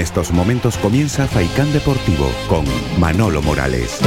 estos momentos comienza Faicán Deportivo con Manolo Morales.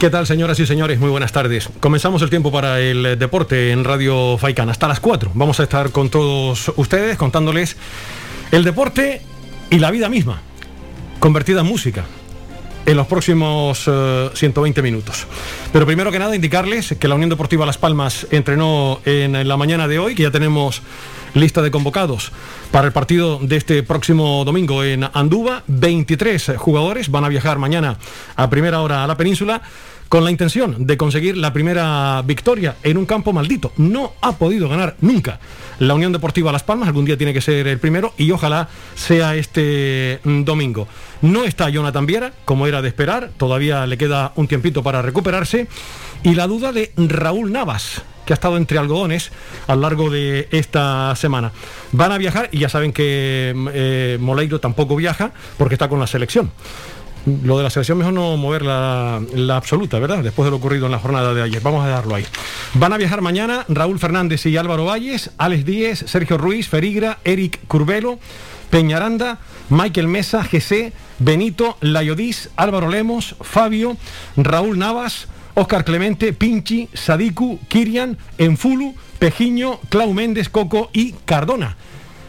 ¿Qué tal, señoras y señores? Muy buenas tardes. Comenzamos el tiempo para el deporte en Radio Faicán. Hasta las 4 vamos a estar con todos ustedes contándoles el deporte y la vida misma, convertida en música en los próximos 120 eh, minutos. Pero primero que nada, indicarles que la Unión Deportiva Las Palmas entrenó en la mañana de hoy, que ya tenemos lista de convocados para el partido de este próximo domingo en Andúba. 23 jugadores van a viajar mañana a primera hora a la península con la intención de conseguir la primera victoria en un campo maldito. No ha podido ganar nunca la Unión Deportiva Las Palmas, algún día tiene que ser el primero y ojalá sea este mm, domingo. No está Jonathan Viera, como era de esperar, todavía le queda un tiempito para recuperarse. Y la duda de Raúl Navas, que ha estado entre algodones a lo largo de esta semana. Van a viajar y ya saben que mm, eh, Moleiro tampoco viaja porque está con la selección. Lo de la selección mejor no mover la, absoluta, ¿verdad? Después de lo ocurrido en la jornada de ayer. Vamos a dejarlo ahí. Van a viajar mañana Raúl Fernández y Álvaro Valles, Alex Díez, Sergio Ruiz, Ferigra, Eric Curbelo, Peñaranda, Michael Mesa, GC, Benito, Layodís, Álvaro Lemos, Fabio, Raúl Navas, Óscar Clemente, Pinchi, Sadiku, Kirian, Enfulu, Pejiño, Clau Méndez, Coco y Cardona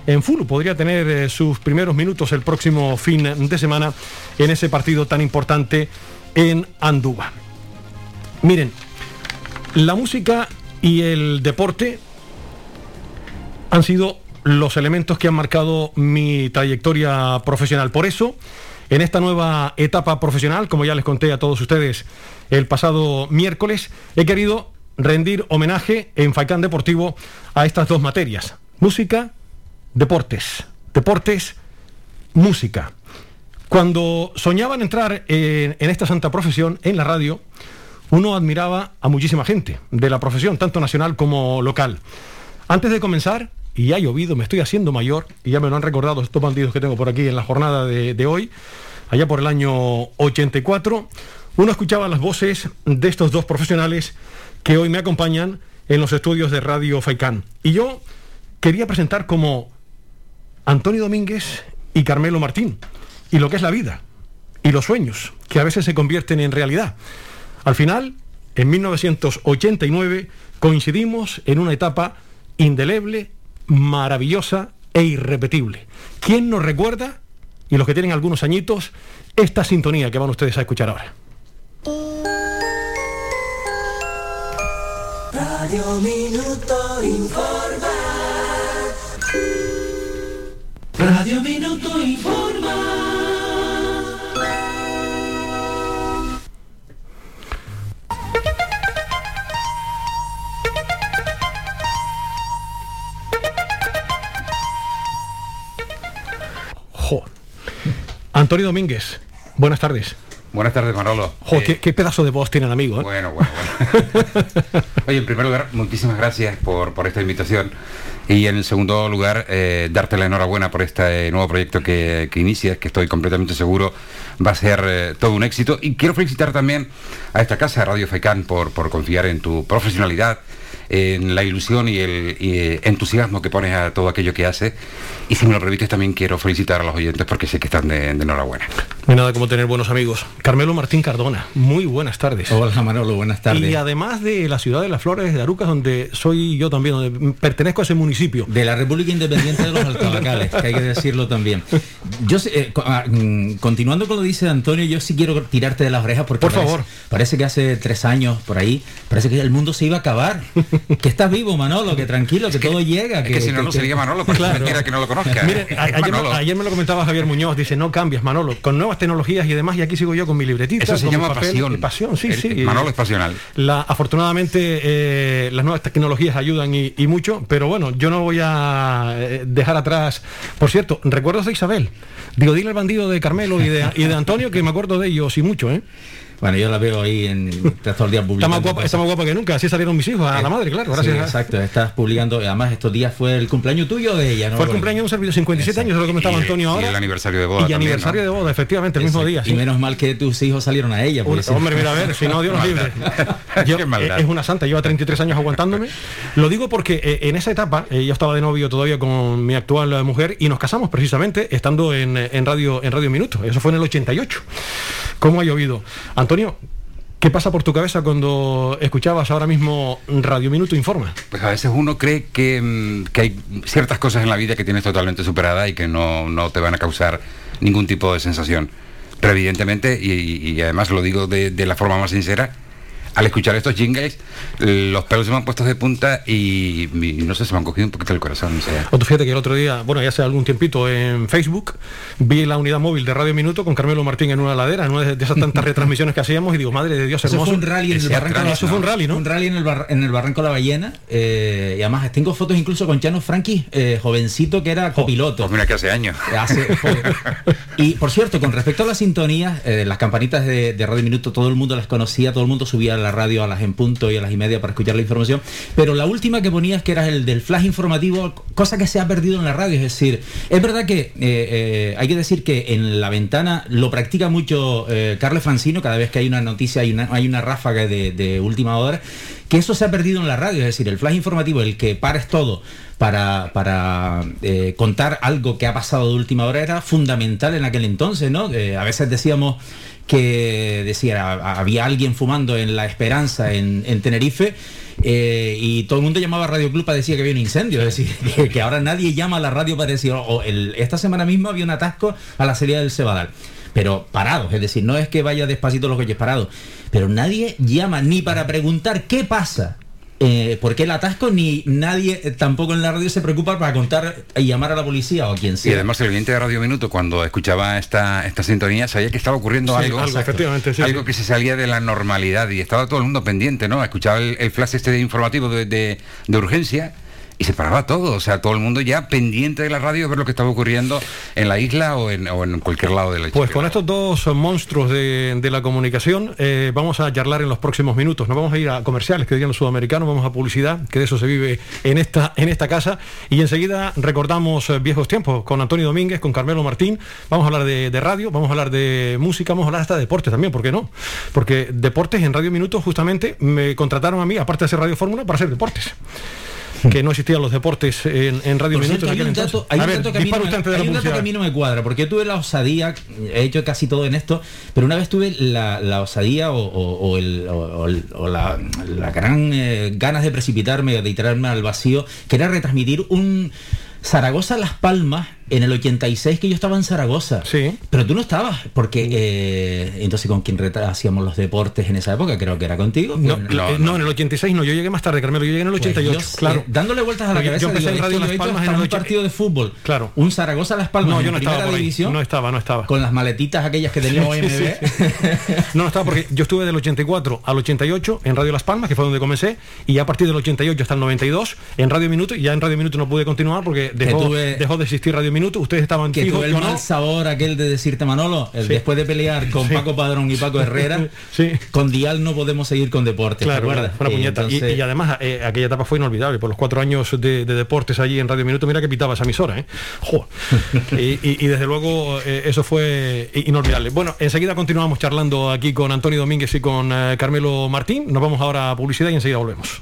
en Fulu. Podría tener eh, sus primeros minutos el próximo fin de semana en ese partido tan importante en Andúba. Miren, la música y el deporte han sido los elementos que han marcado mi trayectoria profesional. Por eso, en esta nueva etapa profesional, como ya les conté a todos ustedes el pasado miércoles, he querido rendir homenaje en Faicán Deportivo a estas dos materias, música deportes, deportes, música. Cuando soñaban entrar en, esta santa profesión, en la radio, uno admiraba a muchísima gente de la profesión, tanto nacional como local. Antes de comenzar, y ha llovido, me estoy haciendo mayor, y ya me lo han recordado estos bandidos que tengo por aquí en la jornada de, de hoy, allá por el año 84, uno escuchaba las voces de estos dos profesionales que hoy me acompañan en los estudios de Radio Faicán. Y yo quería presentar como Antonio Domínguez y Carmelo Martín, y lo que es la vida, y los sueños, que a veces se convierten en realidad. Al final, en 1989, coincidimos en una etapa indeleble, maravillosa e irrepetible. ¿Quién nos recuerda, y los que tienen algunos añitos, esta sintonía que van ustedes a escuchar ahora? Radio Minuto Informa. Radio Minuto Informa. Antonio Domínguez, buenas tardes. Buenas tardes, Manolo. Eh, qué, pedazo de voz tiene el amigo. ¿eh? Bueno, bueno, bueno. Oye, en primer lugar, muchísimas gracias por, por esta invitación. Y en el segundo lugar, eh, darte la enhorabuena por este nuevo proyecto que, que inicias, que estoy completamente seguro va a ser eh, todo un éxito. Y quiero felicitar también a esta casa, Radio FECAN, por, por confiar en tu profesionalidad, en la ilusión y el eh, entusiasmo que pones a todo aquello que haces. Y si me lo permites, también quiero felicitar a los oyentes porque sé que están de, enhorabuena. No hay nada como tener buenos amigos. Carmelo Martín Cardona, muy buenas tardes. Hola Manolo, buenas tardes. Y además de la ciudad de las Flores de Arucas, donde soy yo también, donde pertenezco a ese municipio. De la República Independiente de los Altabacales, que hay que decirlo también. Yo eh, ah, mm, continuando con lo que dice Antonio, yo sí quiero tirarte de las orejas porque por favor. Parece que hace tres años por ahí, parece que el mundo se iba a acabar. que estás vivo, Manolo, que tranquilo, que, todo llega. Que, si no, no sería Manolo, porque claro. que no lo conozca. Mire, ayer, me, lo comentaba Javier Muñoz, dice, no cambias, Manolo, con nuevas tecnologías y demás, y aquí sigo yo con mi libretita. Eso se llama pasión. Pasión, sí, sí. Manolo es pasional. La, afortunadamente, eh, las nuevas tecnologías ayudan y, mucho, pero bueno, yo no voy a eh, dejar atrás. Por cierto, recuerdos de Isabel. Digo, dile al bandido de Carmelo y de, y de Antonio que me acuerdo de ellos y mucho, ¿eh? Bueno, yo la veo ahí en todo el día publicando. Está más, guapa, está más guapa que nunca, así salieron mis hijos a la madre, claro, gracias. Sí, exacto, estás publicando, además estos días fue el cumpleaños tuyo de ella, ¿no? Fue el cumpleaños de un servidor, 57 años, es lo que me estaba Antonio ahora. Y el aniversario de boda. Y aniversario de boda, efectivamente, el mismo día. Y menos mal que tus hijos salieron a ella. hombre, mira, a ver, si no, Dios nos libre. es una santa, lleva 33 años aguantándome. Lo digo porque eh, en esa etapa, eh, yo estaba de novio todavía con mi actual mujer y nos casamos precisamente estando en, en Radio, en Radio Minuto. Eso fue en el 88. ¿Cómo ha llovido? Antonio, ¿Qué pasa por tu cabeza cuando escuchabas ahora mismo Radio Minuto Informa? Pues a veces uno cree que, mm, hay ciertas cosas en la vida que tienes totalmente superada y que no, te van a causar ningún tipo de sensación. Pero evidentemente, y, además lo digo de, de la forma más sincera, al escuchar estos jingles, los pelos se me han puesto de punta y, no sé, se me han cogido un poquito el corazón. O fíjate que el otro día, bueno, ya hace algún tiempito en Facebook, vi la unidad móvil de Radio Minuto con Carmelo Martín en una ladera, en una de esas tantas retransmisiones que hacíamos y digo, madre de Dios, hermoso. Eso fue un rally en el Barranco, eso fue un rally, ¿no? Un rally en el, en el Barranco La Ballena eh, y además tengo fotos incluso con Chano Frankie, eh, jovencito que era copiloto. Pues mira que hace años. y por cierto, con respecto a las sintonías, eh, las campanitas de, de Radio Minuto, todo el mundo las conocía, todo el mundo subía la radio a las en punto y a las y media para escuchar la información. Pero la última que ponías que era el del flash informativo, cosa que se ha perdido en la radio. Es decir, es verdad que eh, eh, hay que decir que en la ventana lo practica mucho eh, Carles Francino, cada vez que hay una noticia, hay una, hay una ráfaga de, última hora que eso se ha perdido en la radio, es decir, el flash informativo, el que pares todo para, para contar algo que ha pasado de última hora era fundamental en aquel entonces, ¿no? a veces decíamos que decía, había alguien fumando en La Esperanza en, Tenerife. Eh, y todo el mundo llamaba a Radio Club para decir que había un incendio, es decir, que, ahora nadie llama a la radio para decir, o esta semana misma había un atasco a la salida del Cebadal, pero parados, es decir, no es que vaya despacito los coches parados, pero nadie llama ni para preguntar qué pasa, eh, porque el atasco ni nadie eh, tampoco en la radio se preocupa para contar y llamar a la policía o a quien sea. Y además el oyente de Radio Minuto cuando escuchaba esta, esta sintonía sabía que estaba ocurriendo algo, algo, que se salía de la normalidad y estaba todo el mundo pendiente, ¿no? Escuchaba el, flash este informativo de, de urgencia y se paraba todo, o sea, todo el mundo ya pendiente de la radio de ver lo que estaba ocurriendo en la isla o en, cualquier lado de la isla. Pues con estos dos monstruos de, la comunicación eh, vamos a charlar en los próximos minutos. Nos vamos a ir a comerciales, que dirían los sudamericanos, vamos a publicidad, que de eso se vive en esta, en esta casa. Y enseguida recordamos eh, viejos tiempos con Antonio Domínguez, con Carmelo Martín. Vamos a hablar de, radio, vamos a hablar de música, vamos a hablar hasta de deportes también, ¿por qué no? Porque deportes en Radio Minutos justamente me contrataron a mí, aparte de hacer Radio Fórmula, para hacer deportes que no existían los deportes en, Radio Minuto. Hay un dato, que, a mí no me, cuadra, porque tuve la osadía, he hecho casi todo en esto, pero una vez tuve la, osadía o, la, gran eh, ganas de precipitarme, de tirarme al vacío, que era retransmitir un Zaragoza Las Palmas en el 86 que yo estaba en Zaragoza. Sí. Pero tú no estabas, porque eh, entonces con quién hacíamos los deportes en esa época, creo que era contigo. No, no, en el 86 no, yo llegué más tarde, Carmelo, yo llegué en el 88. Pues claro. Eh, dándole vueltas a la cabeza, yo empecé en Radio Las Palmas en un partido de fútbol. Claro. Un Zaragoza Las Palmas no, yo no estaba división. No estaba, no estaba. Con las maletitas aquellas que tenía OMB. no, no estaba porque yo estuve del 84 al 88 en Radio Las Palmas, que fue donde comencé, y a partir del 88 hasta el 92 en Radio Minuto, y ya en Radio Minuto no pude continuar porque dejó, dejó de existir Radio Minuto, ustedes estaban que tuve el mal sabor aquel de decirte Manolo, después de pelear con Paco Padrón y Paco Herrera, con Dial no podemos seguir con deportes, claro, Una puñeta. y, además eh, aquella etapa fue inolvidable, por los cuatro años de, deportes allí en Radio Minuto, mira que pitaba esa emisora, ¿eh? y, desde luego eh, eso fue inolvidable. Bueno, enseguida continuamos charlando aquí con Antonio Domínguez y con Carmelo Martín. Nos vamos ahora a publicidad y enseguida volvemos.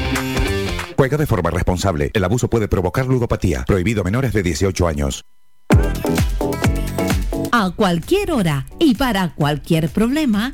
Juega de forma responsable. El abuso puede provocar ludopatía. Prohibido a menores de 18 años. A cualquier hora y para cualquier problema,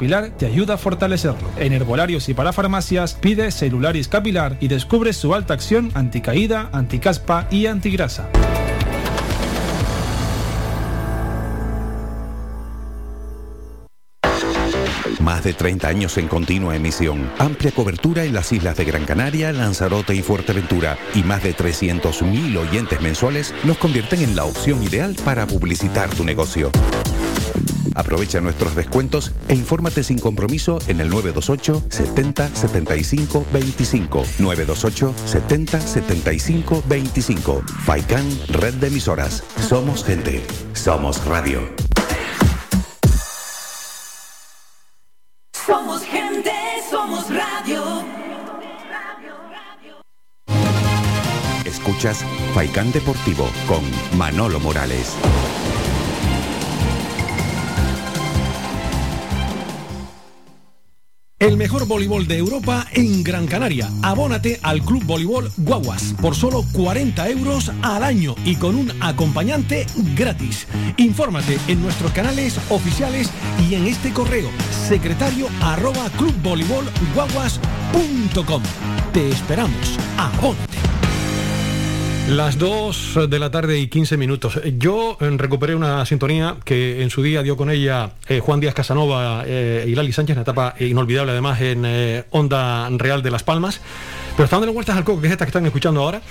te ayuda a fortalecerlo. En herbolarios y para farmacias pide Celularis Capilar y descubre su alta acción anticaída, anticaspa y antigrasa. Más de 30 años en continua emisión, amplia cobertura en las islas de Gran Canaria, Lanzarote y Fuerteventura y más de 300.000 oyentes mensuales nos convierten en la opción ideal para publicitar tu negocio. Aprovecha nuestros descuentos e infórmate sin compromiso en el 928 70 75 25. 928 70 75 25. Faikan, red de emisoras. Somos gente. Somos radio. Somos gente, somos radio. Escuchas Faikán Deportivo con Manolo Morales. El mejor voleibol de Europa en Gran Canaria. Abónate al Club Voleibol Guaguas por solo 40 euros al año y con un acompañante gratis. Infórmate en nuestros canales oficiales y en este correo secretario arroba clubvoleibolguaguas.com. Te esperamos. Abónate. Las 2 de la tarde y 15 minutos. Yo eh, recuperé una sintonía que en su día dio con ella eh, Juan Díaz Casanova eh, y Lali Sánchez, una etapa inolvidable además en eh, Onda Real de Las Palmas. Pero están dando vueltas al coco, que es esta que están escuchando ahora.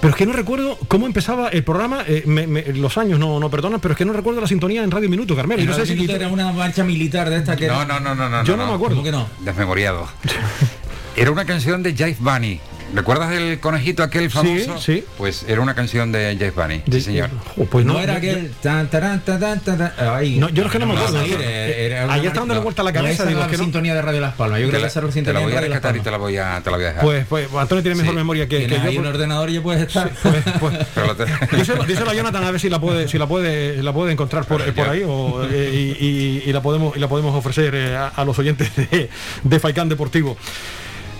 Pero es que no recuerdo cómo empezaba el programa, eh, me- me- los años no, no perdonan, pero es que no recuerdo la sintonía en Radio Minuto, Carmelo. No sé si Minuto era una marcha militar de esta que No, era- no, no, no, no. Yo no me acuerdo. ¿Cómo que no? Desmemoriado. Era una canción de Jive Bunny, ¿Recuerdas el conejito aquel famoso? sí. Pues era una canción de Jeff Bunny, sí, señor. Oh, pues no, no, era yo- aquel tan, tarán, tarán, tarán, ay, No, yo es que no me acuerdo. sí, era Ayer una- está dándole vuelta a la no, cabeza, digo, la que no- sintonía de Radio Las Palmas. Yo creo que la, esa era la te la sintonía voy de a rescatar y te la voy a, te la voy a dejar. Pues, pues Antonio tiene mejor Sí. memoria que, que yo. un pues- ordenador y ya puedes estar. pues- pues- Díselo, a Jonathan a ver si la puede, si la puede, la puede encontrar por, por ahí o, eh, y, y- y la podemos y la podemos ofrecer eh, a, a los oyentes de, de Faicán Deportivo.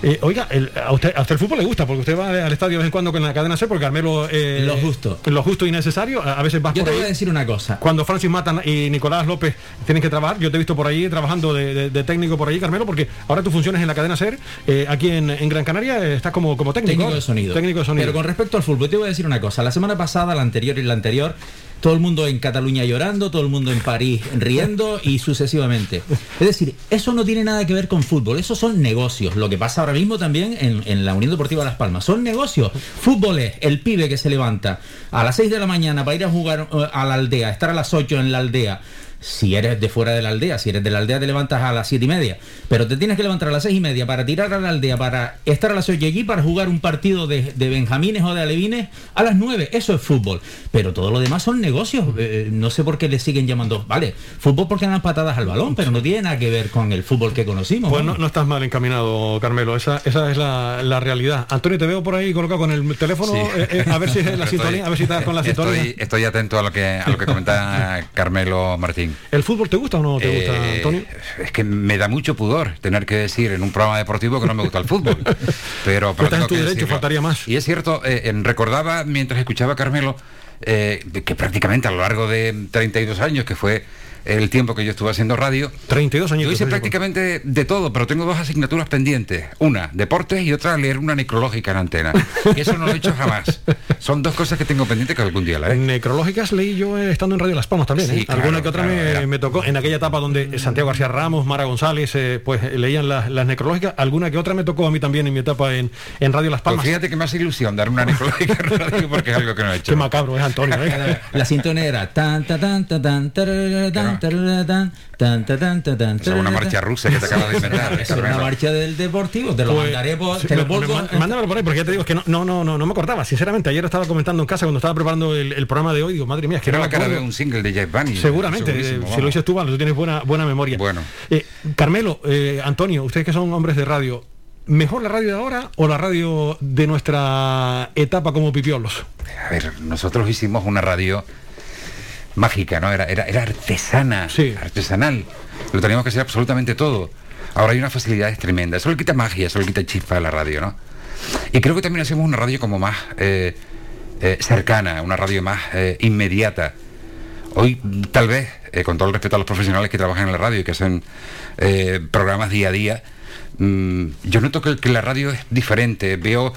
Eh, oiga, el- a, usted, a usted el fútbol le gusta porque usted va al estadio de vez en cuando con la cadena C porque Carmelo eh, Lo justo. lo justo y necesario. A, a veces vas Yo por te voy a decir una cosa. Cuando Francis Matan y Nicolás López tienen que trabajar, yo te he visto por ahí trabajando de, de- de técnico por ahí, Carmelo, porque ahora tú funciones en la cadena SER, eh, aquí en, en Gran Canaria, eh, estás como, como técnico. de sonido. Técnico de sonido. Pero con respecto al fútbol, te voy a decir una cosa. La semana pasada, la anterior y la anterior, todo el mundo en Cataluña llorando, todo el mundo en París riendo y sucesivamente. Es decir, eso no tiene nada que ver con fútbol, eso son negocios. Lo que pasa ahora mismo también en, en la Unión Deportiva Las Palmas, son negocios. Fútbol es el pibe que se levanta a las 6 de la mañana para ir a jugar eh, a la aldea, estar a las 8 en la aldea. Si eres de fuera de la aldea, si eres de la aldea te levantas a las siete y media, pero te tienes que levantar a las seis y media para tirar a la aldea, para estar a las ocho allí, para jugar un partido de, de benjamines o de alevines a las nueve. Eso es fútbol. Pero todo lo demás son negocios. Eh, no sé por qué le siguen llamando, vale, fútbol porque dan patadas al balón, pero no tiene nada que ver con el fútbol que conocimos. Pues ¿no? estás mal encaminado, Carmelo. Esa, esa es la, la realidad. Antonio, te veo por ahí colocado con el teléfono. Sí. eh, eh, a ver si es la Estoy- sintonía, a ver si estás con la sintonía. Estoy, estoy atento a lo que a lo que comenta Carmelo Martín. ¿El fútbol te gusta o no te gusta, Eh, Antonio? Es que me da mucho pudor tener que decir en un programa deportivo que no me gusta el fútbol. Pero, Pues estás en tu que derecho, decirlo. faltaría más. Y es cierto, eh, recordaba mientras escuchaba a Carmelo eh, que prácticamente a lo largo de 32 años, que fue el tiempo que yo estuve haciendo radio, 32 años. yo hice prácticamente de todo, pero tengo dos asignaturas pendientes. Una, deportes, y otra, leer una necrológica en antena. Que eso no lo he hecho jamás. Son dos cosas que tengo pendientes que algún día la haré. Necrológicas leí yo eh, estando en Radio Las Palmas también. Sí, ¿eh? claro, Alguna que otra claro, me, era. me tocó en aquella etapa donde Santiago García Ramos, Mara González, eh, pues eh, leían las, las necrológicas. Alguna que otra me tocó a mí también en mi etapa en, en Radio Las Pues Palmas. fíjate que me hace ilusión dar una necrológica en radio porque es algo que no he hecho. Qué macabro es Antonio. ¿eh? La sintonía era tan ta tan ta tan tan tan tan es una marcha rusa que te acabas de inventar. Era una marcha del deportivo, te lo Pues, mandaré por, mándamelo por ahí, porque ya te digo es que no, no, no, no, me acordaba. Sinceramente, ayer estaba comentando en casa cuando estaba preparando el, programa de hoy, digo, madre mía, es que Era la me cara de un single de Jeff Bunny. Seguramente, eh, si lo dices tú, vale, tú tienes buena, buena memoria. Bueno. Eh, Carmelo, eh, Antonio, ustedes que son hombres de radio, ¿mejor la radio de ahora o la radio de nuestra etapa como pipiolos? A ver, nosotros hicimos una radio mágica, ¿no? Era, era, era artesana, Sí. artesanal. Lo teníamos que hacer absolutamente todo. Ahora hay unas facilidades tremendas. Eso le quita magia, eso le quita chispa a la radio, ¿no? Y creo que también hacemos una radio como más eh, eh, cercana, una radio más eh, inmediata. Hoy, tal vez, con todo el respeto a los profesionales que trabajan en la radio y que hacen programas día a día, mm, yo noto que, que la radio es diferente. Veo.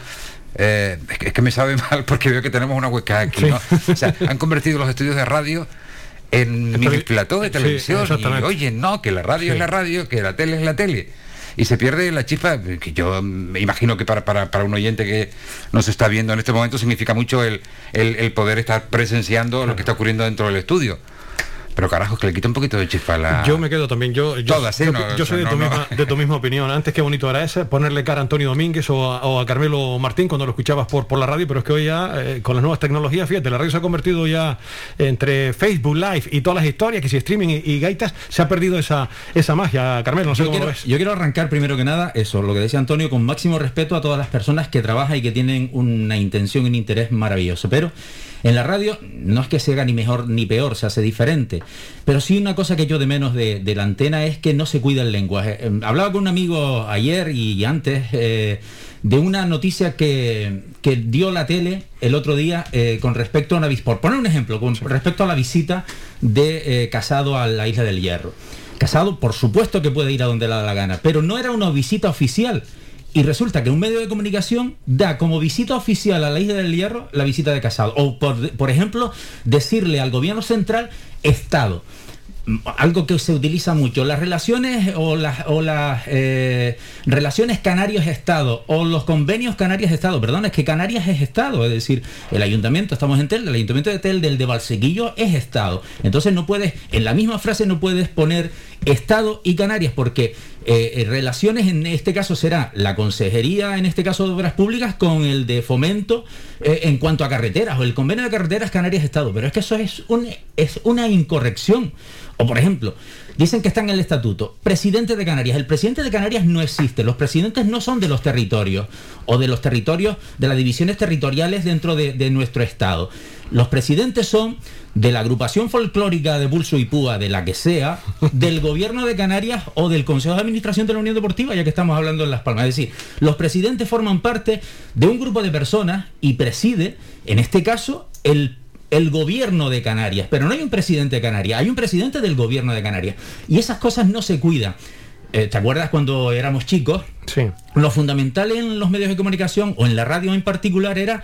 Eh, es, que, es que me sabe mal porque veo que tenemos una hueca aquí. ¿no? O sea, han convertido los estudios de radio en mini plató de sí, televisión. y oye, no, que la radio Sí. es la radio, que la tele es la tele. Y se pierde la chispa, que yo me imagino que para, para, para un oyente que nos está viendo en este momento significa mucho el, el, el poder estar presenciando lo que está ocurriendo dentro del estudio. Pero carajo, que le quita un poquito de chispa a la... Yo me quedo también. Yo, yo, Todas, ¿eh? yo, No, yo soy de, no, tu no. Misma, de tu misma opinión. Antes qué bonito era ese, ponerle cara a Antonio Domínguez o a, o a Carmelo Martín cuando lo escuchabas por, por la radio, pero es que hoy ya, eh, con las nuevas tecnologías, fíjate, la radio se ha convertido ya entre Facebook Live y todas las historias, que si streaming y, y gaitas, se ha perdido esa, esa magia. Carmelo, no sé Yo cómo quiero, lo ves. yo quiero arrancar primero que nada eso, lo que decía Antonio, con máximo respeto a todas las personas que trabajan y que tienen una intención y un interés maravilloso. Pero en la radio no es que se haga ni mejor ni peor, se hace diferente. Pero sí una cosa que yo de menos de, de la antena es que no se cuida el lenguaje. Eh, Hablaba con un amigo ayer y antes eh, de una noticia que, que dio la tele el otro día eh, con respecto a una visita, por poner un ejemplo, con respecto a la visita de eh, Casado a la Isla del Hierro. Casado, por supuesto que puede ir a donde le da la gana, pero no era una visita oficial. Y resulta que un medio de comunicación da como visita oficial a la isla del Hierro la visita de Casado. O, por, por ejemplo, decirle al gobierno central Estado. Mm, Algo que se utiliza mucho, las relaciones o las, o las eh, relaciones Canarias-Estado o los convenios Canarias-Estado, perdón, es que Canarias es Estado, es decir, el ayuntamiento, estamos en Tel, el ayuntamiento de Tel, del de Valsequillo es Estado. Entonces no puedes, en la misma frase no puedes poner Estado y Canarias porque eh, eh, relaciones en este caso será la consejería, en este caso de obras públicas, con el de fomento eh, en cuanto a carreteras o el convenio de carreteras Canarias Estado. Pero es que eso es, un, es una incorrección. O por ejemplo, dicen que está en el estatuto, presidente de Canarias. El presidente de Canarias no existe. Los presidentes no son de los territorios o de los territorios, de las divisiones territoriales dentro de, de nuestro Estado. Los presidentes son de la agrupación folclórica de Bulso y Púa, de la que sea, del gobierno de Canarias o del Consejo de Administración de la Unión Deportiva, ya que estamos hablando en Las Palmas. Es decir, los presidentes forman parte de un grupo de personas y preside, en este caso, el el gobierno de Canarias, pero no hay un presidente de Canarias, hay un presidente del gobierno de Canarias. Y esas cosas no se cuidan. Eh, ¿Te acuerdas cuando éramos chicos? Sí. Lo fundamental en los medios de comunicación o en la radio en particular era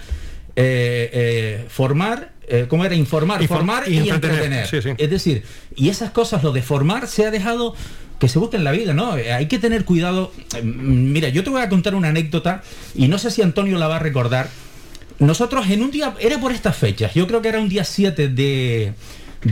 eh, eh, formar, eh, ¿cómo era? Informar, Inform- formar y y, entretener. entretener. Sí, sí. Es decir, y esas cosas, lo de formar, se ha dejado que se busque en la vida, ¿no? Eh, Hay que tener cuidado. Eh, mm, Mira, yo te voy a contar una anécdota y no sé si Antonio la va a recordar. Nosotros en un día, era por estas fechas, yo creo que era un día 7 de,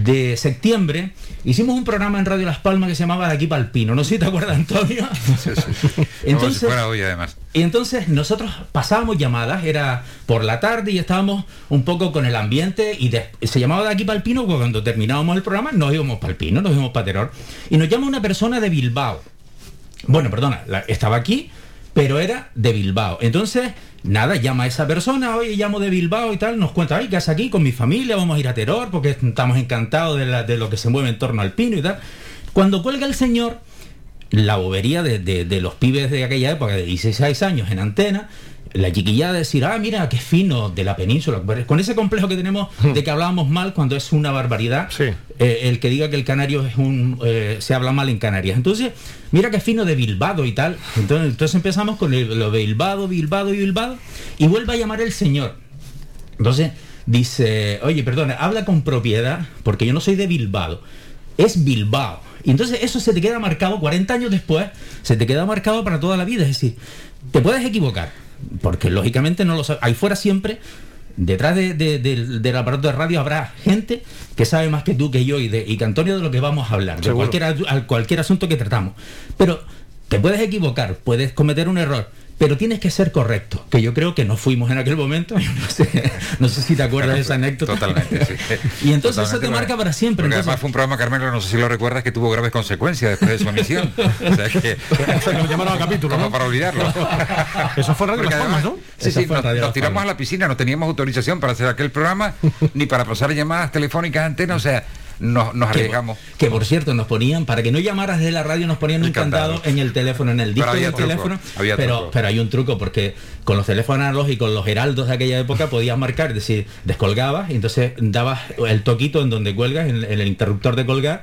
de septiembre, hicimos un programa en Radio Las Palmas que se llamaba De aquí para el Pino. No sé si te acuerdas, Antonio. Entonces, fuera hoy, además. y entonces nosotros pasábamos llamadas, era por la tarde y estábamos un poco con el ambiente y de- se llamaba de aquí para el Pino, porque cuando terminábamos el programa nos íbamos para el Pino, nos íbamos para Terror. Y nos llama una persona de Bilbao. Bueno, perdona, la- estaba aquí, pero era de Bilbao. Entonces, nada, llama a esa persona, oye, llamo de Bilbao y tal, nos cuenta, ay, ¿qué haces aquí con mi familia? Vamos a ir a Terror porque estamos encantados de, la- de lo que se mueve en torno al Pino y tal. Cuando cuelga el señor, la bobería de, de- de los pibes de aquella época, de 16 años en antena, la chiquillada de decir, ah, mira, qué fino de la península, con ese complejo que tenemos de que hablábamos mal cuando es una barbaridad, eh, el que diga que el canario es un, eh, se habla mal en Canarias. Entonces, mira qué fino de Bilbado y tal. Entonces, entonces empezamos con el- lo de Bilbado, Bilbado y Bilbado, y vuelve a llamar el señor. Entonces dice, oye, perdona, habla con propiedad, porque yo no soy de Bilbao, es Bilbao. Y entonces eso se te queda marcado 40 años después, se te queda marcado para toda la vida. Es decir, te puedes equivocar, porque lógicamente no lo sabes. Ahí fuera siempre, detrás de- de- del- del aparato de radio habrá gente que sabe más que tú, que yo y, de, y que Antonio de lo que vamos a hablar, de cualquier, cualquier asunto que tratamos. Pero te puedes equivocar, puedes cometer un error, pero tienes que ser correcto, que yo creo que no fuimos en aquel momento, no sé, no sé si te acuerdas de esa anécdota. Totalmente, sí. Y entonces eso te marca para siempre. Porque entonces- además fue un programa, Carmelo, no sé si lo recuerdas, que tuvo graves consecuencias después de su emisión. o sea que... lo llamaron a capítulo, ¿no? para olvidarlo. Eso fue Radio Las Palmas, ¿no? Sí, sí, nos, nos tiramos a la piscina, no teníamos autorización para hacer aquel programa, ni para pasar llamadas telefónicas a antena, o sea, nos, nos arriesgamos. que por cierto nos ponían para que no llamaras de la radio nos ponían un candado. candado en el teléfono en el disco del truco, teléfono pero pero hay un truco porque con los teléfonos analógicos los heraldos de aquella época podías marcar es decir descolgabas y entonces dabas el toquito en donde cuelgas en, en el interruptor de colgar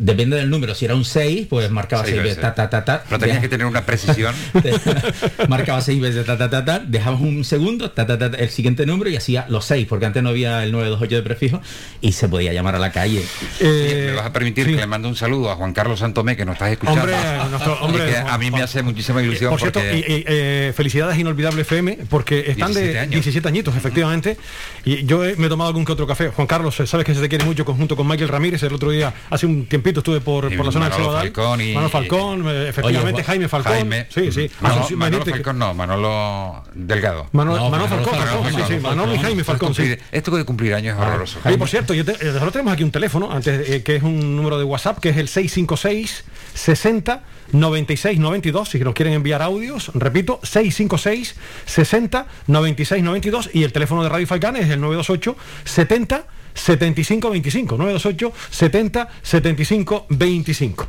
depende del número si era un 6 pues marcaba Seis 6 veces ta ta ta ta Pero tenías que tener una precisión. marcaba seis veces ta ta ta ta dejabas un segundo ta, ta, ta, ta, el siguiente número y hacía los seis porque antes no había el 928 de prefijo y se podía llamar a la calle Eh, me vas a permitir sí. que le mande un saludo a Juan Carlos Santomé, que nos estás escuchando. Hombre, nuestro- Y hombre, que Juan- a mí me hace muchísima ilusión Por cierto, porque... y- y, eh, felicidades Inolvidable FM, porque están 17 de años. 17 añitos, efectivamente. Y yo he- me he tomado algún que otro café. Juan Carlos, eh, sabes que se te quiere mucho conjunto con Michael Ramírez. El otro día, hace un tiempito, estuve por, por la zona Manolo Ceudal. Falcón y- Manolo Falcón, eh, efectivamente, Oye, Jaime Falcón. Jaime. Sí, sí. Manolo Falcón no, Manolo Delgado. Manolo, No, Manolo Manolo Falcón, Falcón, Falcón, sí, sí, Manolo y. Jaime Falcón, sí. Esto de cumplir años es horroroso. Oye, por cierto, yo te- eh, nosotros tenemos aquí un teléfono, antes, eh, que es un número de WhatsApp, que es el 656 60 96 92, si nos quieren enviar audios, repito, 656 60 96 92 y el teléfono de Radio Falcán es el 928 70 75 25 928 70 75 25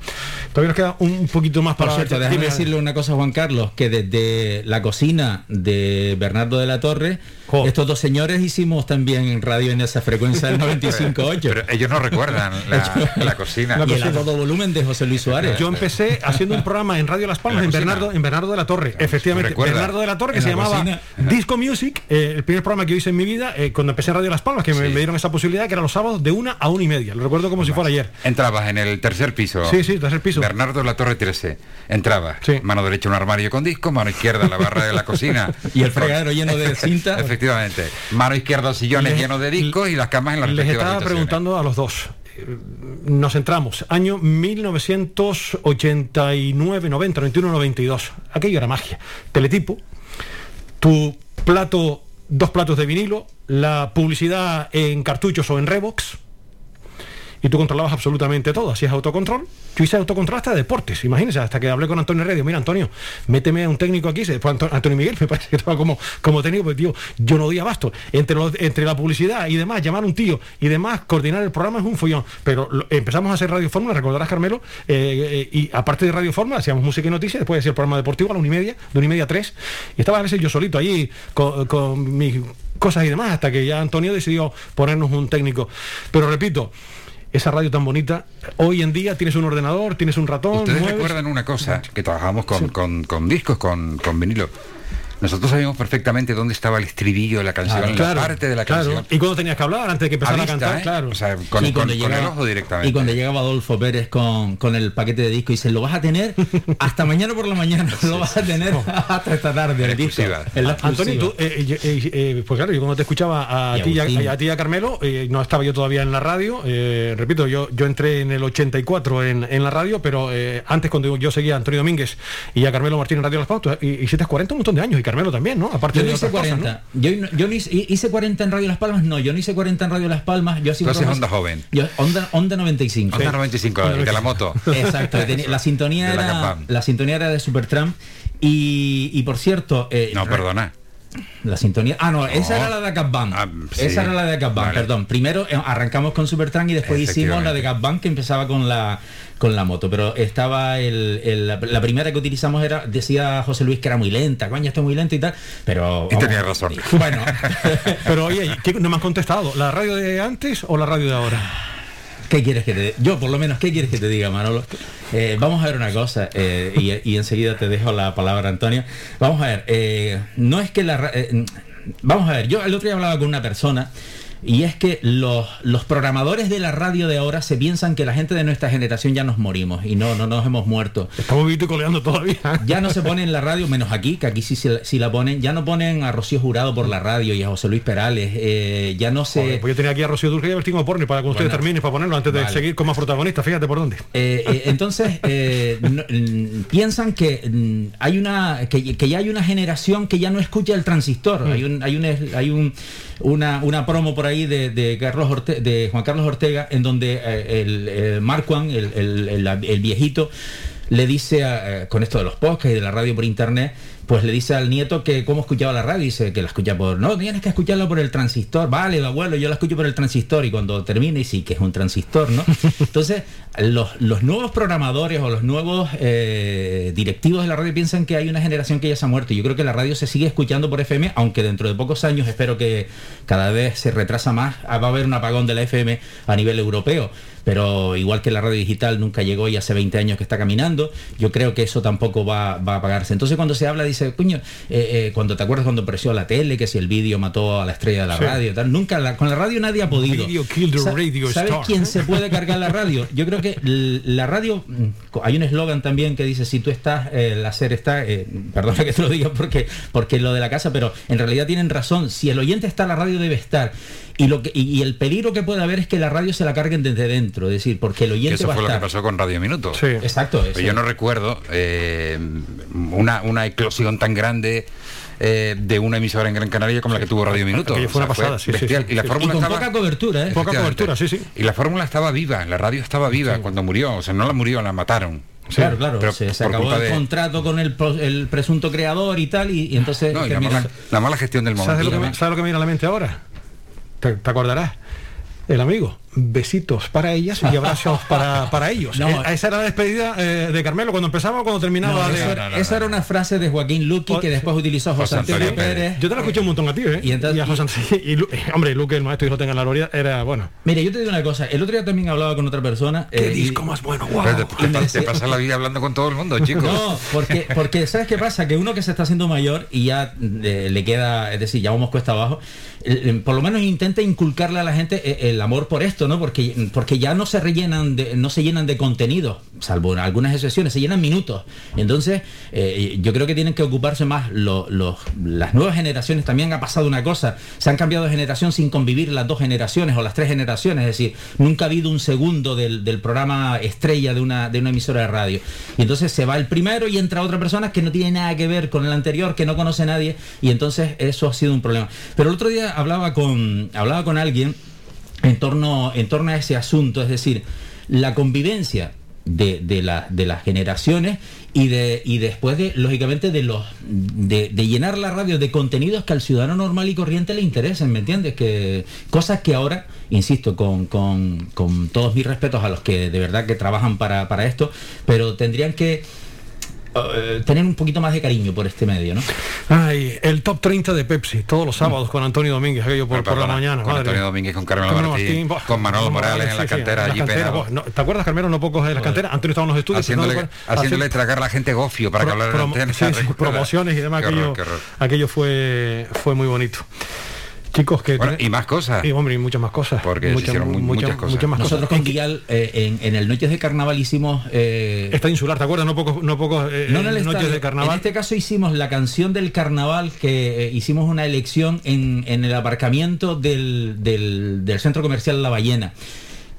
todavía nos queda un poquito más Por para cierto, déjame decirle una cosa, Juan Carlos, que desde la cocina de Bernardo de la Torre, Jo. estos dos señores hicimos también radio en esa frecuencia del 95.8. Pero ellos no recuerdan la, la cocina. La y el a cocina. todo volumen de José Luis Suárez. Yo empecé haciendo un programa en Radio Las Palmas, En. Bernardo, en Bernardo de la Torre, efectivamente. recuerda. Bernardo de la Torre, que En se la llamaba cocina. Disco Music, eh, el primer programa que yo hice en mi vida, eh, cuando empecé en Radio Las Palmas, que me dieron esa posibilidad, que era los sábados de una a una y media. Lo recuerdo como si fuera ayer. Entrabas en el tercer piso. Sí, sí, tercer piso. Bernardo la Torre 13. Entrabas. Sí. Mano derecha un armario con disco, mano izquierda la barra de la cocina. Y el fregadero lleno de cinta. Efectivamente. Mano izquierda sillones Les- llenos de discos y las camas en las Les estaba preguntando a los dos, nos centramos, año 1989, 90, 91, 92. Aquello era magia. Teletipo, tu plato, dos platos de vinilo, la publicidad en cartuchos o en Revox, y tú controlabas absolutamente todo, hacías autocontrol. Yo hice autocontrol hasta de deportes, imagínense, hasta que hablé con Antonio Radio, mira Antonio, méteme a un técnico aquí, Anto- Antonio Miguel, me parece que estaba como, como técnico, porque tío, yo no doy abasto. Entre, los- entre la publicidad y demás, llamar a un tío y demás, coordinar el programa es un follón. Pero empezamos a hacer Radio Fórmula, recordarás Carmelo, eh, eh, y aparte de Radio Fórmula, hacíamos música y noticias, después hacía el programa deportivo a la una y media, de una y media a tres, y estaba a veces yo solito allí con mis cosas y demás, hasta que ya Antonio decidió ponernos un técnico. Pero repito, esa radio tan bonita, hoy en día tienes un ordenador, tienes un ratón. Ustedes mueves- recuerdan una cosa, que trabajamos con, con- con discos, con, con vinilo. Nosotros sabíamos perfectamente dónde estaba el estribillo de la canción, Claro, la parte de la claro. canción. Y cuando tenías que hablar, antes de que empezara a, vista, cantar, ¿eh? claro. O sea, con, Y con- cuando con el llegaba- ojo directamente. Y cuando llegaba Adolfo Pérez con, con el paquete de disco y dice, lo vas a tener hasta mañana por la mañana, lo vas a tener hasta esta tarde. el disco, Antonio, tú, eh, eh, eh, pues claro, yo cuando te escuchaba a Y ti y a, a ti y a Carmelo, eh, no estaba yo todavía en la radio, eh, repito, yo, yo entré en el 84 en, en la radio, pero eh, antes cuando yo seguía a Antonio Domínguez y a Carmelo Martínez en Radio Las Pautas, y, hiciste 40 un montón de años, y Carmelo también, ¿no? Aparte Yo no de hice otras cosas, 40. ¿no? Yo, no- yo no hice, hice 40 en Radio Las Palmas. No, yo no hice 40 en Radio Las Palmas. Yo programas- Onda Joven. Yo, onda, onda 95. Onda 95, el de la moto. Exacto. tenía- la sintonía De la era la sintonía era de Supertramp y, y por cierto, eh, No, perdona. La sintonía. Ah, no, esa era la de Cap Band. Ah, sí. Esa era la de Cap Band, Vale. perdón. Primero eh, arrancamos con Supertramp y después hicimos la de Cap Band que empezaba con la con la moto. Pero estaba el, el- la, primera que utilizamos era, decía José Luis que era muy lenta, coño, esto es muy lento y tal. Pero. Y vamos, tenía razón. Bueno, Pero oye, ¿qué- no me han contestado, ¿la radio de antes o la radio de ahora? ¿Qué quieres que te Yo, por lo menos, ¿qué quieres que te diga, Manolo? Eh, vamos a ver una cosa, eh, y, y enseguida te dejo la palabra, Antonio. Vamos a ver, eh, no es que la. eh, vamos a ver, yo el otro día hablaba con una persona. Y es que los, los programadores de la radio de ahora se piensan que la gente de nuestra generación ya nos morimos y no, no nos hemos muerto. Estamos vivito y coleando todavía. Ya no se pone en la radio, menos aquí, que aquí sí, sí, la- sí la ponen, ya no ponen a Rocío Jurado por la radio y a José Luis Perales, eh, ya no se... Pues yo tenía aquí a Rocío Dulce y a Bertín Porni para que ustedes Bueno. terminen, para ponerlo antes de Vale. seguir con más protagonistas, fíjate por dónde. Eh, eh, entonces eh, no- piensan que hay una que, que ya hay una generación que ya no escucha el transistor. Mm. Hay un hay un hay un una, una promo por ahí de, de Carlos de Juan Carlos Ortega en donde eh, el, el Marquand, el, el- el- el viejito le dice a- eh, con esto de los podcasts y de la radio por internet pues le dice al nieto que cómo escuchaba la radio, dice que la escucha por, no, tienes que escucharla por el transistor, vale, abuelo, yo la escucho por el transistor y cuando termine, y sí, que es un transistor, ¿no? Entonces, los, los nuevos programadores o los nuevos eh, directivos de la radio piensan que hay una generación que ya se ha muerto. Yo creo que la radio se sigue escuchando por FM, aunque dentro de pocos años espero que cada vez se retrasa más, va a haber un apagón de la FM a nivel europeo. Pero igual que la radio digital nunca llegó y hace 20 años que está caminando, yo creo que eso tampoco va, va a apagarse. Entonces cuando se habla, dice, coño, eh, eh, cuando te acuerdas cuando apareció la tele, que si el vídeo mató a la estrella de la Sí. radio, tal, nunca la- con la radio nadie ha podido. ¿Sabes star. quién se puede cargar la radio? Yo creo que la radio, mm, hay un eslogan también que dice, si tú estás, eh, el hacer está, eh, perdona que te lo diga porque, porque lo de la casa, pero en realidad tienen razón, si el oyente está, la radio debe estar. Y, lo que, y, y el peligro que puede haber es que la radio se la carguen desde dentro, es decir, porque el oyente eso va a fue lo que pasó con Radio Minuto. Sí. Exacto, Pero yo no recuerdo eh, una, una eclosión tan grande eh, de una emisora en Gran Canaria como la que tuvo Radio Minuto. Fue una pasada, sí, sí, bestial. sí, y la y fórmula con estaba... poca cobertura, ¿eh? Poca cobertura, sí, sí. Y la fórmula estaba viva, la radio estaba viva cuando murió. O sea, no la murió, la mataron. Claro, claro, Pero se, se por acabó culpa el de- contrato con el, el presunto creador y tal, y, y entonces No, y la mala, la mala gestión del ¿Sabes lo, momento. que ¿Sabes lo que me viene a la mente ahora? ¿Te, te acordarás? El amigo, besitos para ellas y abrazos para, para ellos. No. Eh, esa era la despedida eh, de Carmelo cuando empezaba o cuando terminaba No, de... esa, no, no, esa no. era una frase de Joaquín Luqui que después utilizó José José Antonio Antonio Pérez. Pérez. Yo te la escuché un montón a ti, ¿eh? Y entonces- a José Antonio- y eh, hombre, Luque, el maestro, y lo tenga en la gloria, era bueno. Mire, yo te digo una cosa. El otro día también hablaba con otra persona. ¿Qué eh, y- disco más bueno? ¡Wow! Te, Y te- pasas la vida hablando con todo el mundo, chicos. No, porque, porque ¿sabes qué pasa? Que uno que se está haciendo mayor y ya eh, le queda, es decir, ya vamos cuesta abajo, por lo menos intenta inculcarle a la gente eh, el amor por esto, ¿no? Porque, porque ya no se rellenan de, no se llenan de contenido, salvo en algunas excepciones, se llenan minutos. Entonces, eh, yo creo que tienen que ocuparse más lo- los- las nuevas generaciones. También ha pasado una cosa, se han cambiado de generación sin convivir las dos generaciones o las tres generaciones, es decir, nunca ha habido un segundo del, programa estrella de una, de una emisora de radio. Y entonces se va el primero y entra otra persona que no tiene nada que ver con el anterior, que no conoce nadie, y entonces eso ha sido un problema. Pero el otro día hablaba con, hablaba con alguien en torno, en torno a ese asunto, es decir, la convivencia de, de, de las generaciones y de y después de lógicamente de los de llenar la radio de contenidos que al ciudadano normal y corriente le interesen, ¿me entiendes? Que cosas que ahora, insisto, con, con- con todos mis respetos a los que de verdad que trabajan para, para esto, pero tendrían que eh, tener un poquito más de cariño por este medio, ¿no? Ay, el top 30 de Pepsi, todos los sábados con Antonio Domínguez, aquello por, la mañana. con madre. Antonio Domínguez, con Carmelo Martín, buah, con Manolo Morales en la sí, sí, cantera en la cantera, no, ¿Te acuerdas, Carmelo? No pocos en la cantera. Antonio estaba en los estudios. Haciéndole, no, haciéndole tragar a la gente gofio para que hablara en la promo- antena. sí, sí, Recuerda. promociones y demás. Qué horror, aquello qué horror. aquello fue, fue muy bonito. Chicos, que... Bueno, y más cosas. Y, hombre, y muchas más cosas. Porque se hicieron mu- muchas cosas. Muchas más Nosotros cosas. con Dial eh, en, en el Noches de Carnaval hicimos... eh, Está insular, ¿te acuerdas? No pocos, no pocos eh, No en el noches estadio. de carnaval. En este caso hicimos la canción del carnaval que eh, hicimos una elección en, en el aparcamiento del, del- del centro comercial La Ballena.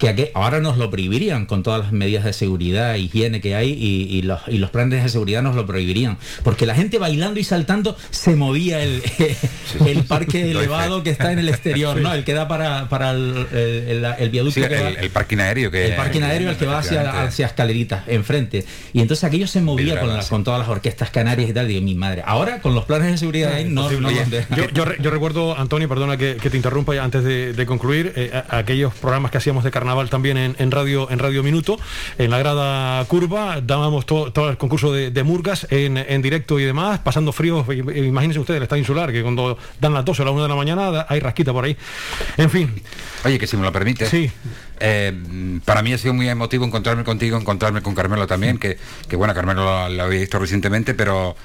Que aquí- ahora nos lo prohibirían con todas las medidas de seguridad, higiene que hay y, y los, y los planes de seguridad nos lo prohibirían. Porque la gente bailando y saltando se movía el, el parque elevado que está en el exterior, ¿no? El que da para, para el, el- el- el viaducto Sí, que va- el, parking aéreo que el parking aéreo el que va hacia, hacia escaleritas enfrente. Y entonces aquello se movía con, la- con todas las orquestas canarias y tal. Y mi madre. Ahora con los planes de seguridad ahí no, no yo, yo re- yo recuerdo, Antonio, perdona que, que te interrumpa ya antes de, de concluir, eh, a- aquellos programas que hacíamos de carnaval también en, en radio en Radio Minuto, en la grada curva, dábamos to- todo el concurso de, de murgas en, en directo y demás, pasando i- imagínense ustedes el estado insular, que cuando dan las 12 o las 1 de la mañana hay rasquita por ahí. En fin, Oye, que si me lo permite. Sí. eh, para mí ha sido muy emotivo encontrarme contigo, encontrarme con Carmelo también, que, que bueno, Carmelo lo, lo había visto recientemente, pero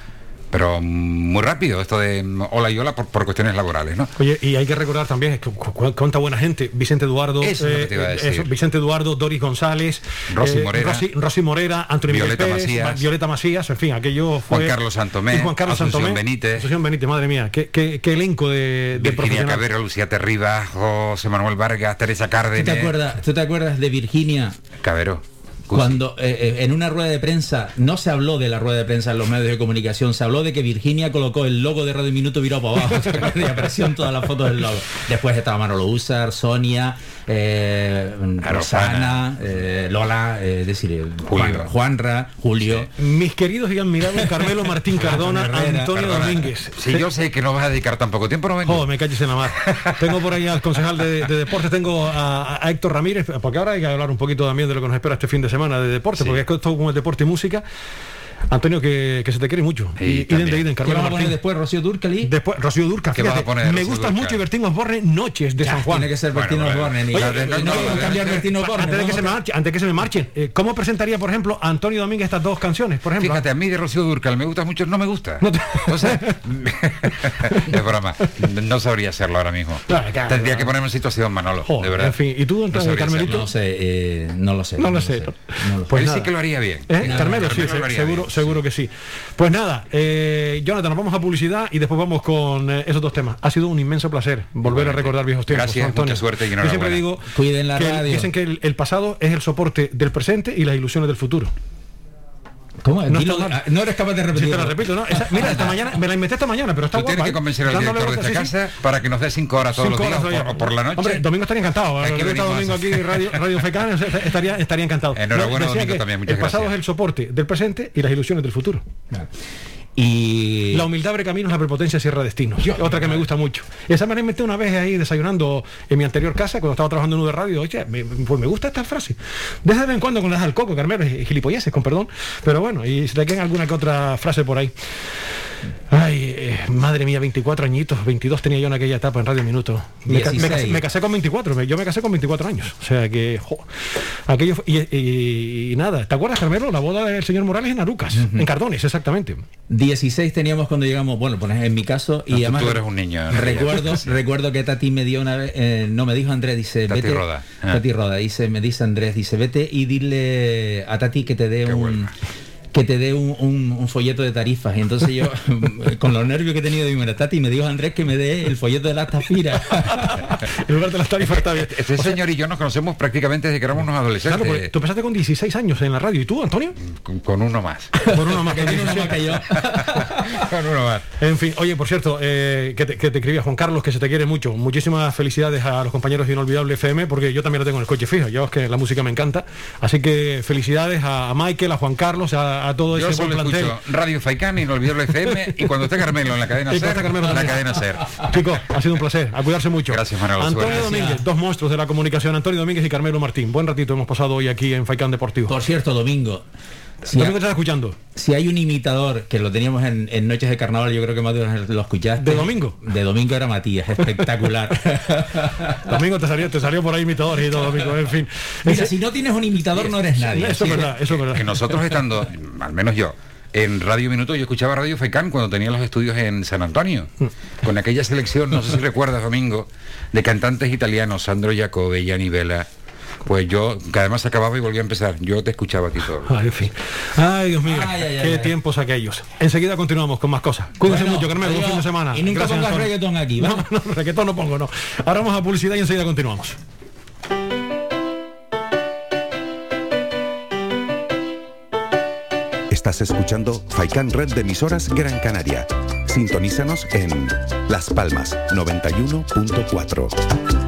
pero muy rápido esto de mm, hola y hola por, por cuestiones laborales, ¿no? Oye, y hay que recordar también que cu- cu- cuánta buena gente. Vicente Eduardo, Eso es lo que te iba a eh. Vicente Eduardo, Doris González, Rosy Morera. Rosy, Rosy Morera, Antonio Violeta Pérez, Macías. Ma- Violeta Macías, en fin, aquello fue. Juan Carlos Santomé, Juan Carlos Asunción Santomé, Benítez. Asunción Benítez, madre mía, qué, qué- qué elenco de, de Virginia. Cabrera, Lucía Terribas, José Manuel Vargas, Teresa ¿Tú Cárdenas. te acuerdas tú te acuerdas de Virginia Cabero. Cuando eh, eh, en una rueda de prensa no se habló de la rueda de prensa en los medios de comunicación se habló de que Virginia colocó el logo de Radio Minuto virado para abajo y apareció en todas las fotos del logo. Después estaba Manolo Usar Sonia eh, Rosana eh, Lola eh, es decir eh, Juan- Julio. Juanra Julio Mis queridos y admirados Carmelo Martín Cardona, Antonio Perdona, Domínguez. Si yo sé que no vas a dedicar tan poco tiempo, no vengo. Joder, me calles en la mar. Tengo por ahí al concejal de, de deportes, tengo a, a Héctor Ramírez, porque ahora hay que hablar un poquito también de lo que nos espera este fin de semana de deporte, Sí. porque es que esto como es deporte y música. Antonio, que, que se te quiere mucho. Sí, y iden de iden, ¿qué Carmelo vamos a poner Martín. después Rocío Durcali? Después, Rocío Durca, ¿Qué vas a poner, me Rocío gusta Dúrcal? mucho Bertín Osborne, Noches de Ya, San Juan. tiene que ser bueno. Osborne y Oye, no, no, no, no, no, no, cambiar no, Bertino Osborne Antes de, que se me marche, antes que se me marchen, eh, ¿cómo presentaría, por ejemplo, Antonio Domínguez estas dos canciones? Por ejemplo, Fíjate, a mí de Rocío Durcal me gusta mucho, no me gusta. No te- O sea, es broma. No sabría hacerlo ahora mismo. Claro, claro, Tendría claro. que ponerme en situación, Manolo, de verdad. en fin, ¿y tú, entonces, Carmelito? no sé eh, no lo sé No lo sé. no lo sé. Pues sí que lo haría bien. ¿Eh? Carmelo, sí, Carmelo se- lo haría seguro, que sí. Pues nada, eh, Jonathan, nos vamos a publicidad y después vamos con eh, esos dos temas. Ha sido un inmenso placer volver a recordar viejos tiempos. Gracias, Antonio. mucha suerte y Yo siempre digo Cuiden la que el- radio. dicen que el, el pasado es el soporte del presente y las ilusiones del futuro. ¿Cómo? No Dilo- está ah, no eres capaz de Sí, repetirlo. te lo repito, ¿no? Esa- mira, esta mañana, me la inventé esta mañana, pero está Tú guapa. tienes que ¿eh? convencer al director de esta sí, sí. casa para que nos dé cinco horas todos Cinco los días horas por, por la noche. Hombre, Domingo estaría encantado. Es El que venimos domingo aquí, Radio, Radio Fecana, estaría, estaría encantado. Enhorabuena, Domingo, también, muchas El pasado gracias. es el soporte del presente y las ilusiones del futuro. Y La humildad abre caminos, la prepotencia cierra destinos. Otra que me gusta mucho. Esa me la inventé una vez ahí desayunando en mi anterior casa cuando estaba trabajando en una radio. Oye, me- pues me gusta esta frase. De vez en cuando con las al coco, Carmelo, gilipolleces, con perdón. Pero bueno, y se te quedan alguna que otra frase por ahí. Ay, eh, madre mía, 24 añitos, 22 tenía yo en aquella etapa en Radio Minuto. Me, ca- me casé, 16. me casé con 24, me- yo me casé con 24 años. O sea que, jo. Aquello fue- y, y nada, ¿te acuerdas, Carmelo? La boda del señor Morales en Arucas, en Cardones, exactamente. 16 teníamos cuando llegamos, bueno, pues en mi caso, y No, además tú eres un niño, recuerdo, recuerdo que Tati me dio una vez, eh, no me dijo Andrés, dice, Tati vete, Roda. Ah. Tati Roda, dice, me dice Andrés, dice, vete y dile a Tati que te dé un. Que te dé un, un- un folleto de tarifas. Y entonces yo, con los nervios que he tenido, digo, mira, Tati, me dijo Andrés que me dé el folleto de las tafira. En lugar de las tarifas está bien. Este señor y yo nos conocemos prácticamente desde que éramos unos adolescentes. Claro, porque tú empezaste con 16 años en la radio. ¿Y tú, Antonio? con, con uno más. Por uno más que Que tiene una 16. más que yo. con uno más. En fin, oye, por cierto, eh, que, te, que te Juan Carlos, que se te quiere mucho. Muchísimas felicidades a los compañeros de Inolvidable FM, porque yo también lo tengo en el coche fijo. Yo es que la música me encanta. Así que felicidades a, a Michael, a Juan Carlos, a, a todo Yo ese buen solo plantel. escucho Radio Faicán y no olvido el FM y cuando esté Carmelo en la cadena Y SER, Carmelo la cadena SER. Chicos, ha sido un placer. A cuidarse mucho. Gracias, Manolo. Antonio Suerte. Domínguez, dos monstruos de la comunicación. Antonio Domínguez y Carmelo Martín. Buen ratito hemos pasado hoy aquí en Faicán Deportivo. Por cierto, Domingo. Si, estás escuchando. si hay un imitador que lo teníamos en, en Noches de Carnaval, yo creo que más lo escuchaste. ¿De Domingo? De Domingo era Matías, espectacular. Domingo te salió, te salió por ahí imitadores y todo, Domingo. En fin. Mira, Ese- si no tienes un imitador no eres nadie. Eso es verdad, eso es verdad. Que nosotros estando, al menos yo, en Radio Minuto, yo escuchaba Radio Faicán cuando tenía los estudios en San Antonio, con aquella selección, no sé si recuerdas, Domingo, de cantantes italianos, Sandro Jacobe, Gianni Vela. Pues yo, que además acababa y volvía a empezar, yo te escuchaba a ti todo. Ay, en fin. Ay, Dios mío. Ay, ay, ay, Qué ay. tiempos aquellos. Enseguida continuamos con más cosas. Cuídense Bueno, mucho, Carmelo. Buen fin de semana. Y nunca pongas Antonio. reggaetón aquí, No, ¿vale? no, reggaetón no pongo, no. Ahora vamos a publicidad y enseguida continuamos. Estás escuchando Faikan Red de emisoras Gran Canaria. Sintonízanos en Las Palmas 91.4.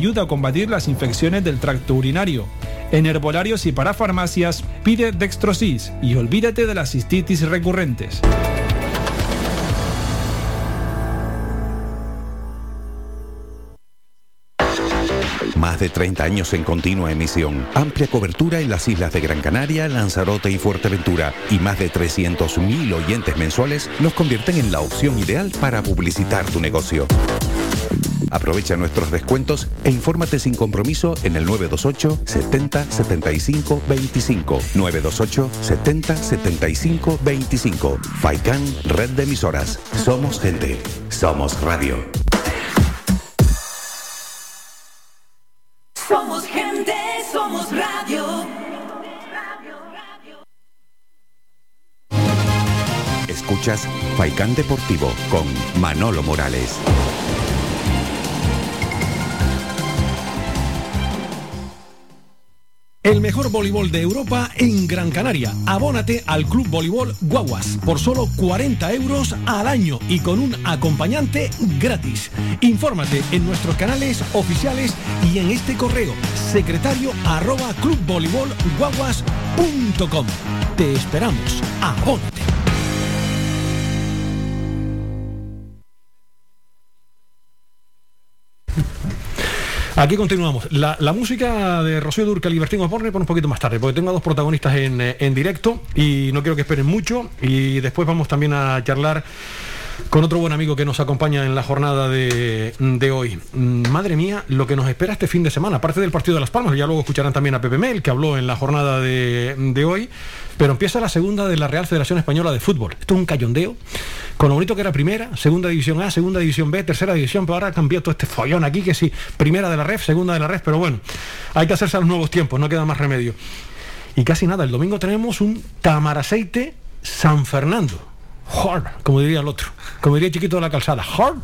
a combatir las infecciones del tracto urinario. En herbolarios y para farmacias pide Dextrosis y olvídate de las cistitis recurrentes. Más de 30 años en continua emisión, amplia cobertura en las islas de Gran Canaria, Lanzarote y Fuerteventura y más de 300.000 oyentes mensuales nos convierten en la opción ideal para publicitar tu negocio. Aprovecha nuestros descuentos e infórmate sin compromiso en el 928 70 75 25. 928 70 75 25. Faikan Red de Emisoras. Somos gente. Somos radio. Somos gente, somos radio. Escuchas Faikán Deportivo con Manolo Morales. El mejor voleibol de Europa en Gran Canaria. Abónate al Club Voleibol Guaguas por solo 40 euros al año y con un acompañante gratis. Infórmate en nuestros canales oficiales y en este correo secretario arroba clubvoleibolguaguas.com. Te esperamos. Abónate. Aquí continuamos. La, la música de Rocío Durcal y Bertín Osborne por un poquito más tarde, porque tengo a dos protagonistas en, eh, en directo y no quiero que esperen mucho. Y después vamos también a charlar con otro buen amigo que nos acompaña en la jornada de, de hoy. Mm, Madre mía, lo que nos espera este fin de semana, aparte del partido de Las Palmas, ya luego escucharán también a Pepe Mel, que habló en la jornada de, de hoy, pero empieza la segunda de la Real Federación Española de Fútbol. Esto es un cayondeo, con lo bonito que era primera, segunda división A, segunda división B, tercera división, pero ahora ha cambiado todo este follón aquí, que sí, primera de la ref, segunda de la ref, pero bueno, hay que hacerse a los nuevos tiempos, no queda más remedio. Y casi nada, el domingo tenemos un Tamaraceite San Fernando. Hard, como diría el otro, como diría el chiquito de la calzada, hard.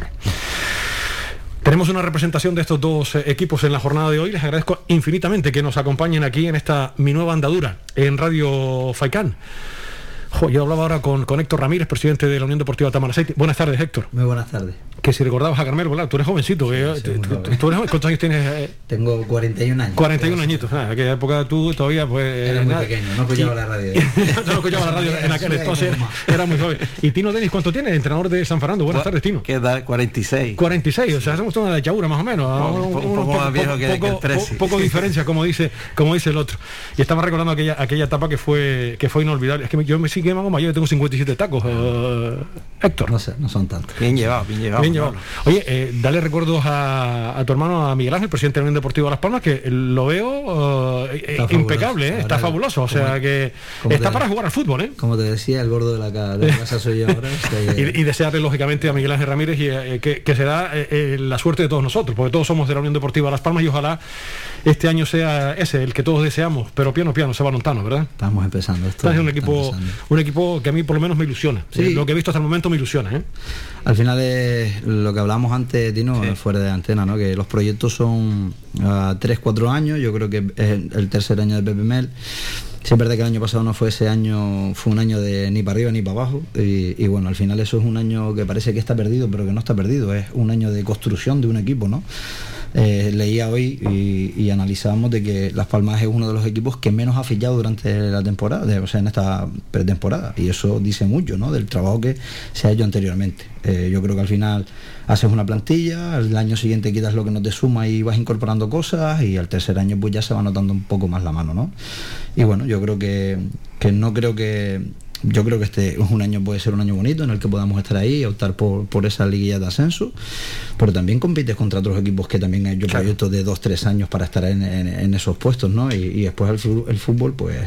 Tenemos una representación de estos dos eh, equipos en la jornada de hoy. Les agradezco infinitamente que nos acompañen aquí en esta mi nueva andadura en Radio Faicán. Jo, yo hablaba ahora con, con Héctor Ramírez, presidente de la Unión Deportiva Tamaracete. Buenas tardes, Héctor. Muy buenas tardes. Que si recordabas a Carmelo, ¿verdad? Tú eres jovencito. que- Sí, tú- eres. ¿Cuántos años tienes? eh? Tengo 41 años. 41 añitos. Ah, en aquella época tú todavía pues... Era eh, muy nada. pequeño, no escuchaba la radio. No escuchaba la radio en aquel entonces, era muy joven. ¿Y Tino Denis cuánto tiene? Entrenador de San Fernando. Buenas tardes, Tino. ¿Qué tal? 46. 46, o sea, hacemos toda una lechadura más o menos. Un po- un poco más viejo que- que el poco diferencia, como dice, como dice el otro. Y estaba recordando aquella, aquella etapa que fue, que fue inolvidable. Es que yo me sigue más mayor, yo tengo 57 tacos, eh, Héctor. No sé, no son tantos. Bien llevado, bien llevado. Bien llevado. Oye, eh, dale recuerdos a, a tu hermano, a Miguel Ángel, presidente de la Unión Deportiva Las Palmas, que lo veo eh, Está eh, fabuloso, impecable, eh, está fabuloso. O sea que está te- para jugar al fútbol, ¿eh? Como te decía, el gordo de la, ca- de la casa soy yo ahora. que- Y, y desearle lógicamente a Miguel Ángel Ramírez y, eh, que, que será eh, eh, la suerte de todos nosotros, porque todos somos de la Unión Deportiva Las Palmas y ojalá este año sea ese, el que todos deseamos, pero piano piano se va montano, ¿verdad? Estamos empezando esto. En un equipo, un equipo que a mí por lo menos me ilusiona. Sí. Lo que he visto hasta el momento me ilusiona, ¿eh? Al final es lo que hablamos antes, Tino, fuera de antena, ¿no? que los proyectos son a 3, 4 años, yo creo que es el el tercer año de Pepe Mel. Sí, es verdad que el año pasado no fue ese año, fue un año de ni para arriba ni para abajo. Y, y bueno, al final eso es un año que parece que está perdido, pero que no está perdido. Es un año de construcción de un equipo, ¿no? Eh, leía hoy y, analizábamos de que Las Palmas es uno de los equipos que menos ha fichado durante la temporada, o sea, en esta pretemporada. Y eso dice mucho, ¿no? Del trabajo que se ha hecho anteriormente. Eh, yo creo que al final haces una plantilla, al año siguiente quitas lo que no te suma y vas incorporando cosas y al tercer año pues ya se va notando un poco más la mano, ¿no? Y bueno, yo creo que, que no creo que yo creo que este es un año puede ser un año bonito en el que podamos estar ahí y optar por, por esa liguilla de ascenso, pero también compites contra otros equipos que también han hecho proyectos de dos, tres años para estar en, en- en esos puestos, ¿no? Y, y después el, fútbol, pues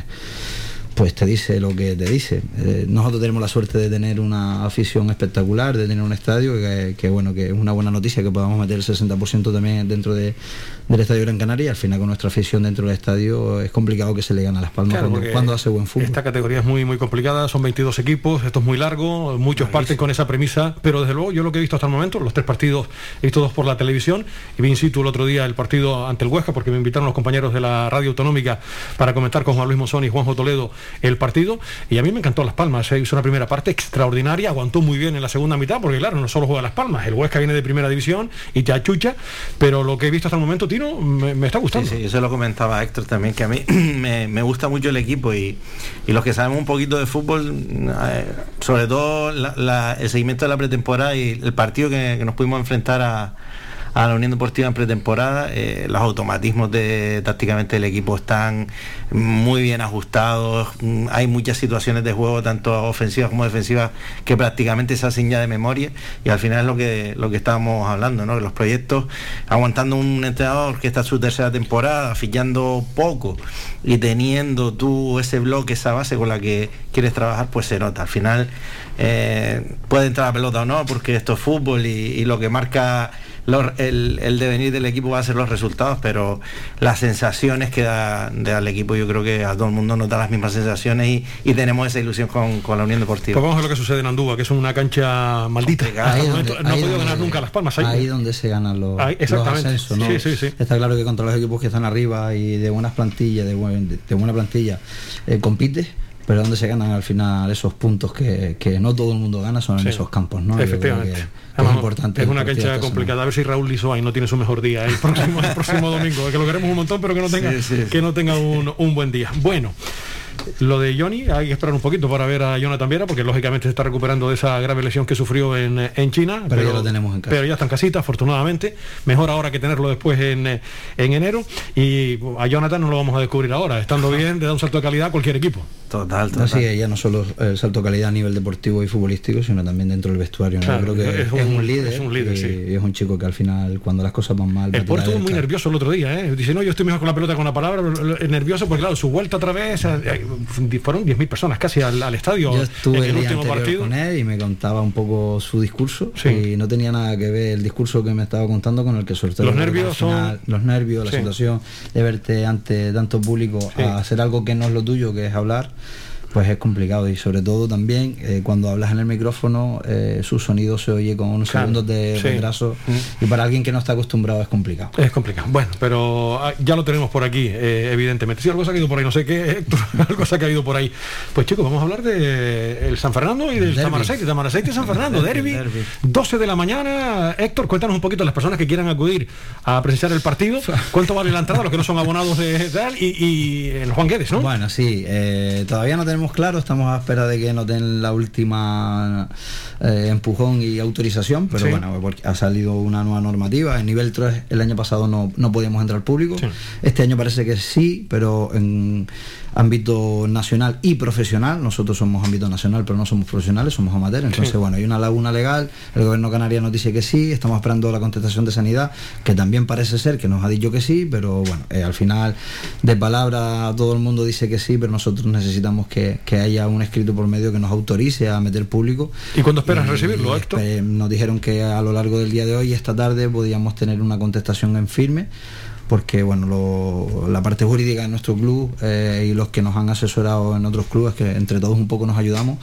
pues te dice lo que te dice. Eh, nosotros tenemos la suerte de tener una afición espectacular, de tener un estadio que, que, bueno, que es una buena noticia que podamos meter el 60% también dentro de, del estadio Gran Canaria y al final con nuestra afición dentro del estadio es complicado que se le gane a Las Palmas Claro, cuando, hace buen fútbol. Esta categoría es muy muy complicada, son 22 equipos, esto es muy largo, muchos parten con esa premisa, pero desde luego yo lo que he visto hasta el momento, los tres partidos he visto dos por la televisión y vi in situ el otro día el partido ante el Huesca porque me invitaron los compañeros de la radio autonómica para comentar con Juan Luis Monzón y Juanjo Toledo el partido y a mí me encantó Las Palmas, se hizo una primera parte extraordinaria, aguantó muy bien en la segunda mitad porque claro, no solo juega Las Palmas, el Huesca viene de primera división y te achucha, pero lo que he visto hasta el momento, Me, me está gustando. Sí, sí, eso lo comentaba Héctor también, que a mí me, me gusta mucho el equipo y, y los que sabemos un poquito de fútbol, eh, sobre todo la- la- el seguimiento de la pretemporada y el partido que, que nos pudimos enfrentar a, a la Unión Deportiva en pretemporada, eh, los automatismos de tácticamente del equipo están muy bien ajustados, mm, hay muchas situaciones de juego, tanto ofensivas como defensivas, que prácticamente se hacen ya de memoria y al final es lo que, lo que estábamos hablando, ¿no? los proyectos, aguantando un entrenador que está en su tercera temporada, fichando poco y teniendo tú ese bloque, esa base con la que quieres trabajar, pues se nota. Al final eh, puede entrar la pelota o no, porque esto es fútbol y lo que marca los- el, el devenir del equipo va a ser los resultados, pero las sensaciones que da, da al equipo, yo creo que a todo el mundo nos da las mismas sensaciones y, y tenemos esa ilusión con, con la Unión Deportiva. Pues vamos a ver lo que sucede en Andúa, que es una cancha maldita. El Ahí momento donde- no ha podido ganar nunca Las Palmas. ahí. Ahí donde se ganan los, Ahí, los ascensos, ¿no? Sí, sí, sí. Está claro que contra los equipos que están arriba y de buenas plantillas, de, buen- de- de buena plantilla, eh, compites, pero donde se ganan al final esos puntos que, que no todo el mundo gana son en Sí. esos campos, ¿no? Efectivamente. que Además, es importante. es una cancha complicada. A ver si Raúl Lizoay no tiene su mejor día el próximo, el próximo domingo, que lo queremos un montón, pero que no tenga, Sí, sí. que no tenga un, un buen día. Bueno. Lo de Johnny, hay que esperar un poquito para ver a Jonathan Viera, porque lógicamente se está recuperando de esa grave lesión que sufrió en, en China. Pero ya lo tenemos en casa. Pero ya está en casita, afortunadamente. Mejor ahora que tenerlo después en, eh, en enero. Y a Jonathan no lo vamos a descubrir ahora. Estando bien, le da un salto de calidad a cualquier equipo. Total, No, sí, ya no solo el salto de calidad a nivel deportivo y futbolístico, sino también dentro del vestuario. ¿no? Claro, Yo creo que es es un- un, líder, es un líder, y, sí. y es un chico que al final, cuando las cosas van mal, El tirar estuvo muy nervioso el otro día, ¿eh? Dice, no, yo estoy mejor con la pelota que con la palabra, nervioso porque claro, su vuelta otra vez, eh, fueron 10.000 personas casi al, al estadio Yo estuve en el, el día último partido. con él y me contaba un poco su discurso Sí. y no tenía nada que ver el discurso que me estaba contando con el que soltó. Los nervios final, son- Los nervios, la Sí. situación de verte ante tanto público Sí. a hacer algo que no es lo tuyo, que es hablar, pues es complicado y sobre todo también eh, cuando hablas en el micrófono eh, su sonido se oye con unos Claro, segundos de sí. retraso y para alguien que no está acostumbrado es complicado. Es complicado. Bueno, pero ah, ya lo tenemos por aquí, eh, evidentemente. Si algo se ha caído por ahí, no sé qué, Héctor, algo se ha caído por ahí. Pues chicos, vamos a hablar de el San Fernando y del. Tamaraceite. Tamaraceite y San Fernando, derby, 12 de la mañana. Héctor, cuéntanos un poquito las personas que quieran acudir a presenciar el partido. ¿Cuánto vale la entrada? Los que no son abonados de tal. Y, y el Juan Guedes, ¿no? Bueno, sí, eh, todavía no tenemos claro, estamos a espera de que nos den la última eh, empujón y autorización, pero Sí. bueno, porque ha salido una nueva normativa. En nivel 3 el año pasado no, no podíamos entrar público, este año parece que sí, pero en ámbito nacional y profesional, nosotros somos ámbito nacional, pero no somos profesionales, somos amateurs, entonces Sí. bueno, hay una laguna legal, el gobierno canario nos dice que sí, estamos esperando la contestación de sanidad, que también parece ser que nos ha dicho que sí, pero bueno, eh, al final de palabra todo el mundo dice que sí, pero nosotros necesitamos que, que haya un escrito por medio que nos autorice a meter público. ¿Y cuándo esperas recibirlo, Héctor? eh, nos dijeron que a lo largo del día de hoy, esta tarde, podíamos tener una contestación en firme porque bueno lo- la parte jurídica de nuestro club eh, y los que nos han asesorado en otros clubes que entre todos un poco nos ayudamos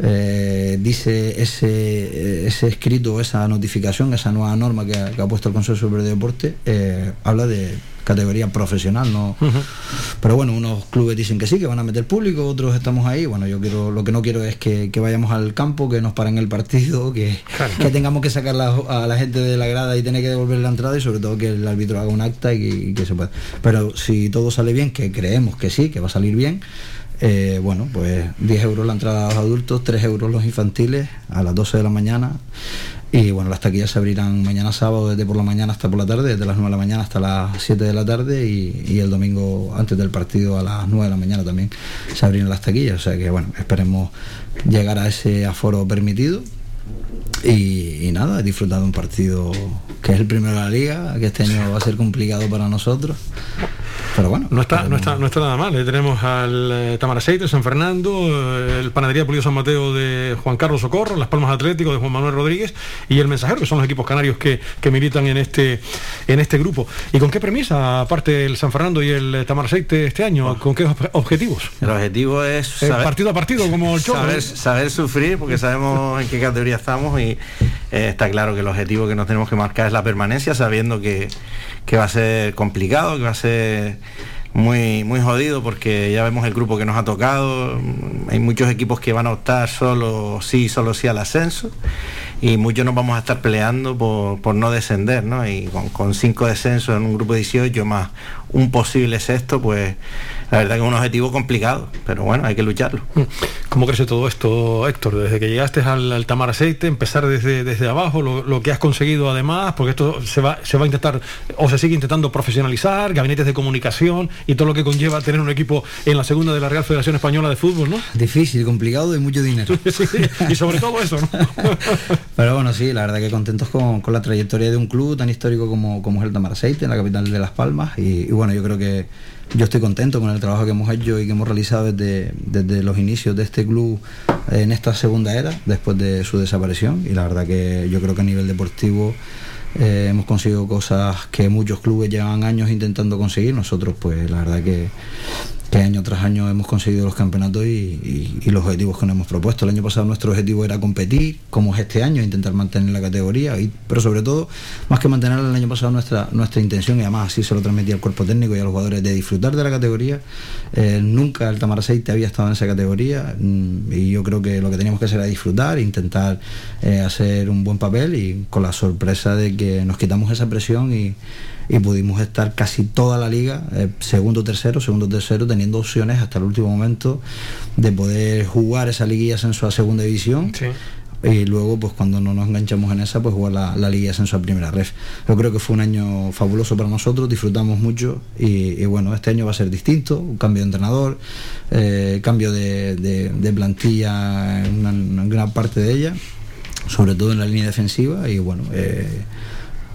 eh, dice ese, ese escrito, esa notificación, esa nueva norma que ha, que ha puesto el Consejo Superior de Deporte, eh, habla de categoría profesional, ¿no? Pero bueno, unos clubes dicen que sí, que van a meter público, otros estamos ahí. Bueno, yo quiero, lo que no quiero es que, que vayamos al campo, que nos paren el partido, que, que tengamos que sacar la- a la gente de la grada y tener que devolver la entrada y sobre todo que el árbitro haga un acta y, que- y que se pueda. Pero si todo sale bien, que creemos que sí, que va a salir bien. eh, bueno, pues 10 euros la entrada a los adultos, 3 euros los infantiles a las 12 de la mañana. Y bueno, las taquillas se abrirán mañana sábado desde por la mañana hasta por la tarde, desde las 9 de la mañana hasta las 7 de la tarde y, el domingo antes del partido a las 9 de la mañana también se abrirán las taquillas. O sea que bueno, esperemos llegar a ese aforo permitido y, y nada, disfrutar de un partido que es el primero de la liga, que este año va a ser complicado para nosotros. Pero bueno, No está, no está, no está nada mal. eh. Tenemos al eh, Tamaraceite, San Fernando, eh, el Panadería Pulido San Mateo de Juan Carlos Socorro, Las Palmas Atlético de Juan Manuel Rodríguez y el Mensajero, que son los equipos canarios que, que militan en este, en este grupo. ¿Y con qué premisa, aparte el San Fernando y el eh, Tamaraceite este año? ¿Con qué ob- objetivos? El objetivo es partido a partido, como el saber, ¿eh? saber sufrir, porque sabemos en qué categoría estamos y eh, está claro que el objetivo que nos tenemos que marcar es la permanencia, sabiendo que, que va a ser complicado, que va a ser muy, muy jodido, porque ya vemos el grupo que nos ha tocado. Hay muchos equipos que van a optar solo sí, solo sí al ascenso y muchos nos vamos a estar peleando por, por no descender, ¿no? Y con, con cinco descensos en un grupo de 18 más un posible sexto, pues la verdad que es un objetivo complicado, pero bueno, hay que lucharlo. ¿Cómo crece todo esto, Héctor? Desde que llegaste al, al Tamaraceite, empezar desde, desde abajo, lo, lo que has conseguido además, porque esto se va, se va a intentar, o se sigue intentando profesionalizar, gabinetes de comunicación y todo lo que conlleva tener un equipo en la segunda de la Real Federación Española de Fútbol, ¿no? Difícil, complicado y mucho dinero. y sobre todo eso, ¿no? Pero bueno, sí, la verdad que contentos con, con la trayectoria de un club tan histórico como, como es el Tamaraceite, en la capital de Las Palmas. Y, y bueno, yo creo que yo estoy contento con el trabajo que hemos hecho y que hemos realizado desde, desde los inicios de este club en esta segunda era, después de su desaparición. Y la verdad que yo creo que a nivel deportivo eh, hemos conseguido cosas que muchos clubes llevan años intentando conseguir. Nosotros, pues la verdad que, que año tras año hemos conseguido los campeonatos y, los objetivos que nos hemos propuesto. El año pasado nuestro objetivo era competir, como es este año, intentar mantener la categoría, pero sobre todo, más que mantener el año pasado nuestra, nuestra intención, y además así se lo transmití al cuerpo técnico y a los jugadores, de disfrutar de la categoría. Eh, nunca el Tamaraceite había estado en esa categoría mm, y yo creo que lo que teníamos que hacer era disfrutar, intentar eh, hacer un buen papel y con la sorpresa de que nos quitamos esa presión y y pudimos estar casi toda la liga, eh, segundo, tercero, segundo, tercero, teniendo opciones hasta el último momento de poder jugar esa liguilla ascenso a segunda división. Y luego, pues cuando no nos enganchamos en esa, pues jugar la, la Liga de Ascenso a Primera Ref. Yo creo que fue un año fabuloso para nosotros, disfrutamos mucho y, y bueno, este año va a ser distinto, un cambio de entrenador, eh, cambio de, de- de plantilla en una, una gran parte de ella, sobre todo en la línea defensiva y bueno, eh,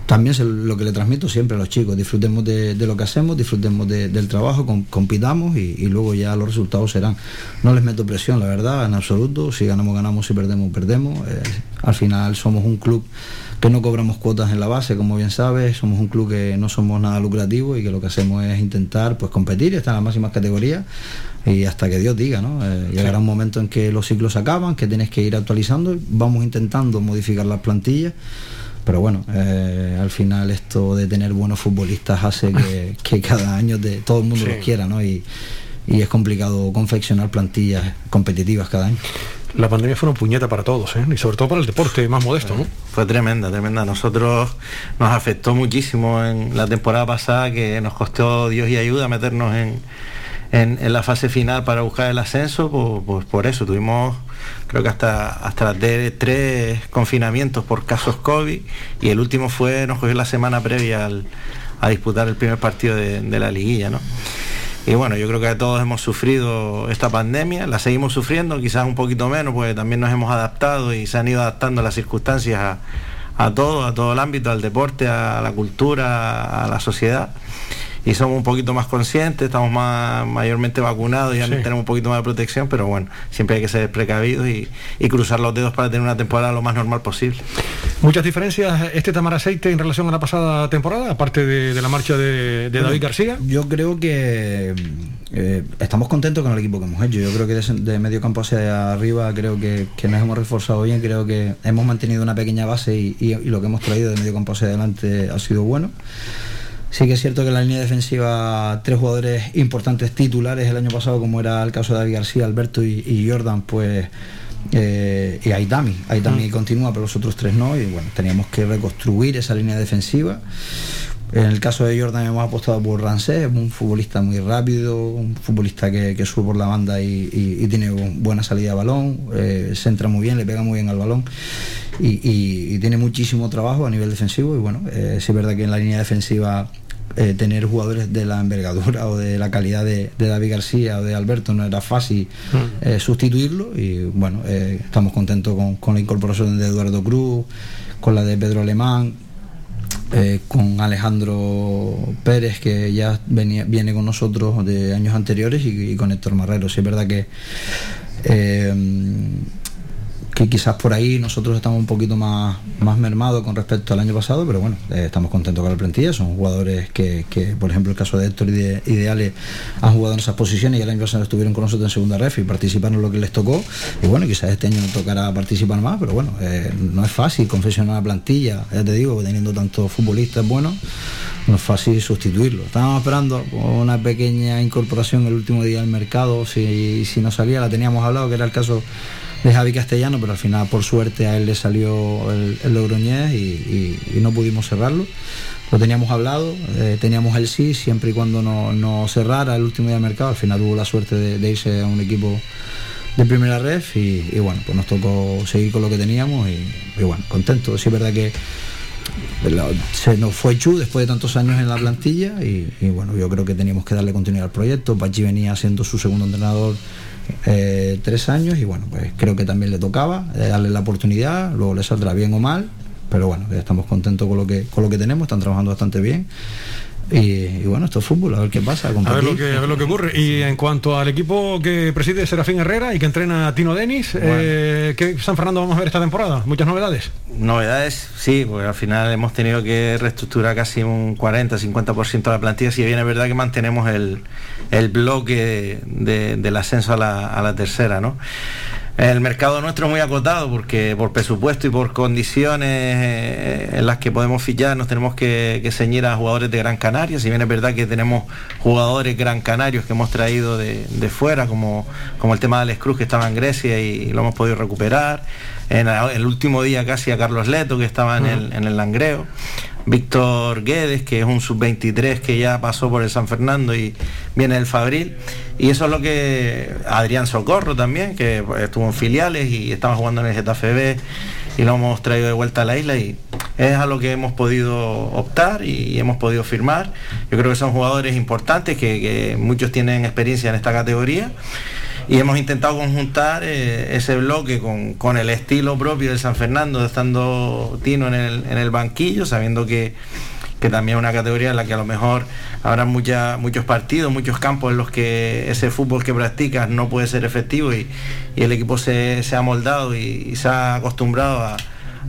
también es lo que le transmito siempre a los chicos, disfrutemos de, lo que hacemos, disfrutemos del trabajo, compitamos y, luego ya los resultados serán. No les meto presión, la verdad, en absoluto, si ganamos, ganamos, si perdemos, perdemos. Eh, al final somos un club que no cobramos cuotas en la base, como bien sabes, somos un club que no somos nada lucrativo y que lo que hacemos es intentar pues competir, estar en las máximas categorías y hasta que Dios diga, ¿no? Eh, llegará un momento en que los ciclos acaban, que tienes que ir actualizando, vamos intentando modificar las plantillas, pero bueno, eh, al final esto de tener buenos futbolistas hace que, cada año de, todo el mundo los quiera, ¿no? Y, y es complicado confeccionar plantillas competitivas cada año la pandemia fue una puñeta para todos, ¿eh? y sobre todo para el deporte más modesto, ¿no? Fue tremenda, tremenda. Nosotros nos afectó muchísimo en la temporada pasada, que nos costó Dios y ayuda meternos en, en, la fase final para buscar el ascenso, pues, pues, por eso tuvimos creo que hasta hasta tres confinamientos por casos COVID y el último fue nos cogió la semana previa a disputar el primer partido de, de la liguilla, ¿no? Y bueno, yo creo que todos hemos sufrido esta pandemia, la seguimos sufriendo, quizás un poquito menos, porque también nos hemos adaptado y se han ido adaptando las circunstancias a, todo, a todo el ámbito, al deporte, a la cultura, a la sociedad y somos un poquito más conscientes, estamos más mayormente vacunados y ya tenemos un poquito más de protección, pero bueno, siempre hay que ser precavidos y, cruzar los dedos para tener una temporada lo más normal posible. Muchas diferencias este Tamar Aceite en relación a la pasada temporada, aparte de, la marcha de, David García. Yo creo que eh, estamos contentos con el equipo que hemos hecho. Yo creo que de, medio campo hacia arriba creo que, nos hemos reforzado bien, creo que hemos mantenido una pequeña base y, y lo que hemos traído de medio campo hacia adelante ha sido bueno. Sí que es cierto que en la línea defensiva tres jugadores importantes titulares el año pasado, como era el caso de David García, Alberto y, Jordan, pues eh, y Aitami. Aitami mm. continúa, pero los otros tres no. Y bueno, teníamos que reconstruir esa línea defensiva. En el caso de Jordan hemos apostado por Rancé, un futbolista muy rápido, un futbolista que, sube por la banda y, tiene buena salida de balón, eh, se entra muy bien, le pega muy bien al balón y, tiene muchísimo trabajo a nivel defensivo y bueno, eh, es verdad que en la línea defensiva eh, tener jugadores de la envergadura o de la calidad de, David García o de Alberto no era fácil mm. eh, sustituirlo y bueno, eh, estamos contentos con, la incorporación de Eduardo Cruz, con la de Pedro Alemán, con Alejandro Pérez que ya venía, viene con nosotros de años anteriores y, y con Héctor Marrero. Sí es verdad que que quizás por ahí nosotros estamos un poquito más, más mermados con respecto al año pasado, pero bueno, eh, estamos contentos con la plantilla, son jugadores que, por ejemplo, el caso de Héctor y de Ideales han jugado en esas posiciones y el año pasado estuvieron con nosotros en segunda ref y participaron en lo que les tocó, y bueno, quizás este año tocará participar más, pero bueno, eh, no es fácil confeccionar una plantilla, ya te digo, teniendo tantos futbolistas buenos, no es fácil sustituirlo. Estábamos esperando una pequeña incorporación el último día del mercado, si, si no salía, la teníamos hablado, que era el caso de Javi Castellano, pero al final por suerte a él le salió el, el Logroñés y, no pudimos cerrarlo. Lo teníamos hablado, eh, teníamos el sí, siempre y cuando no, cerrara el último día del mercado, al final tuvo la suerte de, irse a un equipo de primera red y, bueno, pues nos tocó seguir con lo que teníamos y, bueno, contento. Sí es verdad que se nos fue Chu después de tantos años en la plantilla y, bueno, yo creo que teníamos que darle continuidad al proyecto. Pachi venía siendo su segundo entrenador eh, tres años y bueno, pues creo que también le tocaba eh, darle la oportunidad, luego le saldrá bien o mal, pero bueno, estamos contentos con lo que, con lo que tenemos, están trabajando bastante bien. Y, bueno, esto es fútbol, a ver qué pasa. A ver, lo que, a ver lo que ocurre. Y en cuanto al equipo que preside Serafín Herrera y que entrena a Tino Denis, eh, ¿qué San Fernando vamos a ver esta temporada? ¿Muchas novedades? Novedades, sí, porque al final hemos tenido que reestructurar casi un 40-50% de la plantilla, si bien es verdad que mantenemos el, bloque del ascenso a la, a la tercera, ¿no? El mercado nuestro es muy acotado porque por presupuesto y por condiciones eh, en las que podemos fichar nos tenemos que, ceñir a jugadores de Gran Canaria, si bien es verdad que tenemos jugadores gran canarios que hemos traído de, fuera, como, como el tema de Alex Cruz que estaba en Grecia y, lo hemos podido recuperar, en el último día casi a Carlos Leto que estaba en, el, en el Langreo. Víctor Guedes, que es un sub-23 que ya pasó por el San Fernando y viene del Fabril. Y eso es lo que Adrián Socorro también, que estuvo en filiales y estaba jugando en el Getafe y lo hemos traído de vuelta a la isla y es a lo que hemos podido optar y hemos podido firmar. Yo creo que son jugadores importantes que muchos tienen experiencia en esta categoría y hemos intentado conjuntar eh, ese bloque con, con, el estilo propio de San Fernando, estando Tino en el, en el banquillo, sabiendo que, que también es una categoría en la que a lo mejor habrá mucha, muchos partidos, muchos campos en los que ese fútbol que practicas no puede ser efectivo y, y el equipo se, se, ha moldado y, y se ha acostumbrado a,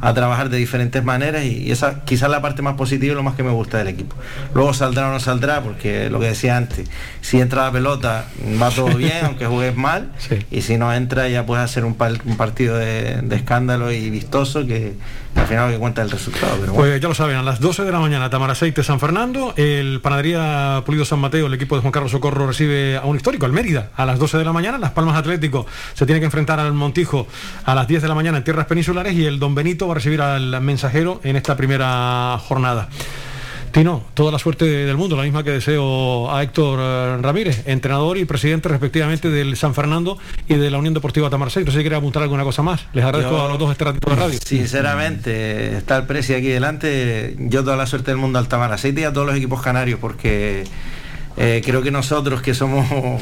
a trabajar de diferentes maneras y, esa quizás la parte más positiva y lo más que me gusta del equipo. Luego saldrá o no saldrá, porque lo que decía antes, si entra la pelota va todo bien, aunque juegues mal, sí. y si no entra ya puedes hacer un, un partido de, de, escándalo y vistoso que al final lo que cuenta el resultado. Pero bueno. Pues ya lo saben, a las 12 de la mañana Tamaraceite San Fernando, el Panadería Pulido San Mateo, el equipo de Juan Carlos Socorro recibe a un histórico, el Mérida, a las 12 de la mañana, Las Palmas Atlético se tiene que enfrentar al Montijo a las 10 de la mañana en tierras peninsulares y el Don Benito va a recibir al mensajero en esta primera jornada. Tino, toda la suerte del mundo, la misma que deseo a Héctor eh, Ramírez, entrenador y presidente respectivamente del San Fernando y de la Unión Deportiva Tamarseiro. No sé si quiere apuntar alguna cosa más. Les agradezco yo, a los dos este ratito de radio. Sinceramente, está el presi aquí delante. Yo toda la suerte del mundo al Tamarseiro y a todos los equipos canarios porque eh, creo que nosotros que somos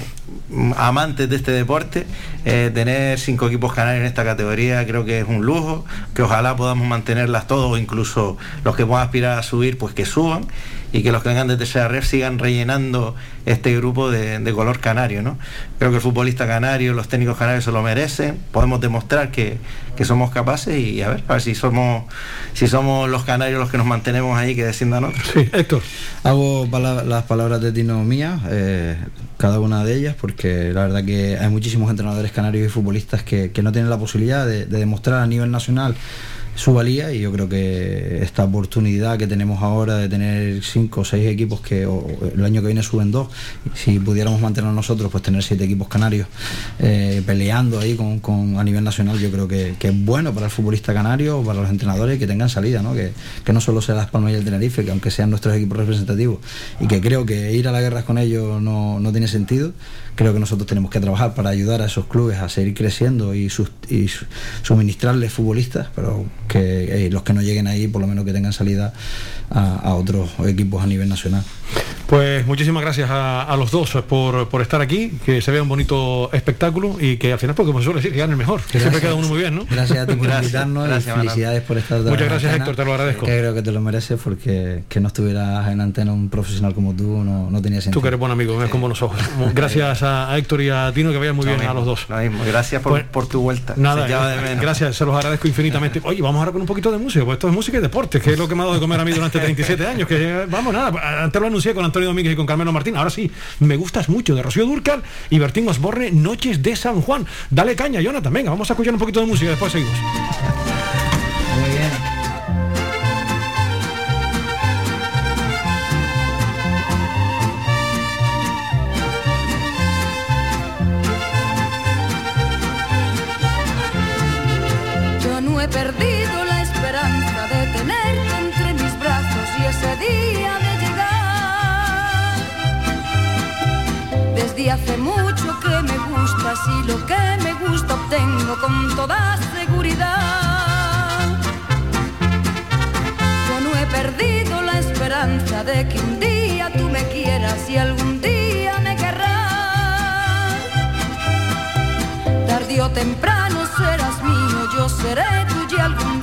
amantes de este deporte, eh, tener cinco equipos canarios en esta categoría creo que es un lujo, que ojalá podamos mantenerlas todos, incluso los que puedan aspirar a subir, pues que suban y que los que vengan de tercera red sigan rellenando este grupo de, de, color canario. ¿no? Creo que el futbolista canario, los técnicos canarios se lo merecen, podemos demostrar que, que somos capaces y a ver, a ver si somos si somos los canarios los que nos mantenemos ahí que desciendan otros. Sí, Héctor. Hago pala las palabras de Tino mías, eh, cada una de ellas, porque la verdad que hay muchísimos entrenadores canarios y futbolistas que, que no tienen la posibilidad de, de demostrar a nivel nacional su valía y yo creo que esta oportunidad que tenemos ahora de tener cinco o seis equipos que el año que viene suben dos, si pudiéramos mantener nosotros, pues tener siete equipos canarios eh, peleando ahí con, a nivel nacional, yo creo que, que, es bueno para el futbolista canario, para los entrenadores que tengan salida, ¿no? Que, que no solo sea Las Palmas y el Tenerife, que aunque sean nuestros equipos representativos y que creo que ir a la guerra con ellos no, no tiene sentido, creo que nosotros tenemos que trabajar para ayudar a esos clubes a seguir creciendo y, y suministrarles futbolistas, pero que eh, los que no lleguen ahí por lo menos que tengan salida a, a otros equipos a nivel nacional. Pues muchísimas gracias a, a los dos por, por, estar aquí, que se vea un bonito espectáculo y que al final, porque como suele decir, que gane el mejor, que siempre queda uno muy bien, ¿no? Gracias a ti por invitarnos gracias, y felicidades por estar Muchas gracias Héctor, te lo agradezco. Que creo que te lo mereces porque que no estuvieras en antena un profesional como tú no, no tenía sentido. Tú que eres buen amigo, ves con buenos ojos. Gracias a, a, Héctor y a Tino, que vayan muy lo bien mismo, a los dos. Lo mismo. Gracias por, pues, por tu vuelta. Nada, se gracias, se los agradezco infinitamente. Oye, vamos ahora con un poquito de música, pues esto es música y deporte, que es lo que me ha dado de comer a mí durante 37 años, que vamos, nada, antes lo anuncié con Antonio Domínguez y con Carmelo Martín, ahora sí, me gustas mucho, de Rocío Durcal y Bertín Osborne, Noches de San Juan. Dale caña, Jonathan, venga, vamos a escuchar un poquito de música después seguimos. Hace mucho que me gustas y lo que me gusta obtengo con toda seguridad. Yo no he perdido la esperanza de que un día tú me quieras y algún día me querrás. Tarde o temprano serás mío, yo seré tuya algún día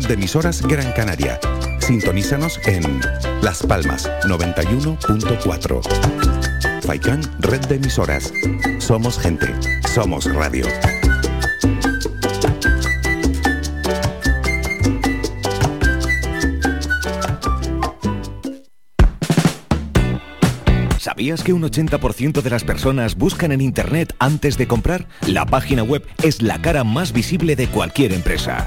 Red de emisoras Gran Canaria. Sintonízanos en Las Palmas 91.4. Faikan Red de emisoras. Somos gente. Somos radio. ¿Sabías que un 80% de las personas buscan en Internet antes de comprar? La página web es la cara más visible de cualquier empresa.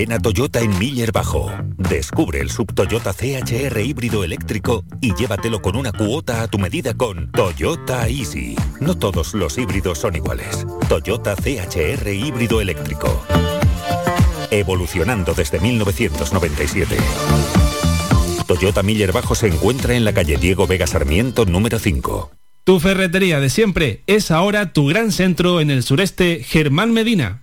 Ven a Toyota en Miller Bajo. Descubre el sub Toyota CHR híbrido eléctrico y llévatelo con una cuota a tu medida con Toyota Easy. No todos los híbridos son iguales. Toyota CHR híbrido eléctrico. Evolucionando desde 1997. Toyota Miller Bajo se encuentra en la calle Diego Vega Sarmiento número 5. Tu ferretería de siempre es ahora tu gran centro en el sureste Germán Medina.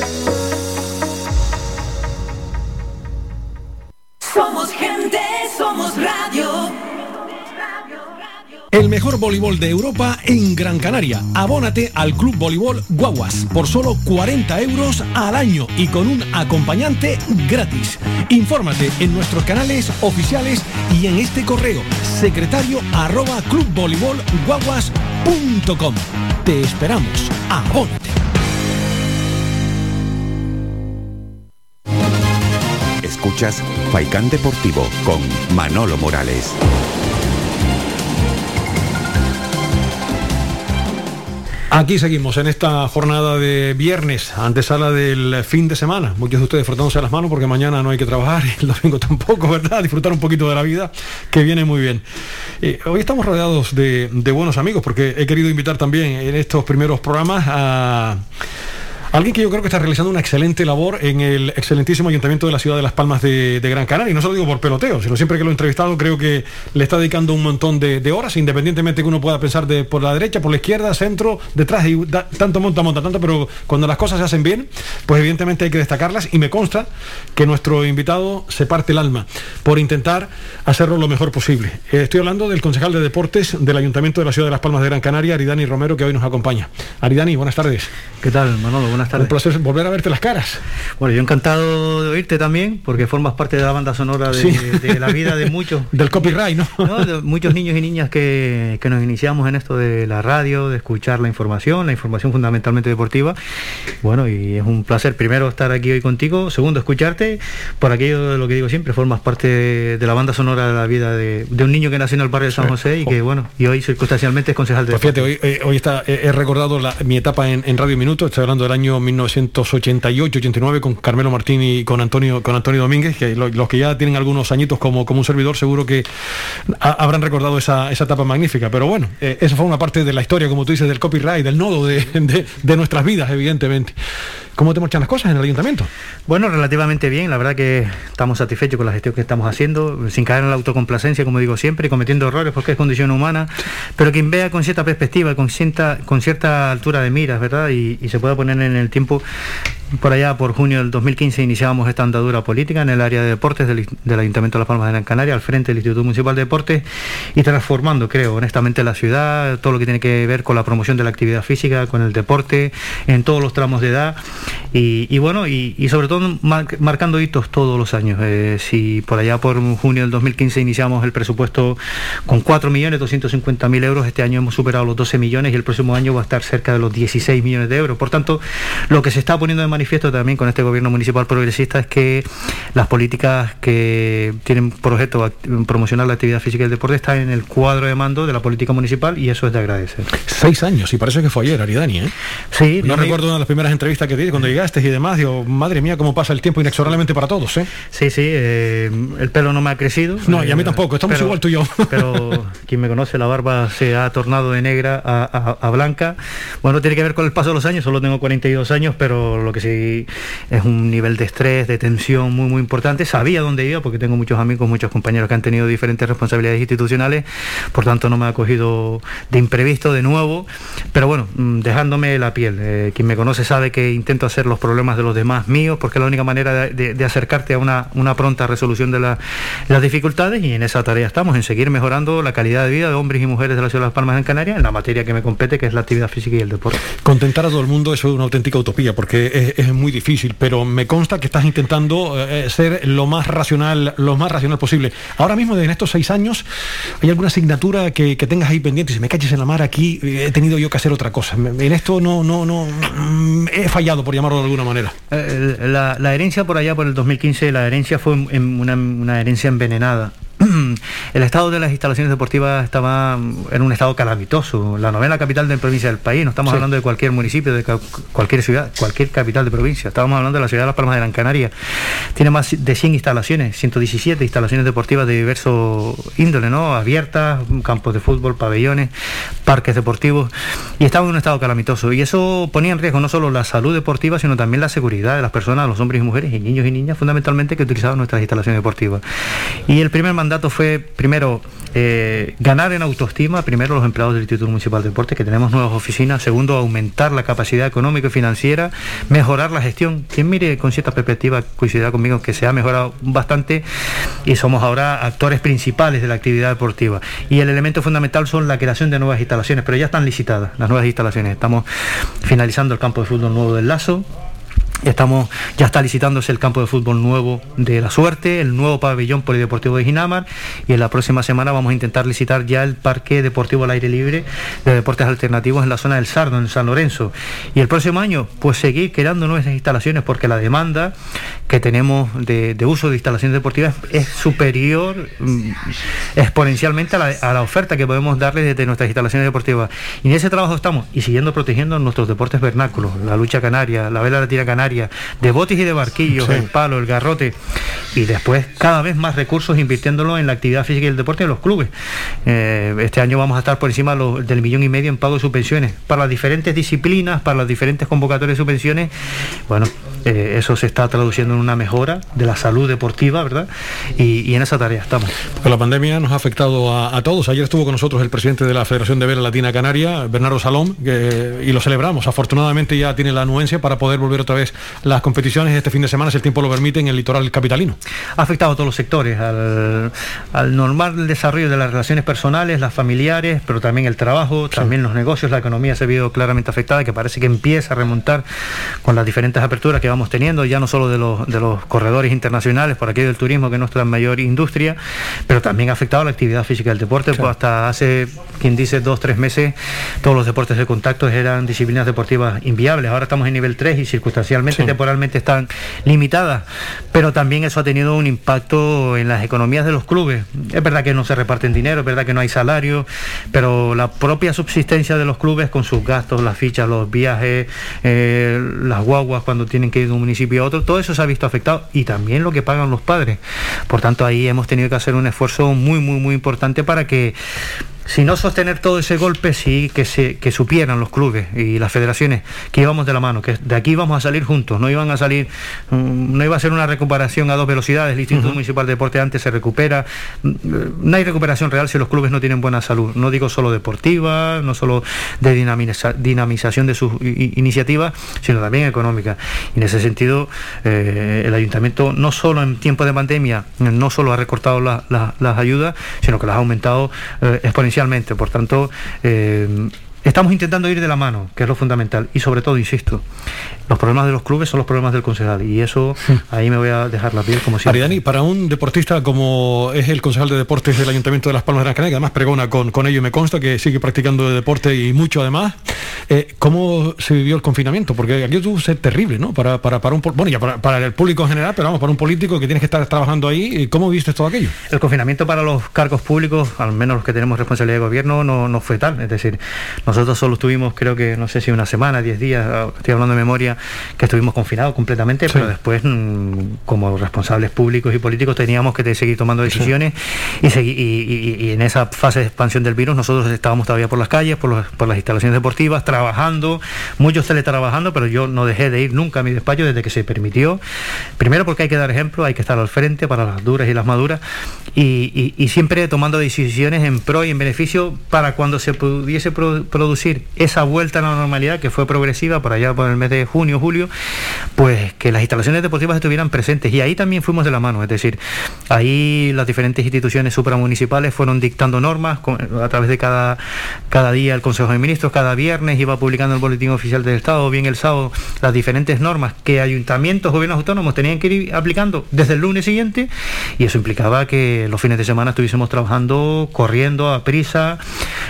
El mejor voleibol de Europa en Gran Canaria. Abónate al Club Voleibol Guaguas por solo 40 euros al año y con un acompañante gratis. Infórmate en nuestros canales oficiales y en este correo secretario arroba clubvoleibolguaguas.com. Te esperamos. Abónate. Escuchas Faikán Deportivo con Manolo Morales. Aquí seguimos en esta jornada de viernes, antesala del fin de semana. Muchos de ustedes frotándose las manos porque mañana no hay que trabajar el domingo tampoco, ¿verdad? Disfrutar un poquito de la vida, que viene muy bien. Eh, hoy estamos rodeados de, de buenos amigos porque he querido invitar también en estos primeros programas a Alguien que yo creo que está realizando una excelente labor en el excelentísimo ayuntamiento de la ciudad de Las Palmas de, Gran Canaria. Y no solo digo por peloteo, sino siempre que lo he entrevistado creo que le está dedicando un montón de, horas, independientemente que uno pueda pensar de por la derecha, por la izquierda, centro, detrás, y tanto monta, monta, tanto, pero cuando las cosas se hacen bien, pues evidentemente hay que destacarlas y me consta que nuestro invitado se parte el alma por intentar hacerlo lo mejor posible. Eh, estoy hablando del concejal de deportes del ayuntamiento de la ciudad de Las Palmas de Gran Canaria, Aridani Romero, que hoy nos acompaña. Aridani, buenas tardes. ¿Qué tal, Manolo? Tardes. Un placer volver a verte las caras. Bueno, yo encantado de oírte también, porque formas parte de la banda sonora de, Sí. de la vida de muchos. Del copyright, ¿no? ¿no? De muchos niños y niñas que, que nos iniciamos en esto de la radio, de escuchar la información, la información fundamentalmente deportiva. Bueno, y es un placer primero estar aquí hoy contigo, segundo escucharte, por aquello de lo que digo siempre, formas parte de, la banda sonora de la vida de, de un niño que nació en el barrio de San José y que, bueno, y hoy circunstancialmente es concejal de Pues fíjate, hoy, eh, hoy está, eh, he recordado la- mi etapa en, en Radio Minuto, estoy hablando del año 1988-89 con Carmelo Martín y con Antonio, con Antonio Domínguez, que lo- los que ya tienen algunos añitos como, como un servidor seguro que ha- habrán recordado esa, esa etapa magnífica. Pero bueno, eh, eso fue una parte de la historia, como tú dices, del copyright, del nodo de- de nuestras vidas, evidentemente. ¿Cómo te marchan las cosas en el ayuntamiento? Bueno, relativamente bien, la verdad que estamos satisfechos con la gestión que estamos haciendo, sin caer en la autocomplacencia, como digo siempre, y cometiendo errores porque es condición humana, pero quien vea con cierta perspectiva, con cierta, con cierta altura de miras, ¿verdad? Y, y se pueda poner en el tiempo, por allá, por junio del 2015, iniciábamos esta andadura política en el área de deportes del, del Ayuntamiento de Las Palmas de Gran Canaria, al frente del Instituto Municipal de Deportes, y transformando, creo, honestamente la ciudad, todo lo que tiene que ver con la promoción de la actividad física, con el deporte, en todos los tramos de edad, y, bueno, y, sobre todo mar- marcando hitos todos los años. Eh, si por allá por junio del 2015 iniciamos el presupuesto con 4.250.000 euros, este año hemos superado los 12 millones y el próximo año va a estar cerca de los 16 millones de euros. Por tanto, lo que se está poniendo de manifiesto también con este gobierno municipal progresista es que las políticas que tienen por objeto promocionar la actividad física y el deporte están en el cuadro de mando de la política municipal y eso es de agradecer. Seis años, y parece que fue ayer, Aridani, ¿eh? Sí, No recuerdo una de las primeras entrevistas que te di cuando llegaste y demás, digo, madre mía, cómo pasa el tiempo inexorablemente para todos, ¿eh? Sí, sí, eh, el pelo no me ha crecido. No, y a mí Eh, tampoco, estamos pero- igual tú y yo. Pero quien me conoce, la barba se ha tornado de negra a, a- a blanca. Bueno, tiene que ver con el paso de los años, solo tengo 42 años, pero lo que sí es un nivel de estrés, de tensión muy, muy importante. Sabía dónde iba, porque tengo muchos amigos, muchos compañeros que han tenido diferentes responsabilidades institucionales, por tanto no me ha cogido de imprevisto de nuevo, pero bueno, mm, dejándome la piel. Eh, quien me conoce sabe que intento hacer los problemas de los demás míos, porque es la única manera de, acercarte a una, una pronta resolución de la- las dificultades y en esa tarea estamos, en seguir mejorando la calidad de vida de hombres y mujeres de la ciudad de Las Palmas en Canarias en la materia que me compete, que es la actividad física y el deporte. Contentar a todo el mundo es una auténtica utopía porque es, es muy difícil, pero me consta que estás intentando eh, ser lo más racional, lo más racional posible. Ahora mismo, en estos seis años, ¿hay alguna asignatura que, tengas ahí pendiente? Si me calles en la mar aquí, eh, he tenido yo que hacer otra cosa. En esto no, no, no, mm, he fallado, por llamarlo de alguna manera. Eh, La, la herencia por allá por el 2015, la herencia fue en una, una herencia envenenada. el estado de las instalaciones deportivas estaba en un estado calamitoso. La novena capital de provincia del país, no estamos Sí. hablando de cualquier municipio, de cualquier ciudad, cualquier capital de provincia. Estábamos hablando de la ciudad de Las Palmas de Gran Canaria. Tiene más de 100 instalaciones, 117 instalaciones deportivas de diverso índole, ¿no? Abiertas, campos de fútbol, pabellones, parques deportivos. Y estaba en un estado calamitoso. Y eso ponía en riesgo no solo la salud deportiva, sino también la seguridad de las personas, los hombres y mujeres, y niños y niñas, fundamentalmente, que utilizaban nuestras instalaciones deportivas. Y el primer mandato fue, primero, eh, ganar en autoestima, primero los empleados del Instituto Municipal de Deportes, que tenemos nuevas oficinas, segundo, aumentar la capacidad económica y financiera, mejorar la gestión. Quien mire con cierta perspectiva coincidirá conmigo que se ha mejorado bastante y somos ahora actores principales de la actividad deportiva. Y el elemento fundamental son la creación de nuevas instalaciones, pero ya están licitadas las nuevas instalaciones. Estamos finalizando el campo de fútbol nuevo del Lazo, Estamos, ya está licitándose el campo de fútbol nuevo de La Suerte, el nuevo pabellón polideportivo de Ginamar y en la próxima semana vamos a intentar licitar ya el parque deportivo al aire libre de deportes alternativos en la zona del Sardo, en San Lorenzo. Y el próximo año, pues seguir creando nuevas instalaciones porque la demanda que tenemos de, uso de instalaciones deportivas es superior mm, exponencialmente a la, a la oferta que podemos darle desde nuestras instalaciones deportivas. Y en ese trabajo estamos y siguiendo protegiendo nuestros deportes vernáculos, la lucha canaria, la vela latina canaria, de botes y de barquillos, Sí. el palo, el garrote, y después cada vez más recursos invirtiéndolo en la actividad física y el deporte de los clubes. Eh, este año vamos a estar por encima del millón y medio en pago de subvenciones para las diferentes disciplinas, para las diferentes convocatorias de subvenciones. Bueno, eh, eso se está traduciendo en una mejora de la salud deportiva, ¿verdad? Y, y en esa tarea estamos. Porque la pandemia nos ha afectado a, a todos. Ayer estuvo con nosotros el presidente de la Federación de Vela Latina Canaria, Bernardo Salom, que- y lo celebramos. Afortunadamente ya tiene la anuencia para poder volver otra vez las competiciones este fin de semana, si el tiempo lo permite, en el litoral capitalino. ha afectado a todos los sectores, al, al normal desarrollo de las relaciones personales, las familiares, pero también el trabajo, también los negocios, la economía se ha visto claramente afectada, que parece que empieza a remontar con las diferentes aperturas que vamos teniendo, ya no solo de los, de los corredores internacionales, por aquí del turismo, que es nuestra mayor industria, pero también ha afectado a la actividad física del deporte, pues hasta hace, quien dice, dos, tres meses, todos los deportes de contacto eran disciplinas deportivas inviables, ahora estamos en nivel 3 y circunstancialmente, temporalmente están limitadas, pero también eso ha tenido un impacto en las economías de los clubes. Es verdad que no se reparten dinero, es verdad que no hay salario, pero la propia subsistencia de los clubes con sus gastos, las fichas, los viajes, eh, las guaguas cuando tienen que ir de un municipio a otro, todo eso se ha visto afectado y también lo que pagan los padres. Por tanto, ahí hemos tenido que hacer un esfuerzo muy, muy, muy importante para que si no sostener todo ese golpe, sí que se que supieran los clubes y las federaciones que íbamos de la mano, que de aquí íbamos a salir juntos, no iban a salir, mm, no iba a ser una recuperación a dos velocidades, el Instituto Municipal de Deporte antes se recupera, Mm, no hay recuperación real si los clubes no tienen buena salud, no digo solo deportiva, no solo de dinamiza- dinamización de sus iniciativas, sino también económica. Y en ese sentido, eh, el ayuntamiento no solo en tiempo de pandemia, no solo ha recortado la- la- las ayudas, sino que las ha aumentado eh, exponencialmente. Por tanto, eh, estamos intentando ir de la mano, que es lo fundamental. Y sobre todo, insisto, los problemas de los clubes son los problemas del concejal. Y eso, ahí me voy a dejar la piel como siempre. Aridani, para un deportista como es el concejal de deportes del Ayuntamiento de Las Palmas de Gran Canaria, que además pregona con, con ello y me consta que sigue practicando de deporte y mucho además, eh, ¿cómo se vivió el confinamiento? Porque aquí tuvo que ser terrible, ¿no? Para, para, para un bueno, ya para, para el público en general, pero vamos, para un político que tienes que estar trabajando ahí, ¿cómo viste todo aquello? El confinamiento para los cargos públicos, al menos los que tenemos responsabilidad de gobierno, no, no fue tal. Es decir, nosotros solo estuvimos, creo que, no sé si una semana, diez días, ah, estoy hablando de memoria, que estuvimos confinados completamente, pero después, mm, como responsables públicos y políticos, teníamos que seguir tomando decisiones y, segui- y- y- y en esa fase de expansión del virus nosotros estábamos todavía por las calles, por, los- por las instalaciones deportivas, trabajando, muchos teletrabajando, pero yo no dejé de ir nunca a mi despacho desde que se permitió. Primero porque hay que dar ejemplo, hay que estar al frente para las duras y las maduras y, siempre tomando decisiones en pro y en beneficio para cuando se pudiese pro- producir esa vuelta a la normalidad que fue progresiva por allá por el mes de junio, julio, pues que las instalaciones deportivas estuvieran presentes. Y ahí también fuimos de la mano, es decir, ahí las diferentes instituciones supramunicipales fueron dictando normas a través de cada, cada día el Consejo de Ministros, cada viernes iba publicando el boletín oficial del Estado, bien el sábado, las diferentes normas que ayuntamientos, gobiernos autónomos tenían que ir aplicando desde el lunes siguiente y eso implicaba que los fines de semana estuviésemos trabajando, corriendo a prisa,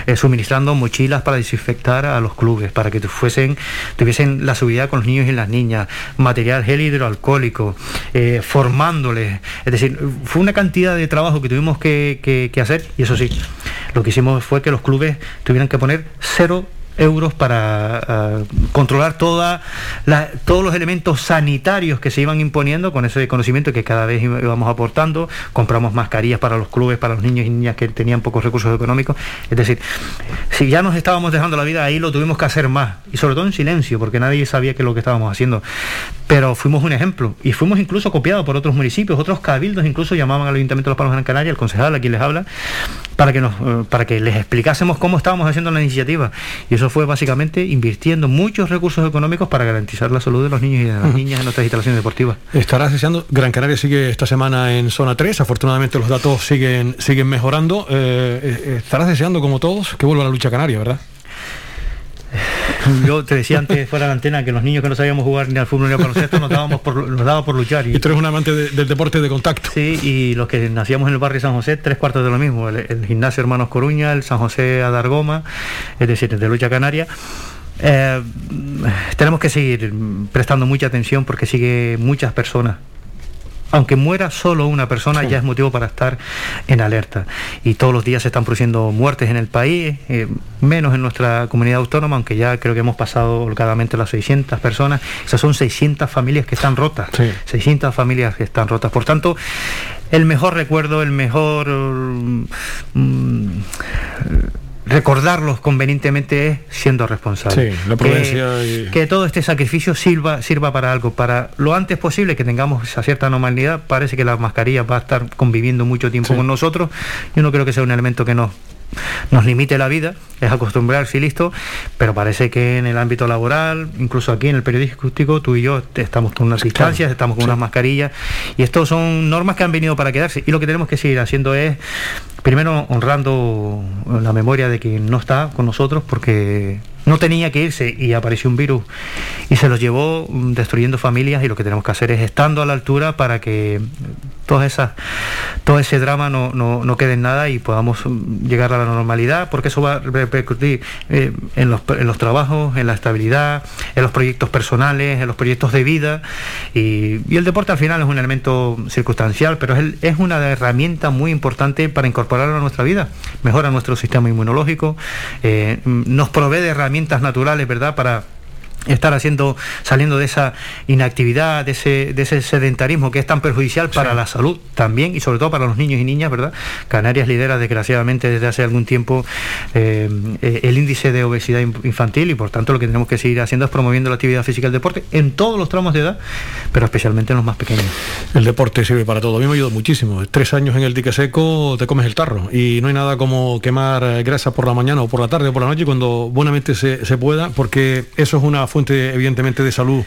eh, suministrando mochilas para desinfectar a los clubes, para que fuesen, tuviesen la seguridad con los niños y las niñas, material gel hidroalcohólico, eh, formándoles. Es decir, fue una cantidad de trabajo que tuvimos que, que- que hacer y eso sí, lo que hicimos fue que los clubes tuvieran que poner cero euros para ah, controlar toda todos los elementos sanitarios que se iban imponiendo con ese conocimiento que cada vez íbamos aportando. Compramos mascarillas para los clubes para los niños y niñas que tenían pocos recursos económicos. Es decir si ya nos estábamos dejando la vida ahí lo tuvimos que hacer más. Y sobre todo en silencio porque nadie sabía qué es lo que estábamos haciendo. Pero fuimos un ejemplo. Y fuimos incluso copiados por otros municipios. Otros cabildos incluso llamaban al ayuntamiento de Los Palmas de Gran Canaria el concejal a quien les habla para que nos eh, para que les explicásemos cómo estábamos haciendo la iniciativa fue básicamente invirtiendo muchos recursos económicos para garantizar la salud de los niños y de las niñas en nuestras instalaciones deportivas Estarás deseando, Gran Canaria sigue esta semana en zona 3, afortunadamente los datos siguen, siguen mejorando. Eh, eh, estarás deseando, como todos, que vuelva la lucha canaria, ¿verdad? yo te decía antes fuera de la antena que los niños que no sabíamos jugar ni al fútbol ni al baloncesto nos dábamos por, nos daba por luchar y tú eres un amante de- del deporte de contacto. Sí y los que nacíamos en el barrio San José tres cuartos de lo mismo. El, el gimnasio Hermanos Coruña el San José Adargoma es decir de lucha canaria. Eh, tenemos que seguir prestando mucha atención porque sigue muchas personas aunque muera solo una persona, ya es motivo para estar en alerta. Y todos los días se están produciendo muertes en el país, eh, menos en nuestra comunidad autónoma, aunque ya creo que hemos pasado holgadamente las 600 personas. Esas son 600 familias que están rotas. 600 familias que están rotas. Por tanto, el mejor recuerdo, el mejor... mm, recordarlos convenientemente es siendo responsable. Sí, la prudencia que, y- que todo este sacrificio sirva, sirva para algo, para lo antes posible que tengamos esa cierta normalidad. Parece que la mascarilla va a estar conviviendo mucho tiempo con nosotros. Yo no creo que sea un elemento que nos nos limite la vida, es acostumbrarse y listo, pero parece que en el ámbito laboral, incluso aquí en el periodístico, tú y yo estamos con unas distancias, estamos con unas mascarillas, y esto son normas que han venido para quedarse, y lo que tenemos que seguir haciendo es, primero, honrando la memoria de quien no está con nosotros, porque no tenía que irse y apareció un virus. Y se los llevó mm, destruyendo familias y lo que tenemos que hacer es estando a la altura para que todas esas todo ese drama no, no, no quede en nada y podamos mm, llegar a la normalidad porque eso va a repercutir eh, en, los, en los trabajos, en la estabilidad, en los proyectos personales, en los proyectos de vida. Y, y el deporte al final es un elemento circunstancial pero es, el- es una herramienta muy importante para incorporarlo a nuestra vida, mejora nuestro sistema inmunológico, eh, mm, nos provee de herramientas naturales, ¿verdad? Para estar haciendo saliendo de esa inactividad de ese, de ese sedentarismo que es tan perjudicial para la salud también y sobre todo para los niños y niñas verdad Canarias lidera desgraciadamente desde hace algún tiempo eh, eh, el índice de obesidad in- infantil y por tanto lo que tenemos que seguir haciendo es promoviendo la actividad física y el deporte en todos los tramos de edad pero especialmente en los más pequeños El deporte sirve para todo. A mí me ha ayudado muchísimo. Tres años en el dique seco te comes el tarro. Y no hay nada como quemar grasa por la mañana o por la tarde o por la noche cuando buenamente se, se pueda, porque eso es una fuente evidentemente de salud.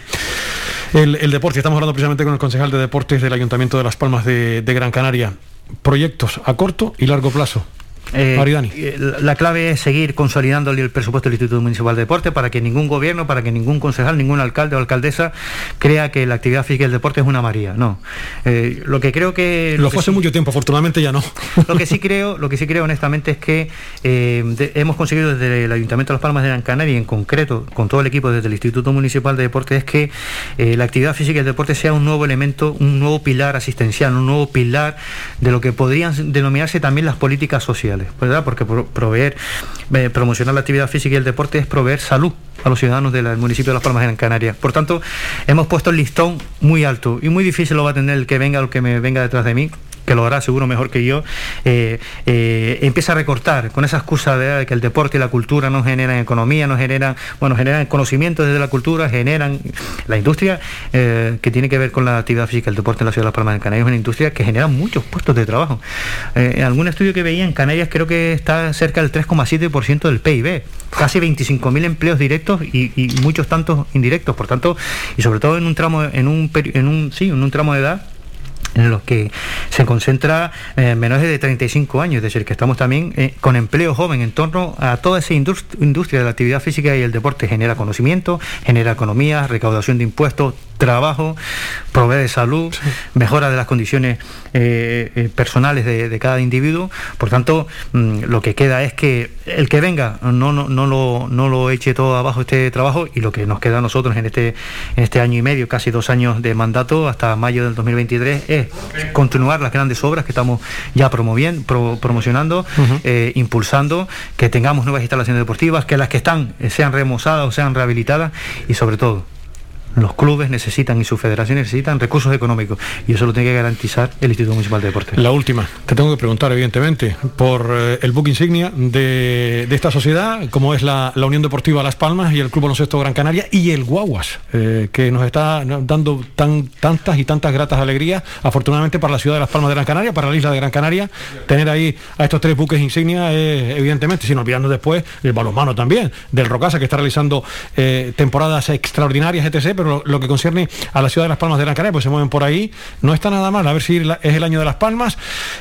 El, deporte, estamos hablando precisamente con el concejal de deportes del Ayuntamiento de Las Palmas de Gran Canaria. Proyectos a corto y largo plazo. Eh, eh, la la clave es seguir consolidando el presupuesto del Instituto Municipal de Deporte para que ningún gobierno, para que ningún concejal, ningún alcalde o alcaldesa crea que la actividad física y el deporte es una María. No. Eh, lo que creo que Lo que fue hace sí- mucho tiempo, afortunadamente ya no. lo que sí creo, lo que sí creo honestamente es que eh, de- hemos conseguido desde el Ayuntamiento de Las Palmas de Gran Canaria y en concreto con todo el equipo desde el Instituto Municipal de Deporte es que la actividad física y el deporte sea un nuevo elemento, un nuevo pilar asistencial, un nuevo pilar de lo que podrían denominarse también las políticas sociales, ¿verdad? Porque pro- proveer, eh, promocionar la actividad física y el deporte es proveer salud a los ciudadanos del municipio de Las Palmas de Gran Canaria. Por tanto, hemos puesto el listón muy alto y muy difícil lo va a tener el que venga o el que me venga detrás de mí que lo hará seguro mejor que yo, eh, eh, empieza a recortar con esa excusa de que el deporte y la cultura no generan economía, no generan, bueno, generan conocimiento desde la cultura, generan la industria eh, que tiene que ver con la actividad física, el deporte en la ciudad de Las Palmas de Canarias es una industria que genera muchos puestos de trabajo. En algún estudio que veía en Canarias creo que está cerca del 3,7% del PIB, casi 25.000 empleos directos y, y muchos tantos indirectos, por tanto, y sobre todo en un tramo, en un, en un, sí, en un tramo de edad en los que se concentra eh, menores de 35 años, es decir, que estamos también eh, con empleo joven en torno a toda esa indust- industria de la actividad física y el deporte. Genera conocimiento, genera economía, recaudación de impuestos, trabajo, provee de salud, mejora de las condiciones eh, personales de, de cada individuo. Por tanto, mm, lo que queda es que el que venga no, no, no, lo, no lo eche todo abajo este trabajo y lo que nos queda a nosotros en este, en este año y medio, casi dos años de mandato hasta mayo del 2023, es continuar las grandes obras que estamos ya promoviendo, pro- promocionando, eh, impulsando, que tengamos nuevas instalaciones deportivas, que las que están eh, sean remozadas o sean rehabilitadas y sobre todo los clubes necesitan y sus federaciones necesitan recursos económicos y eso lo tiene que garantizar el Instituto Municipal de Deportes. La última, te tengo que preguntar, evidentemente, por eh, el buque insignia de, esta sociedad, como es la, Unión Deportiva Las Palmas y el Club Baloncesto Gran Canaria y el Guaguas, eh, que nos está dando tan, tantas y tantas gratas alegrías, afortunadamente para la ciudad de Las Palmas de Gran Canaria, para la isla de Gran Canaria, tener ahí a estos tres buques insignia, eh, evidentemente, sin olvidarnos después el balonmano también, del Rocasa, que está realizando eh, temporadas extraordinarias, etc., lo, lo que concierne a la ciudad de Las Palmas de Gran Canaria, pues se mueven por ahí, no está nada mal, a ver si la- es el año de Las Palmas,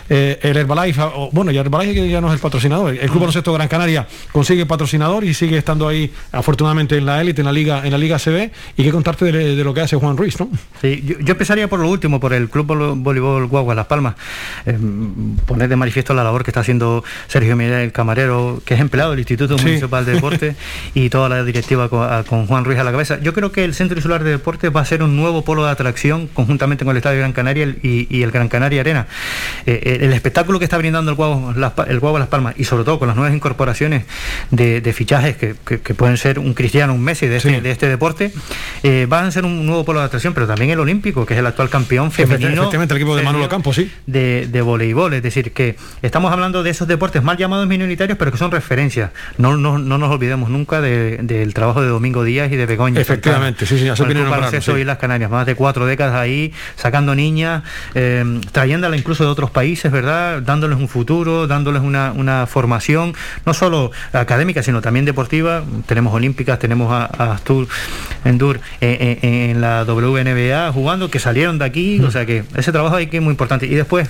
eh, el Herbalife, o- bueno, ya Herbalife ya no es el patrocinador, el Club Baloncesto Gran Canaria consigue patrocinador y sigue estando ahí, afortunadamente, en la élite, en la Liga en la Liga CB, y qué contarte de, de lo que hace Juan Ruiz, ¿no? Sí, yo, yo empezaría por lo último, por el Club Voleibol Guagua Las Palmas. Eh, poner de manifiesto la labor que está haciendo Sergio Miguel el Camarero, que es empleado del Instituto Sí. Municipal de Deporte, y toda la directiva con, a- con Juan Ruiz a la cabeza. Yo creo que el Centro Insular de Deportes va a ser un nuevo polo de atracción conjuntamente con el Estadio Gran Canaria y, y el Gran Canaria Arena. Eh, eh, el espectáculo que está brindando el Las, Pa- el Guagua Las Palmas y sobre todo con las nuevas incorporaciones de, de fichajes que, que- que pueden ser un Cristiano, un Messi de este, de este deporte, eh, van a ser un nuevo polo de atracción, pero también el Olímpico, que es el actual campeón femenino. Efectivamente, el equipo de Manolo Campos, sí. De, de voleibol, es decir, que estamos hablando de esos deportes mal llamados minoritarios, pero que son referencias. No, no, no nos olvidemos nunca de- del trabajo de Domingo Díaz y de Begoña. Efectivamente, sí, sí, Con el sí. y las Canarias, más de cuatro décadas ahí, sacando niñas, eh, trayéndolas incluso de otros países, ¿verdad? Dándoles un futuro, dándoles una, una formación, no solo académica, sino también deportiva. Tenemos olímpicas, tenemos a, a Astur Endur eh, eh, en la WNBA jugando, que salieron de aquí, o sea que ese trabajo hay que es muy importante. Y después,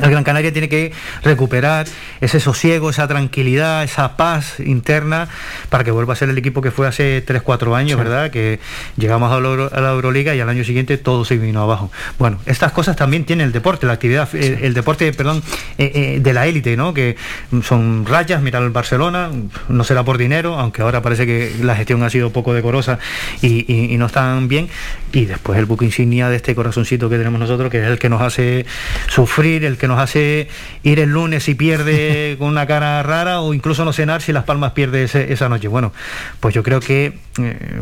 el Gran Canaria tiene que recuperar ese sosiego, esa tranquilidad, esa paz interna para que vuelva a ser el equipo que fue hace 3-4 años, ¿verdad? Que llegamos a la, Euro- a la Euroliga y al año siguiente todo se vino abajo. Bueno, estas cosas también tiene el deporte, la actividad, el, el deporte, perdón, eh, eh, de la élite, ¿no? Que son rayas, mira el Barcelona, no será por dinero, aunque ahora parece que la gestión ha sido poco decorosa y, y- y no están bien. Y después el buque insignia de este corazoncito que tenemos nosotros, que es el que nos hace sufrir, el que nos hace ir el lunes y pierde con una cara rara o incluso no cenar si Las Palmas pierde ese- esa noche. Bueno, pues yo creo que eh,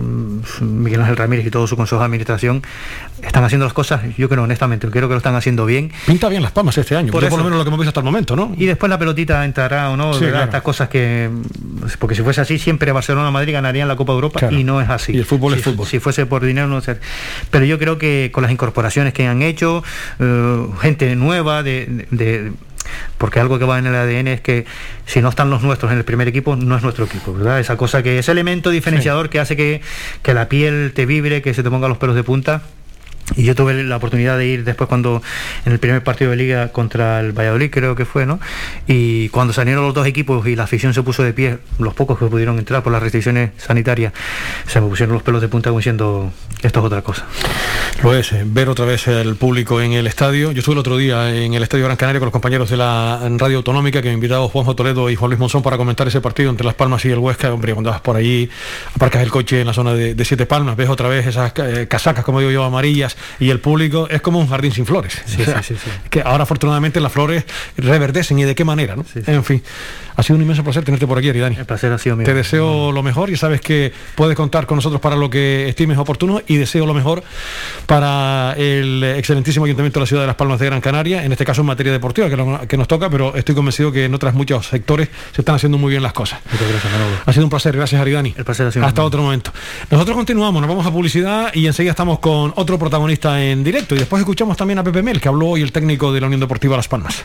Miguel Ángel Ramírez y todo su consejo de administración están haciendo las cosas, yo creo honestamente, creo que lo están haciendo bien. Pinta bien Las Palmas este año, Por yo por lo menos lo que hemos visto hasta el momento, ¿no? Y después la pelotita entrará o no, Sí. Estas cosas que, porque si fuese así, siempre Barcelona o Madrid ganarían la Copa Europa Claro. y no es así. Y el fútbol si, es fútbol. Si fuese por dinero, no sé. Pero yo creo que con las incorporaciones que han hecho, eh, gente nueva, de, de- porque algo que va en el ADN es que si no están los nuestros en el primer equipo, no es nuestro equipo, ¿verdad? Esa cosa que, ese elemento diferenciador que hace que, que la piel te vibre, que se te ponga los pelos de punta. Y yo tuve la oportunidad de ir después cuando en el primer partido de liga contra el Valladolid creo que fue, ¿no? Y cuando salieron los dos equipos y la afición se puso de pie, los pocos que pudieron entrar por las restricciones sanitarias, se me pusieron los pelos de punta como diciendo, esto es otra cosa. Lo es, eh, ver otra vez el público en el estadio. Yo estuve el otro día en el Estadio Gran Canaria con los compañeros de la radio autonómica que me invitado Juanjo Toledo y Juan Luis Monzón para comentar ese partido entre Las Palmas y el Huesca. Hombre, cuando vas por allí, aparcas el coche en la zona de, de Siete Palmas, ves otra vez esas eh, casacas, como digo yo, amarillas, y el público es como un jardín sin flores. Sí, O sea, sí, sí, sí. Que ahora afortunadamente las flores reverdecen y de qué manera, ¿no? En fin, ha sido un inmenso placer tenerte por aquí, Aridani. El placer ha sido mío. Te deseo lo mejor y sabes que puedes contar con nosotros para lo que estimes oportuno y deseo lo mejor para el excelentísimo Ayuntamiento de la Ciudad de Las Palmas de Gran Canaria, en este caso en materia deportiva, que, lo- que nos toca, pero estoy convencido que en otros muchos sectores se están haciendo muy bien las cosas. Muchas gracias, Manolo. Ha sido un placer, gracias Aridani. El placer ha sido Hasta otro momento. Nosotros continuamos, nos vamos a publicidad y enseguida estamos con otro protagonista en directo y después escuchamos también a Pepe Mel, que habló hoy el técnico de la Unión Deportiva Las Palmas.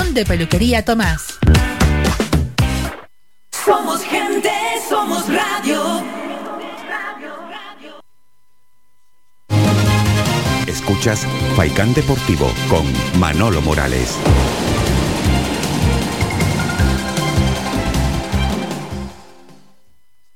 de Peluquería Tomás. Somos gente, somos radio. Escuchas Faikán Deportivo con Manolo Morales.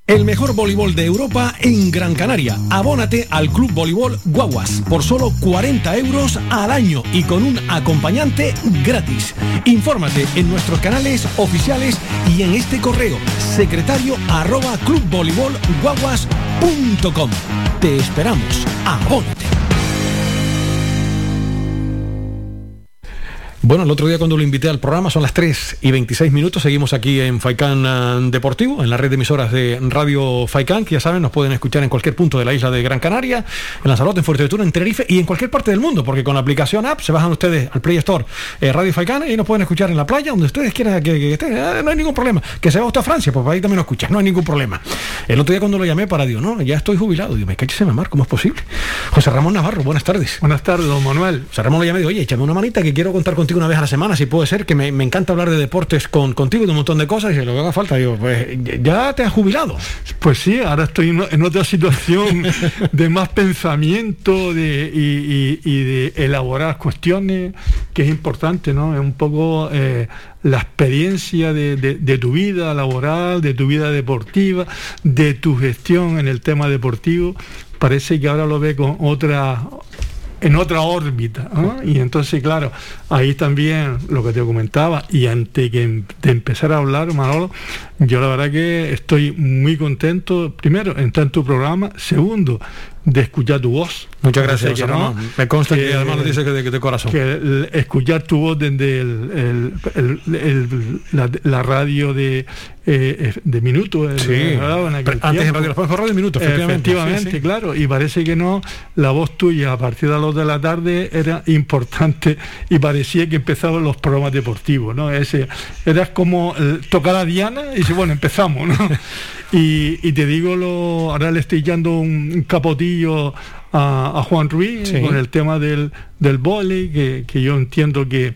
El mejor voleibol de Europa en Gran Canaria. Abónate al Club Voleibol Guaguas por solo 40 euros al año y con un acompañante gratis. Infórmate en nuestros canales oficiales y en este correo secretario arroba clubvoleibolguaguas.com. Te esperamos. Abónate. Bueno, el otro día cuando lo invité al programa son las 3 y 26 minutos. Seguimos aquí en Faikán eh, Deportivo, en la red de emisoras de Radio Faikán, que ya saben, nos pueden escuchar en cualquier punto de la isla de Gran Canaria, en Lanzarote, en Fuerteventura, en Tenerife y en cualquier parte del mundo, porque con la aplicación app se bajan ustedes al Play Store eh, Radio Faikán y nos pueden escuchar en la playa, donde ustedes quieran que, que estén. Eh, no hay ningún problema. Que se va usted a Francia, pues ahí también lo escucha, no hay ningún problema. El otro día cuando lo llamé para, digo, no, ya estoy jubilado. Digo, me caché mamar, ¿cómo es posible? José Ramón Navarro, buenas tardes. Buenas tardes, don Manuel. José Ramón lo llamé y digo, oye, échame una manita que quiero contar contigo una vez a la semana, si puede ser, que me, me encanta hablar de deportes con, contigo, de un montón de cosas, y lo que haga falta, digo, pues ya te has jubilado. Pues sí, ahora estoy en, en otra situación de más pensamiento de, y, y- y de elaborar cuestiones, que es importante, ¿no? Es un poco eh, la experiencia de, de- de tu vida laboral, de tu vida deportiva, de tu gestión en el tema deportivo. Parece que ahora lo ve con otra en otra órbita. ¿no? Y entonces, claro, ahí también lo que te comentaba, y antes em- de empezar a hablar, Manolo, yo la verdad que estoy muy contento, primero, en estar en tu programa, segundo, de escuchar tu voz. Muchas gracias, José Ramón. Me consta que además lo dice que de- de corazón. Que el- escuchar tu voz desde el, el- la, la radio de, eh, de Minuto. Sí. antes en. Radio Las Palmas Radio Minuto, efectivamente. Efectivamente, Sí, sí. claro. Y parece que no, la voz tuya a partir de las 2 de la tarde era importante y parecía que empezaban los programas deportivos, ¿no? Ese, eras como eh, tocar a Diana y dice, bueno, empezamos, ¿no? Y, y te digo, lo, ahora le estoy un, un capotillo a, a Juan Ruiz Sí. con el tema del, del vóley, que, que yo entiendo que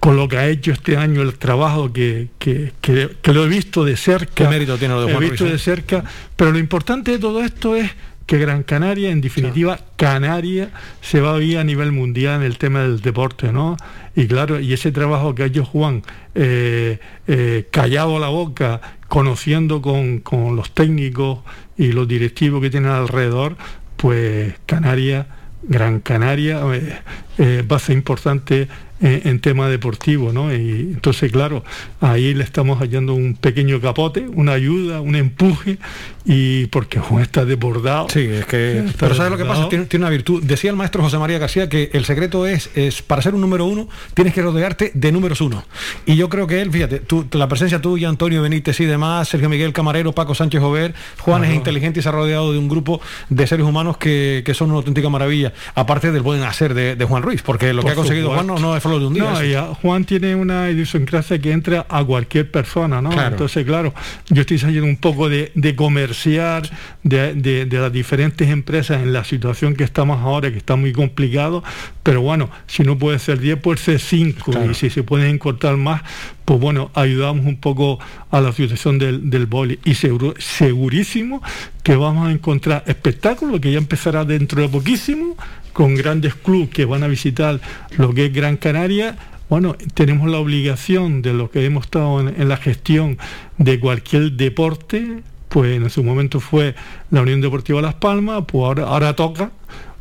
con lo que ha hecho este año el trabajo que, que- que- que lo he visto de cerca. ¿Qué mérito tiene lo de he Juan visto Ruiz, eh? de cerca, pero lo importante de todo esto es que Gran Canaria, en definitiva, Canaria, se va a ir a nivel mundial en el tema del deporte, ¿no? Y claro, y ese trabajo que ha hecho Juan, eh, eh, callado la boca, conociendo con, con los técnicos y los directivos que tienen alrededor, pues Canaria, Gran Canaria, eh, eh, ser importante en, en tema deportivo, ¿no? Y entonces, claro, ahí le estamos hallando un pequeño capote, una ayuda, un empuje, y porque Juan está desbordado. Sí, es que. Está Pero ¿sabes lo que pasa? Tiene, tiene una virtud. Decía el maestro José María García que el secreto es, es para ser un número uno, tienes que rodearte de números uno. Y yo creo que él, fíjate, tú- la presencia tuya, Antonio Benítez y demás, Sergio Miguel Camarero, Paco Sánchez Jover, Juan es inteligente y se ha rodeado de un grupo de seres humanos que, que son una auténtica maravilla. Aparte del buen hacer de, de Juan Ruiz, porque lo Por que ha conseguido Juan no, no es solo de un día. No, y Juan tiene una idiosincrasia que entra a cualquier persona, ¿no? Claro. Entonces, claro, yo estoy saliendo un poco de, de comerciar de, de- de las diferentes empresas en la situación que estamos ahora, que está muy complicado, pero bueno, si no puede ser 10, puede ser 5, y si se pueden encontrar más, pues bueno, ayudamos un poco a la situación del, del boli. Y seguro, segurísimo que vamos a encontrar espectáculos que ya empezará dentro de poquísimo, con grandes clubes que van a visitar lo que es Gran Canaria. Bueno, tenemos la obligación de lo que hemos estado en, en la gestión de cualquier deporte, pues en su momento fue la Unión Deportiva Las Palmas, pues ahora, ahora toca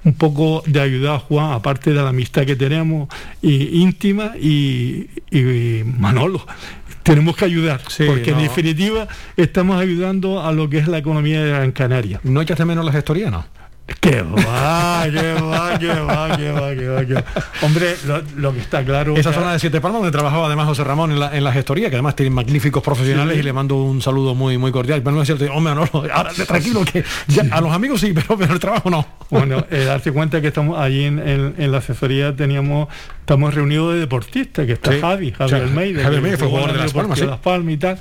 un poco de ayudar a Juan, aparte de la amistad que tenemos y, íntima, y, y Manolo. Tenemos que ayudar, porque no. en definitiva estamos ayudando a lo que es la economía de Gran Canaria. ¿No echaste menos la gestoría, no? Que va, que va, que va, que va, que va, que va. Hombre, lo, lo que está claro. Esa zona de Siete Palmas donde trabajaba además José Ramón en la, en la gestoría, que además tiene magníficos profesionales Sí. y le mando un saludo muy muy cordial. Pero no es cierto, hombre, no, no, ahora tranquilo que ya, a los amigos sí, pero, pero el trabajo no. Bueno, eh, darse cuenta que estamos allí en, en- en la asesoría teníamos, estamos reunidos de deportistas, que está Sí. Javi, Javi O sea, Almeida, Javi que Almeida fue jugador de Las Palmas, sí. Las Palmas y tal.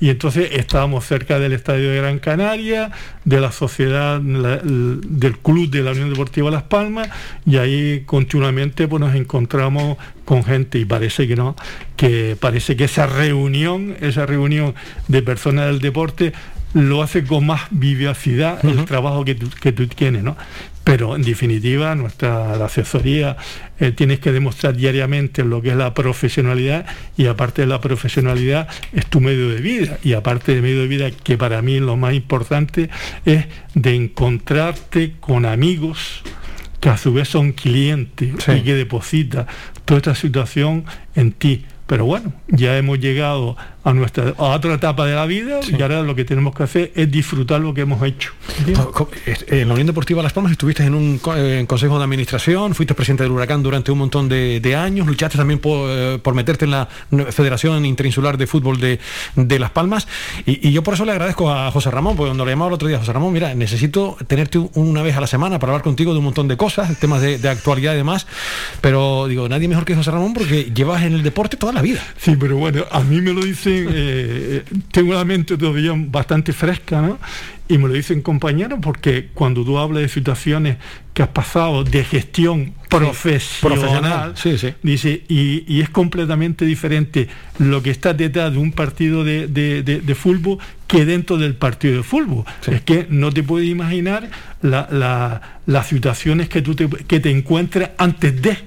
Y entonces estábamos cerca del estadio de Gran Canaria, de la sociedad, la- el- club de la Unión Deportiva Las Palmas, y ahí continuamente pues nos encontramos con gente y parece que no, que parece que esa reunión, esa reunión de personas del deporte lo hace con más vivacidad el trabajo que tú, que tú tienes, ¿no? Pero en definitiva, nuestra la asesoría eh, tienes que demostrar diariamente lo que es la profesionalidad y aparte de la profesionalidad es tu medio de vida y aparte de medio de vida que para mí lo más importante es de encontrarte con amigos que a su vez son clientes y que deposita toda esta situación en ti. Pero bueno, ya hemos llegado a nuestra a otra etapa de la vida y ahora lo que tenemos que hacer es disfrutar lo que hemos hecho. Eh, En la Unión Deportiva Las Palmas estuviste en un eh, en consejo de administración, fuiste presidente del Huracán durante un montón de, de años, luchaste también por, eh, por meterte en la Federación Interinsular de Fútbol de, de Las Palmas y, y yo por eso le agradezco a José Ramón, porque cuando le llamaba el otro día, José Ramón, mira, necesito tenerte un- una vez a la semana para hablar contigo de un montón de cosas, temas de, de actualidad y demás, pero digo, nadie mejor que José Ramón porque llevas en el deporte toda la vida. Sí, pero bueno, a mí me lo dicen, eh, tengo la mente todavía bastante fresca, ¿no? Y me lo dicen compañeros porque cuando tú hablas de situaciones que has pasado de gestión profesional, profesional, sí, sí. dice, y, y es completamente diferente lo que está detrás de un partido de, de- de- de fútbol que dentro del partido de fútbol. Es que no te puedes imaginar la- la- las situaciones que tú te, que te encuentras antes de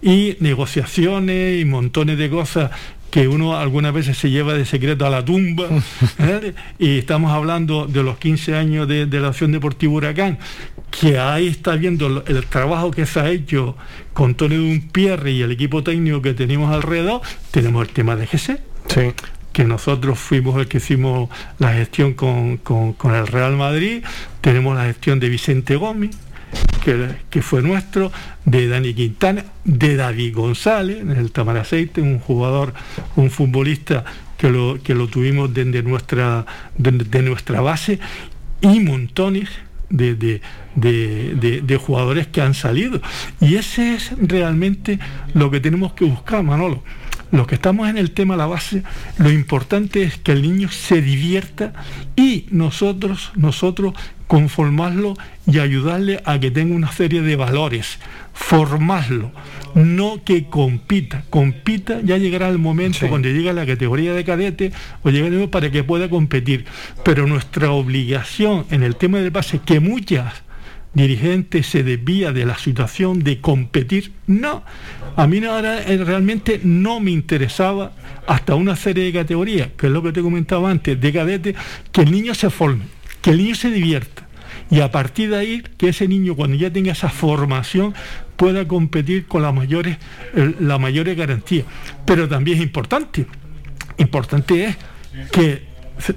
y negociaciones y montones de cosas que uno algunas veces se lleva de secreto a la tumba. ¿eh? Y estamos hablando de los 15 años de, de la Acción Deportiva Huracán, que ahí está viendo el trabajo que se ha hecho con Tony Dumpierre y el equipo técnico que tenemos alrededor. Tenemos el tema de GC. que nosotros fuimos el que hicimos la gestión con, con- con el Real Madrid, tenemos la gestión de Vicente Gómez, que, fue nuestro, de Dani Quintana, de David González, en el Tamaraceite, un jugador, un futbolista que lo, que lo tuvimos desde nuestra, de, de nuestra base, y montones de- de- de- de jugadores que han salido. Y ese es realmente lo que tenemos que buscar, Manolo. Los que estamos en el tema la base, lo importante es que el niño se divierta y nosotros, nosotros conformarlo y ayudarle a que tenga una serie de valores, formarlo, no que compita, compita, ya llegará el momento cuando llegue a la categoría de cadete o llegue para que pueda competir, pero nuestra obligación en el tema del base, que muchas dirigentes se desvía de la situación de competir. No, a mí ahora, eh, realmente no me interesaba hasta una serie de categorías, que es lo que te comentaba antes, de cadete, que el niño se forme, que el niño se divierta. Y a partir de ahí, que ese niño cuando ya tenga esa formación pueda competir con las mayores, el- la mayores garantías. Pero también es importante, importante es que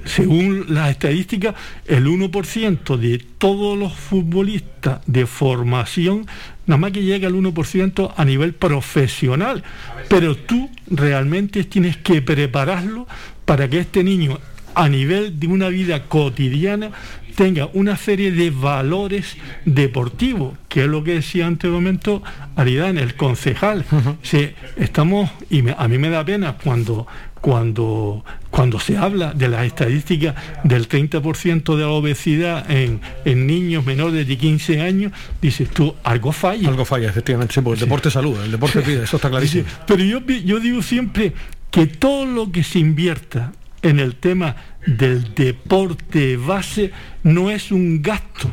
según las estadísticas, el 1% de todos los futbolistas de formación, nada más que llega al 1% a nivel profesional. Pero tú realmente tienes que prepararlo para que este niño a nivel de una vida cotidiana tenga una serie de valores deportivos, que es lo que decía ante un momento Aridane, el concejal. Sí, estamos, y me- a mí me da pena cuando, cuando, cuando se habla de las estadísticas del 30% de la obesidad en, en niños menores de 15 años, dices tú, algo falla. Algo falla, efectivamente, sí, porque el deporte salud, el deporte pide, eso está clarísimo. Sí, pero yo, yo digo siempre que todo lo que se invierta en el tema del deporte base no es un gasto,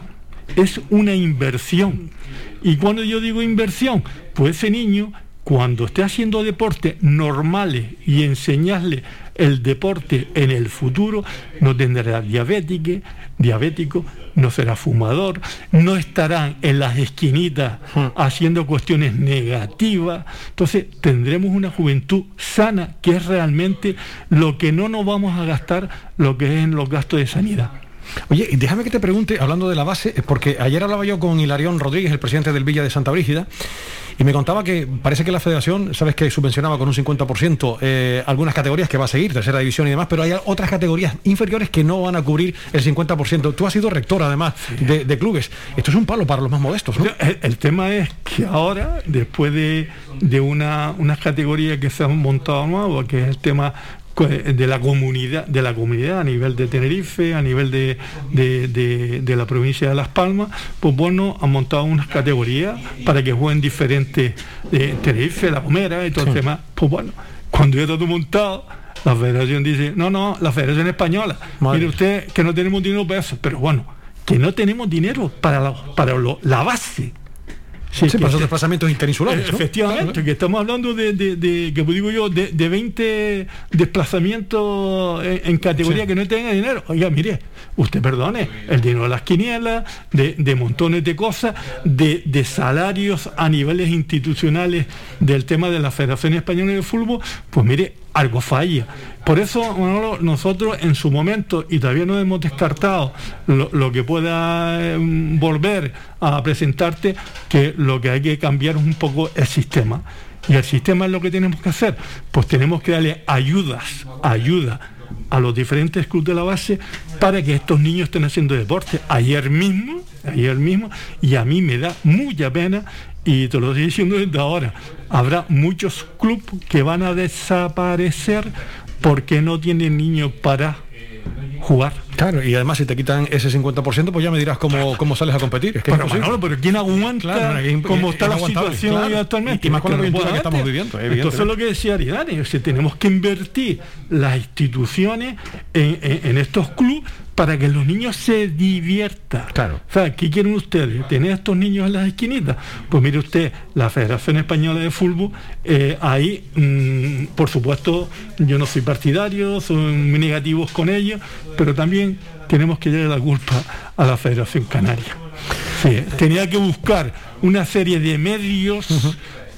es una inversión. Y cuando yo digo inversión, pues ese niño, cuando esté haciendo deportes normales y enseñarle el deporte en el futuro, no tendrá diabético, diabético, no será fumador, no estarán en las esquinitas haciendo cuestiones negativas. Entonces tendremos una juventud sana, que es realmente lo que no nos vamos a gastar, lo que es en los gastos de sanidad. Oye, déjame que te pregunte, hablando de la base, eh, porque ayer hablaba yo con Hilarión Rodríguez, el presidente del Villa de Santa Brígida, y me contaba que parece que la federación, sabes que subvencionaba con un 50% eh, algunas categorías que va a seguir, tercera división y demás, pero hay otras categorías inferiores que no van a cubrir el 50%. Tú has sido rector, además, de, de clubes. Esto es un palo para los más modestos, ¿no? El, el tema es que ahora, después de, de una, unas categorías que se han montado nuevas, que es el tema de la comunidad de la comunidad a nivel de Tenerife a nivel de, de- de- de la provincia de Las Palmas pues bueno han montado unas categorías para que jueguen diferentes de Tenerife La Gomera y todo el Sí. tema pues bueno cuando está todo montado la federación dice no no la federación española Madre. mire usted que no tenemos dinero para eso pero bueno que no tenemos dinero para la, para lo- la base Sí, que para esos desplazamientos interinsulares. ¿no? Efectivamente, que estamos hablando de, de, de- que digo yo, de, de 20 desplazamientos en, en categoría Sí. que no tenga dinero. Oiga, mire, usted perdone, el dinero de las quinielas, de, de montones de cosas, de, de salarios a niveles institucionales del tema de la Federación Española de Fútbol, pues mire, algo falla. Por eso Manolo, nosotros en su momento, y todavía no hemos descartado lo, que pueda eh, volver a presentarte, que lo que hay que cambiar es un poco el sistema. Y el sistema es lo que tenemos que hacer. Pues tenemos que darle ayudas, ayuda a los diferentes clubes de la base para que estos niños estén haciendo deporte. Ayer mismo, ayer mismo, y a mí me da mucha pena, y te lo estoy diciendo desde ahora, habrá muchos clubes que van a desaparecer porque no tienen niños para jugar. Claro, y además si te quitan ese 50%, pues ya me dirás cómo, cómo sales a competir. Es que Pero, imposible. Manolo, pero ¿quién aguanta Claro, no, cómo es está la situación claro. actualmente? Y- más con la coyuntura que estamos viviendo, Entonces lo que decía Aridane, si tenemos que invertir las instituciones en, en- en estos clubes para que los niños se diviertan. Claro. O sea, ¿qué quieren ustedes? ¿Tener a estos niños en las esquinitas? Pues mire usted, la Federación Española de Fútbol, eh, ahí, mm, por supuesto, yo no soy partidario, son muy negativos con ellos, pero también tenemos que darle la culpa a la Federación Canaria. Sí, tenía que buscar una serie de medios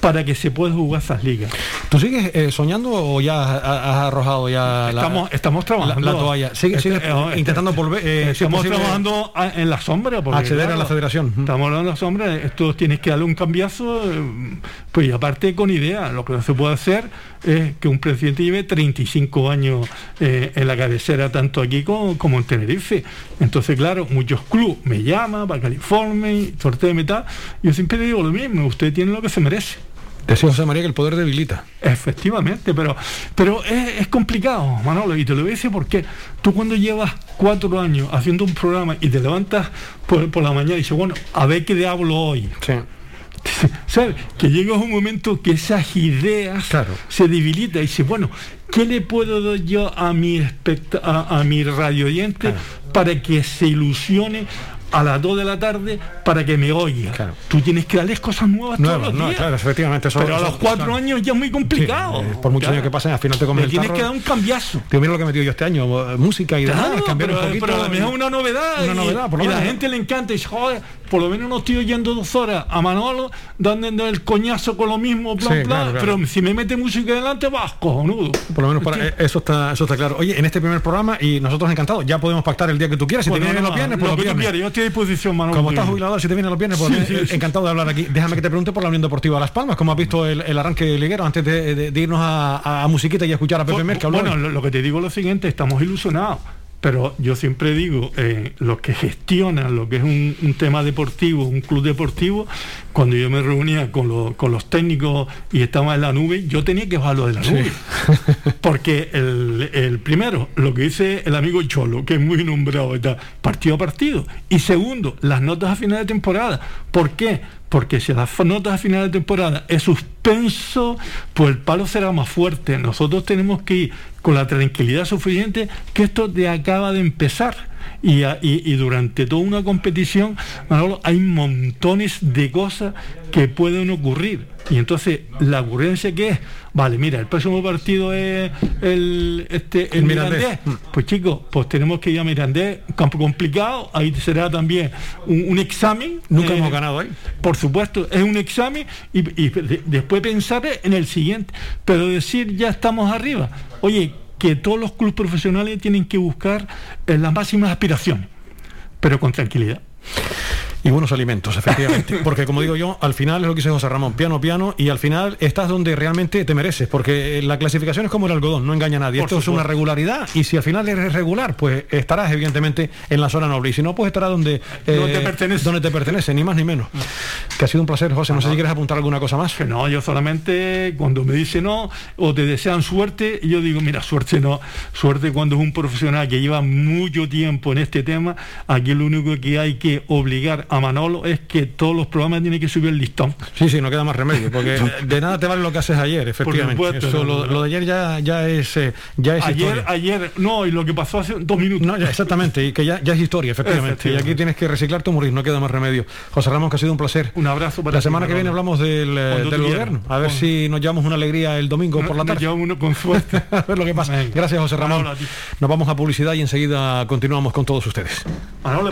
para que se pueda jugar esas ligas. ¿Tú sigues eh, soñando o ya has, arrojado ya la, Estamos, estamos trabajando. la, la toalla? ¿Sigue, Este- sigue eh, intentando volver? eh, si es estamos trabajando a- en la sombra. porque, acceder a la federación. Estamos hablando de la sombra. Esto tienes que darle un cambiazo. eh, Pues y aparte con idea. Lo que no se puede hacer es que un presidente lleve 35 años eh, en la cabecera, tanto aquí como, como en Tenerife. Entonces, claro, muchos clubes me llaman para que le informen, sorteo de tal. Yo siempre digo lo mismo. Usted tiene lo que se merece. Decía José María que el poder debilita. Efectivamente, pero, pero es, es complicado, Manolo, y te lo voy a decir porque tú cuando llevas cuatro años haciendo un programa y te levantas por, por la mañana y dices, bueno, a ver qué le hablo hoy. ¿Sabes? Que llega un momento que esas ideas se debilitan y dices, bueno, ¿qué le puedo dar yo a mi, a, a mi radio oyente para que se ilusione a las 2 de la tarde para que me oiga? Tú tienes que darles cosas nuevas, Nuevas, todos los no, días. claro, efectivamente, eso- Pero a los cuatro claro. años ya es muy complicado. Sí, eh, por muchos Claro. años que pasen, al final te comes el tienes tarro. que dar un cambiazo. Tío, mira lo que he metido yo este año, eh, música y demás, cambiar pero, un poquito. pero a lo mejor una novedad. Una y, novedad, por lo y la menos. gente le encanta y joder, por lo menos no estoy oyendo dos horas a Manolo dando el coñazo con lo mismo, plan, Sí, plan, claro, claro. pero si me mete música delante, vas cojonudo. Por lo menos para, eh, eso está eso está claro. Oye, en este primer programa y nosotros encantados, ya podemos pactar el día que tú quieras. Si te vienen no, los viernes, lo pues los que tú viernes. quieras, yo estoy a disposición, Manolo. Como estás jubilado, si te vienen los viernes, pues Sí, eh, sí, encantado de hablar aquí. Déjame que te pregunte por la Unión Deportiva Las Palmas, ¿cómo has visto el, el arranque liguero antes de, de- de irnos a, a musiquita y a escuchar a Pepe Mer, que habló Bueno, lo, lo que te digo es lo siguiente, estamos ilusionados. Pero yo siempre digo, eh, los que gestionan lo que es un, un tema deportivo, un club deportivo, cuando yo me reunía con, los- con los técnicos y estaba en la nube, yo tenía que bajarlo de la nube. Porque el, el primero, lo que dice el amigo Cholo, que es muy nombrado, está partido a partido. Y segundo, las notas a final de temporada. ¿Por qué? Porque si las notas a final de temporada es suspenso, pues el palo será más fuerte. Nosotros tenemos que ir con la tranquilidad suficiente que esto te acaba de empezar. Y, y- y durante toda una competición, Manolo, hay montones de cosas que pueden ocurrir. Y entonces, la ocurrencia que es, vale, mira, el próximo partido es el, este, el El Mirandés. Mirandés. Pues chicos, pues tenemos que ir a Mirandés, campo complicado, ahí será también un, un examen. Nunca hemos ganado ahí. Por supuesto, es un examen y, y de- después pensar en el siguiente. Pero decir ya estamos arriba. Oye, que todos los clubes profesionales tienen que buscar eh, las máximas aspiraciones, pero con tranquilidad. Y buenos alimentos, efectivamente. Porque como digo yo, al final es lo que dice José Ramón, piano, piano, y al final estás donde realmente te mereces, porque la clasificación es como el algodón, no engaña a nadie. Por Esto es una regularidad, y si al final eres regular, pues estarás evidentemente en la zona noble, y si no, pues estarás donde, Donde te pertenece. donde te pertenece, ni más ni menos. Que ha sido un placer, José. No sé si quieres apuntar alguna cosa más. Que no, yo solamente cuando me dicen no o te desean suerte, yo digo, mira, suerte no, suerte cuando es un profesional que lleva mucho tiempo en este tema, aquí lo único que hay que obligar a Manolo es que todos los programas tienen que subir el listón. Sí, sí, no queda más remedio, porque de nada te vale lo que haces ayer, efectivamente. supuesto, Eso, lo, de ayer ya, ya es, eh, ya es Ayer, historia. ayer, no, y lo que pasó hace dos minutos. No, ya, exactamente, y que ya, ya es historia, efectivamente. Y aquí tienes que reciclarte o morir, no queda más remedio. José Ramón, que ha sido un placer. Un abrazo para La ti, semana que viene hablamos del, eh, del gobierno. A ver si nos llevamos una alegría el domingo por la Nos tarde. llevamos uno con suerte. a ver lo que pasa. Gracias, José Ramón. Nos vamos a publicidad y enseguida continuamos con todos ustedes. Manolo,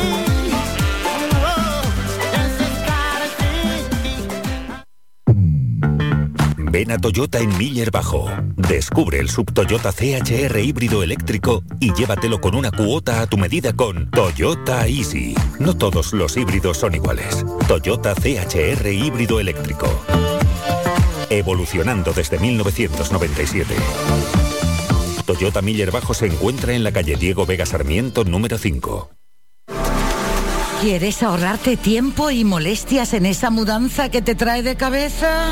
Ven a Toyota en Miller Bajo. Descubre el sub Toyota CHR híbrido eléctrico y llévatelo con una cuota a tu medida con Toyota Easy. No todos los híbridos son iguales. Toyota CHR híbrido eléctrico. Evolucionando desde 1997. Toyota Miller Bajo se encuentra en la calle Diego Vega Sarmiento número 5. ¿Quieres ahorrarte tiempo y molestias en esa mudanza que te trae de cabeza?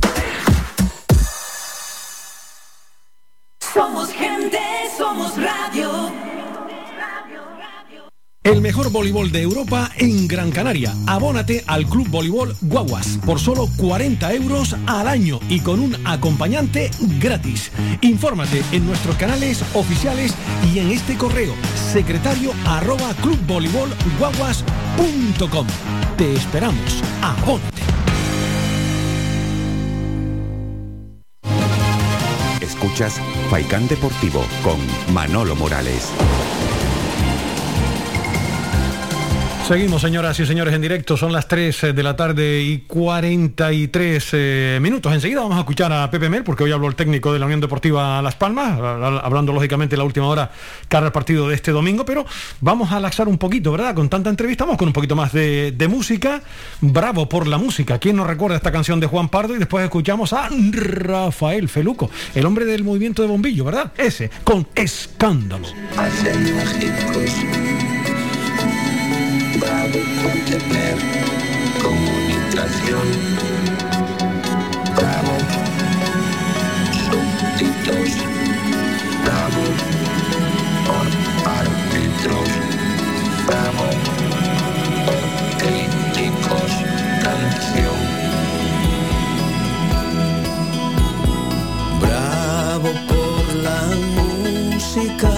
Somos gente, somos radio. El mejor voleibol de Europa en Gran Canaria. Abónate al Club Voleibol Guaguas por solo 40 euros al año y con un acompañante gratis. Infórmate en nuestros canales oficiales y en este correo secretario arroba clubvoleibolguaguas.com. Te esperamos. Abónate. Escuchas Faikán Deportivo con Manolo Morales. Seguimos, señoras y señores, en directo. Son las 3 de la tarde y 43 eh, minutos. Enseguida vamos a escuchar a Pepe Mel, porque hoy habló el técnico de la Unión Deportiva Las Palmas, hab- hablando lógicamente la última hora cara al partido de este domingo, pero vamos a laxar un poquito, ¿verdad? Con tanta entrevista, vamos con un poquito más de, de música. Bravo por la música. ¿Quién nos recuerda esta canción de Juan Pardo? Y después escuchamos a Rafael Feluco, el hombre del movimiento de bombillo, ¿verdad? Ese, con escándalo. Bravo por tener comunicación. Bravo. Súbditos. Bravo por árbitros. Bravo por críticos. Canción. Bravo por la música,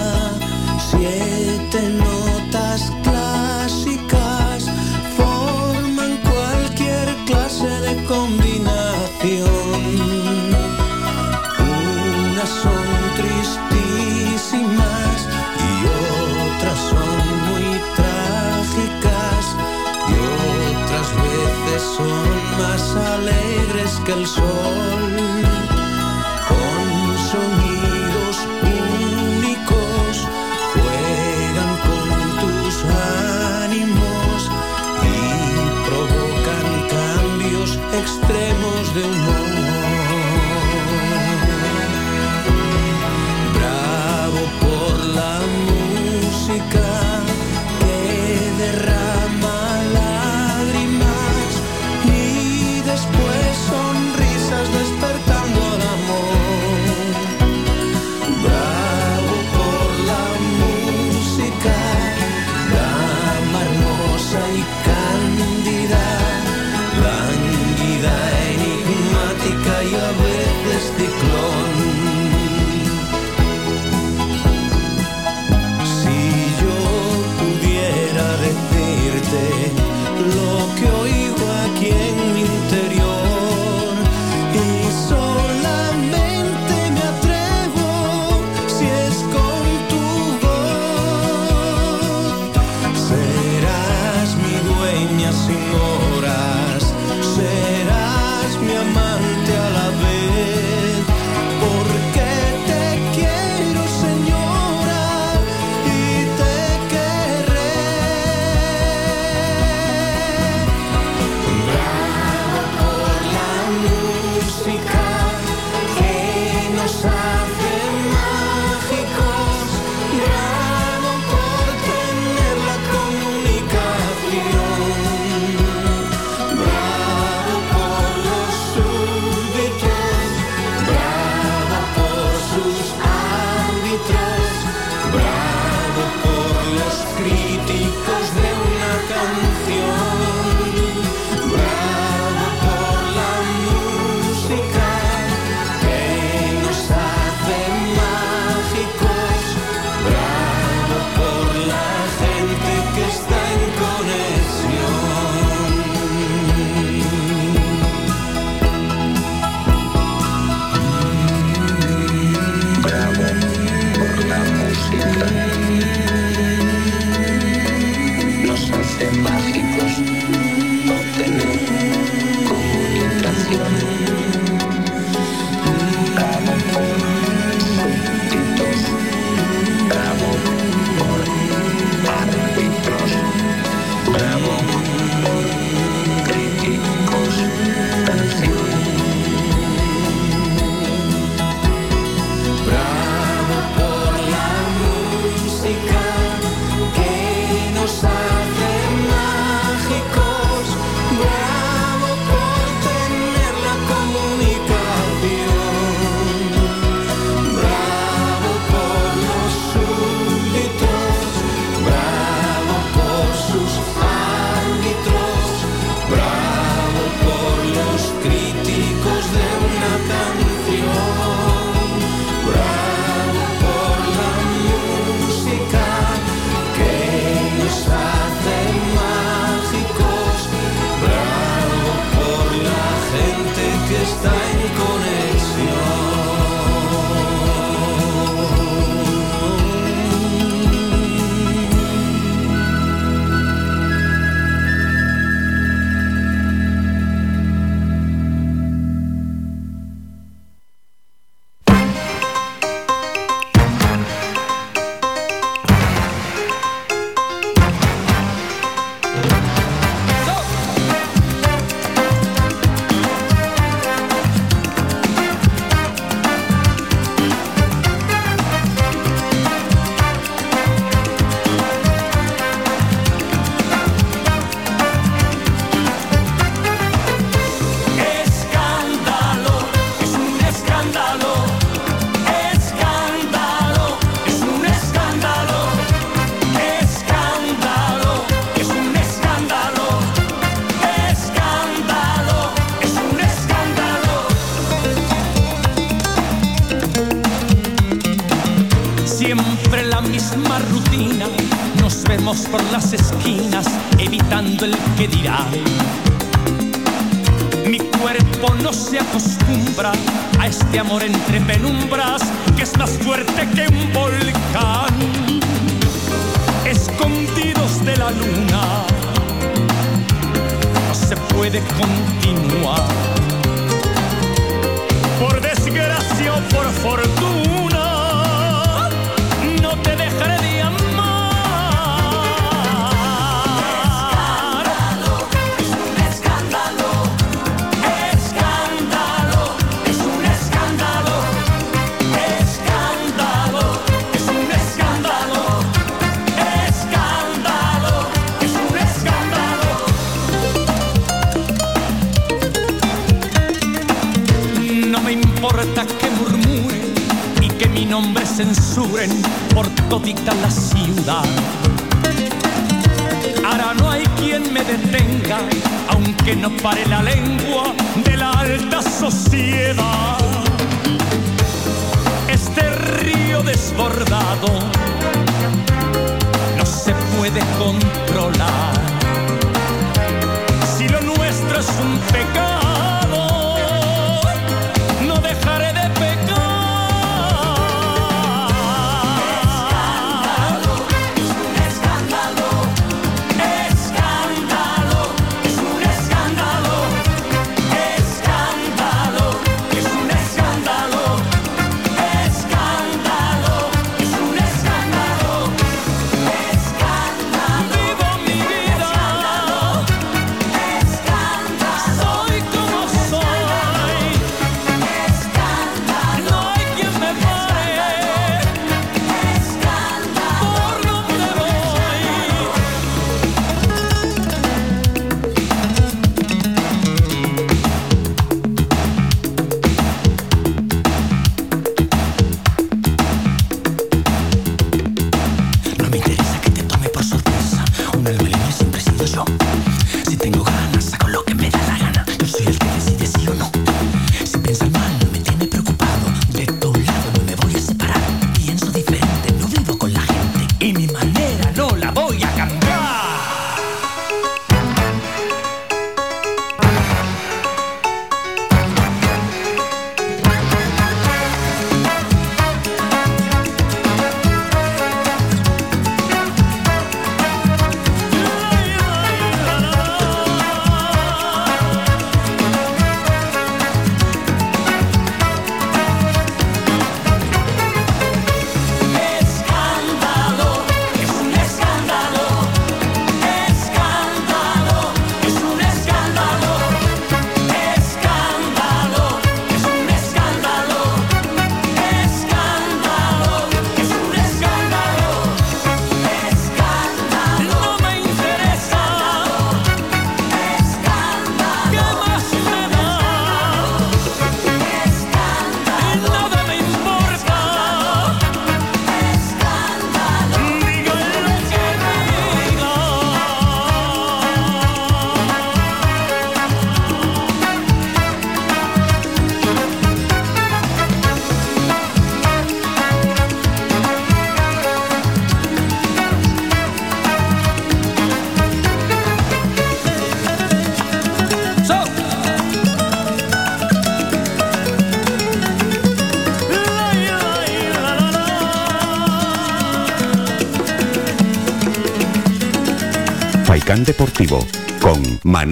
que el sol con sonidos únicos juegan con tus ánimos y provocan cambios extremos de humor.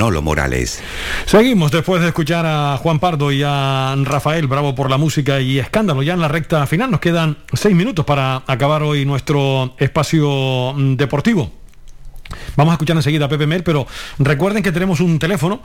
Manolo Morales. Seguimos después de escuchar a Juan Pardo y a Rafael Bravo por la música y escándalo. Ya en la recta final nos quedan seis minutos para acabar hoy nuestro espacio deportivo. Vamos a escuchar enseguida a Pepe Mel, pero recuerden que tenemos un teléfono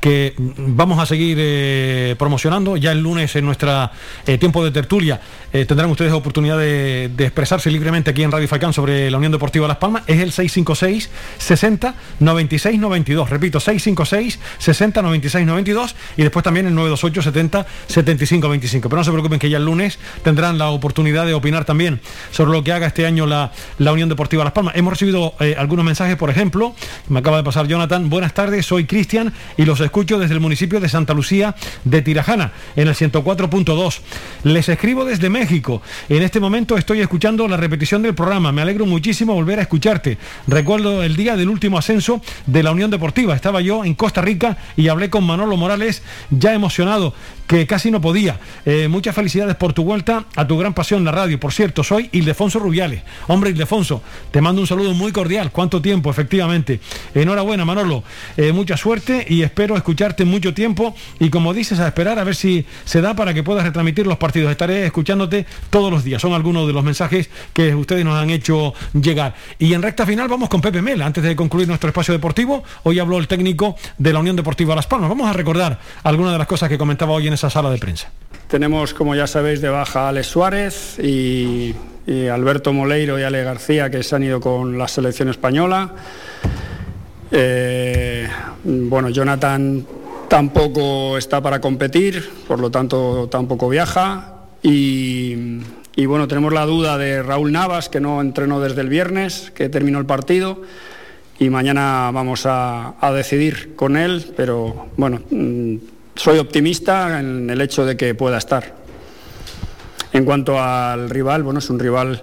que vamos a seguir eh, promocionando. Ya el lunes en nuestra eh, tiempo de tertulia eh, tendrán ustedes oportunidad de, expresarse libremente aquí en Radio Falcán sobre la Unión Deportiva Las Palmas. Es el 656 60 96 92. Repito, 656 60 96 92 y después también el 928 70 75 25. Pero no se preocupen que ya el lunes tendrán la oportunidad de opinar también sobre lo que haga este año la, la Unión Deportiva Las Palmas. Hemos recibido algunos mensajes por por ejemplo. Me acaba de pasar Jonathan. Buenas tardes, soy Cristian y los escucho desde el municipio de Santa Lucía de Tirajana, en el 104.2. Les escribo desde México. En este momento estoy escuchando la repetición del programa. Me alegro muchísimo volver a escucharte. Recuerdo el día del último ascenso de la Unión Deportiva. Estaba yo en Costa Rica y hablé con Manolo Morales, ya emocionado, que casi no podía. Eh, muchas felicidades por tu vuelta a tu gran pasión, la radio. Por cierto, soy Ildefonso Rubiales. Hombre, Ildefonso, te mando un saludo muy cordial. ¿Cuánto tiempo, efectivamente? Enhorabuena, Manolo. Eh, mucha suerte y espero escucharte mucho tiempo. Y como dices, a esperar a ver si se da para que puedas retransmitir los partidos. Estaré escuchándote todos los días. Son algunos de los mensajes que ustedes nos han hecho llegar. Y en recta final vamos con Pepe Mel. Antes de concluir nuestro espacio deportivo, hoy habló el técnico de la Unión Deportiva Las Palmas. Vamos a recordar algunas de las cosas que comentaba hoy en esa sala de prensa. Tenemos, como ya sabéis, de baja a Alex Suárez y, Alberto Moleiro y Ale García, que se han ido con la selección española. Eh, bueno, Jonathan tampoco está para competir, por lo tanto tampoco viaja. Y, y bueno, tenemos la duda de Raúl Navas, que no entrenó desde el viernes, que terminó el partido. Y mañana vamos a, a decidir con él, pero bueno, mm, soy optimista en el hecho de que pueda estar. En cuanto al rival, bueno, es un rival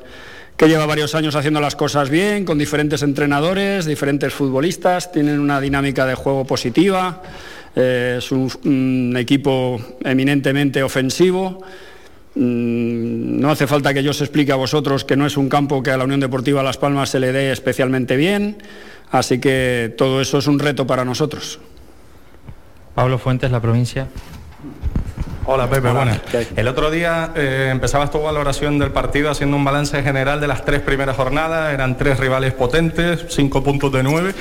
que lleva varios años haciendo las cosas bien, con diferentes entrenadores, diferentes futbolistas, tienen una dinámica de juego positiva, eh, es un, equipo eminentemente ofensivo. Mm, No hace falta que yo os explique a vosotros que no es un campo que a la Unión Deportiva Las Palmas se le dé especialmente bien, así que todo eso es un reto para nosotros. Pablo Fuentes, la provincia. Hola Pepe, Hola, buenas. El otro día eh, empezabas tu valoración del partido haciendo un balance general de las tres primeras jornadas, eran tres rivales potentes, cinco puntos de nueve.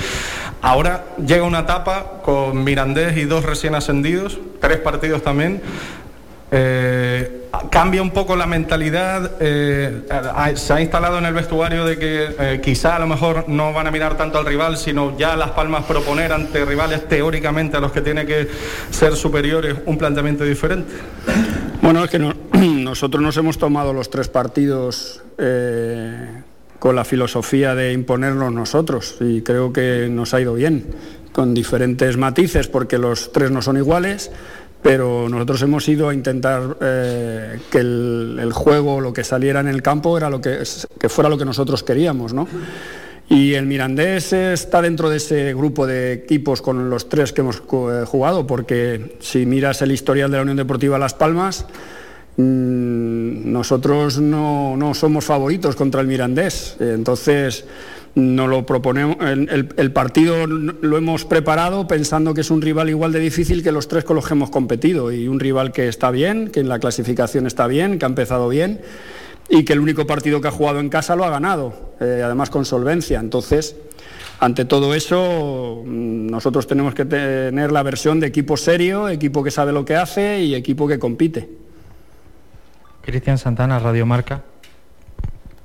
Ahora llega una etapa con Mirandés y dos recién ascendidos, tres partidos también. Eh, cambia un poco la mentalidad, eh, ha- se ha instalado en el vestuario de que eh, quizá a lo mejor no van a mirar tanto al rival, sino ya Las Palmas proponer ante rivales teóricamente a los que tiene que ser superiores un planteamiento diferente. Bueno, es que no- nosotros nos hemos tomado los tres partidos eh, con la filosofía de imponernos nosotros y creo que nos ha ido bien, con diferentes matices porque los tres no son iguales, pero nosotros hemos ido a intentar eh, que el, juego, lo que saliera en el campo, era lo que, que fuera lo que nosotros queríamos, ¿no? Y el Mirandés está dentro de ese grupo de equipos con los tres que hemos eh, jugado, porque si miras el historial de la Unión Deportiva Las Palmas, nosotros no, somos favoritos contra el Mirandés. Entonces, no lo proponemos, el, partido lo hemos preparado pensando que es un rival igual de difícil que los tres con los que hemos competido y un rival que está bien, que en la clasificación está bien, que ha empezado bien y que el único partido que ha jugado en casa lo ha ganado, eh, además con solvencia. Entonces, ante todo eso, mm, nosotros tenemos que tener la versión de equipo serio, equipo que sabe lo que hace y equipo que compite. Cristian Santana, Radio Marca.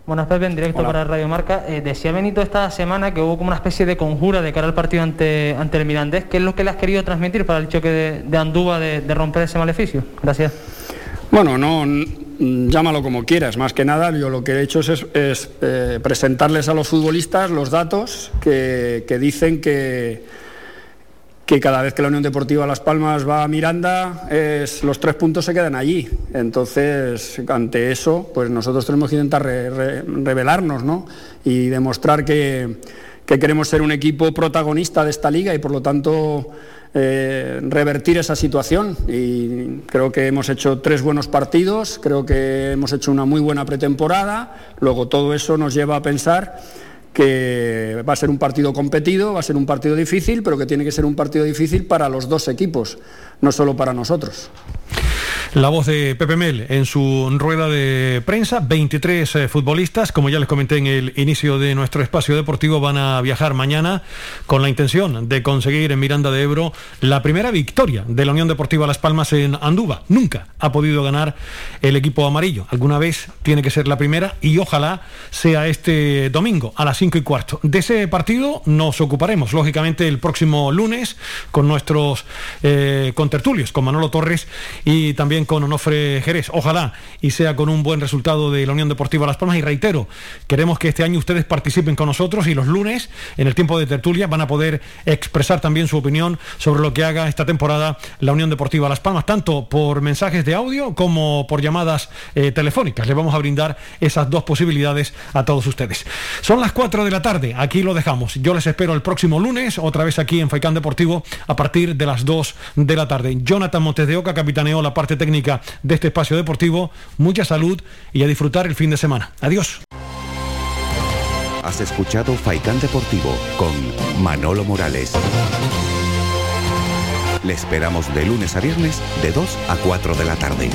Buenas Pepe, en directo Hola. para Radio Marca. Eh, decía Benito esta semana que hubo como una especie de conjura de cara al partido ante, ante el Mirandés. ¿Qué es lo que le has querido transmitir para el choque de, de Andúba de, de romper ese maleficio? Gracias. Bueno, no, llámalo como quieras. Más que nada, yo lo que he hecho es, es, eh, presentarles a los futbolistas los datos que, que dicen que, que cada vez que la Unión Deportiva Las Palmas va a Miranda, los tres puntos se quedan allí. Entonces, ante eso, pues nosotros tenemos que intentar re- re- revelarnos ¿no? y demostrar que, que queremos ser un equipo protagonista de esta liga y por lo tanto eh, revertir esa situación. Y creo que hemos hecho tres buenos partidos, creo que hemos hecho una muy buena pretemporada. Luego todo eso nos lleva a pensar que va a ser un partido competido, va a ser un partido difícil, pero que tiene que ser un partido difícil para los dos equipos, no solo para nosotros. La voz de Pepe Mel en su rueda de prensa, 23 eh, futbolistas, como ya les comenté en el inicio de nuestro espacio deportivo, van a viajar mañana con la intención de conseguir en Miranda de Ebro la primera victoria de la Unión Deportiva Las Palmas en Andúba. Nunca ha podido ganar el equipo amarillo. Alguna vez tiene que ser la primera y ojalá sea este domingo a las 5 y cuarto. De ese partido nos ocuparemos, lógicamente, el próximo lunes con nuestros eh, contertulios, con Manolo Torres y también con Onofre Jerez. Ojalá y sea con un buen resultado de la Unión Deportiva Las Palmas. Y reitero, queremos que este año ustedes participen con nosotros y los lunes, en el tiempo de tertulia, van a poder expresar también su opinión sobre lo que haga esta temporada la Unión Deportiva Las Palmas, tanto por mensajes de audio como por llamadas eh, telefónicas. Le vamos a brindar esas dos posibilidades a todos ustedes. Son las 4 de la tarde, aquí lo dejamos. Yo les espero el próximo lunes, otra vez aquí en Faicán Deportivo, a partir de las 2 de la tarde. Jonathan Montes de Oca capitaneó la parte técnica de este espacio deportivo. Mucha salud y a disfrutar el fin de semana. Adiós. Has escuchado Faikán Deportivo con Manolo Morales. Le esperamos de lunes a viernes de 2 a 4 de la tarde.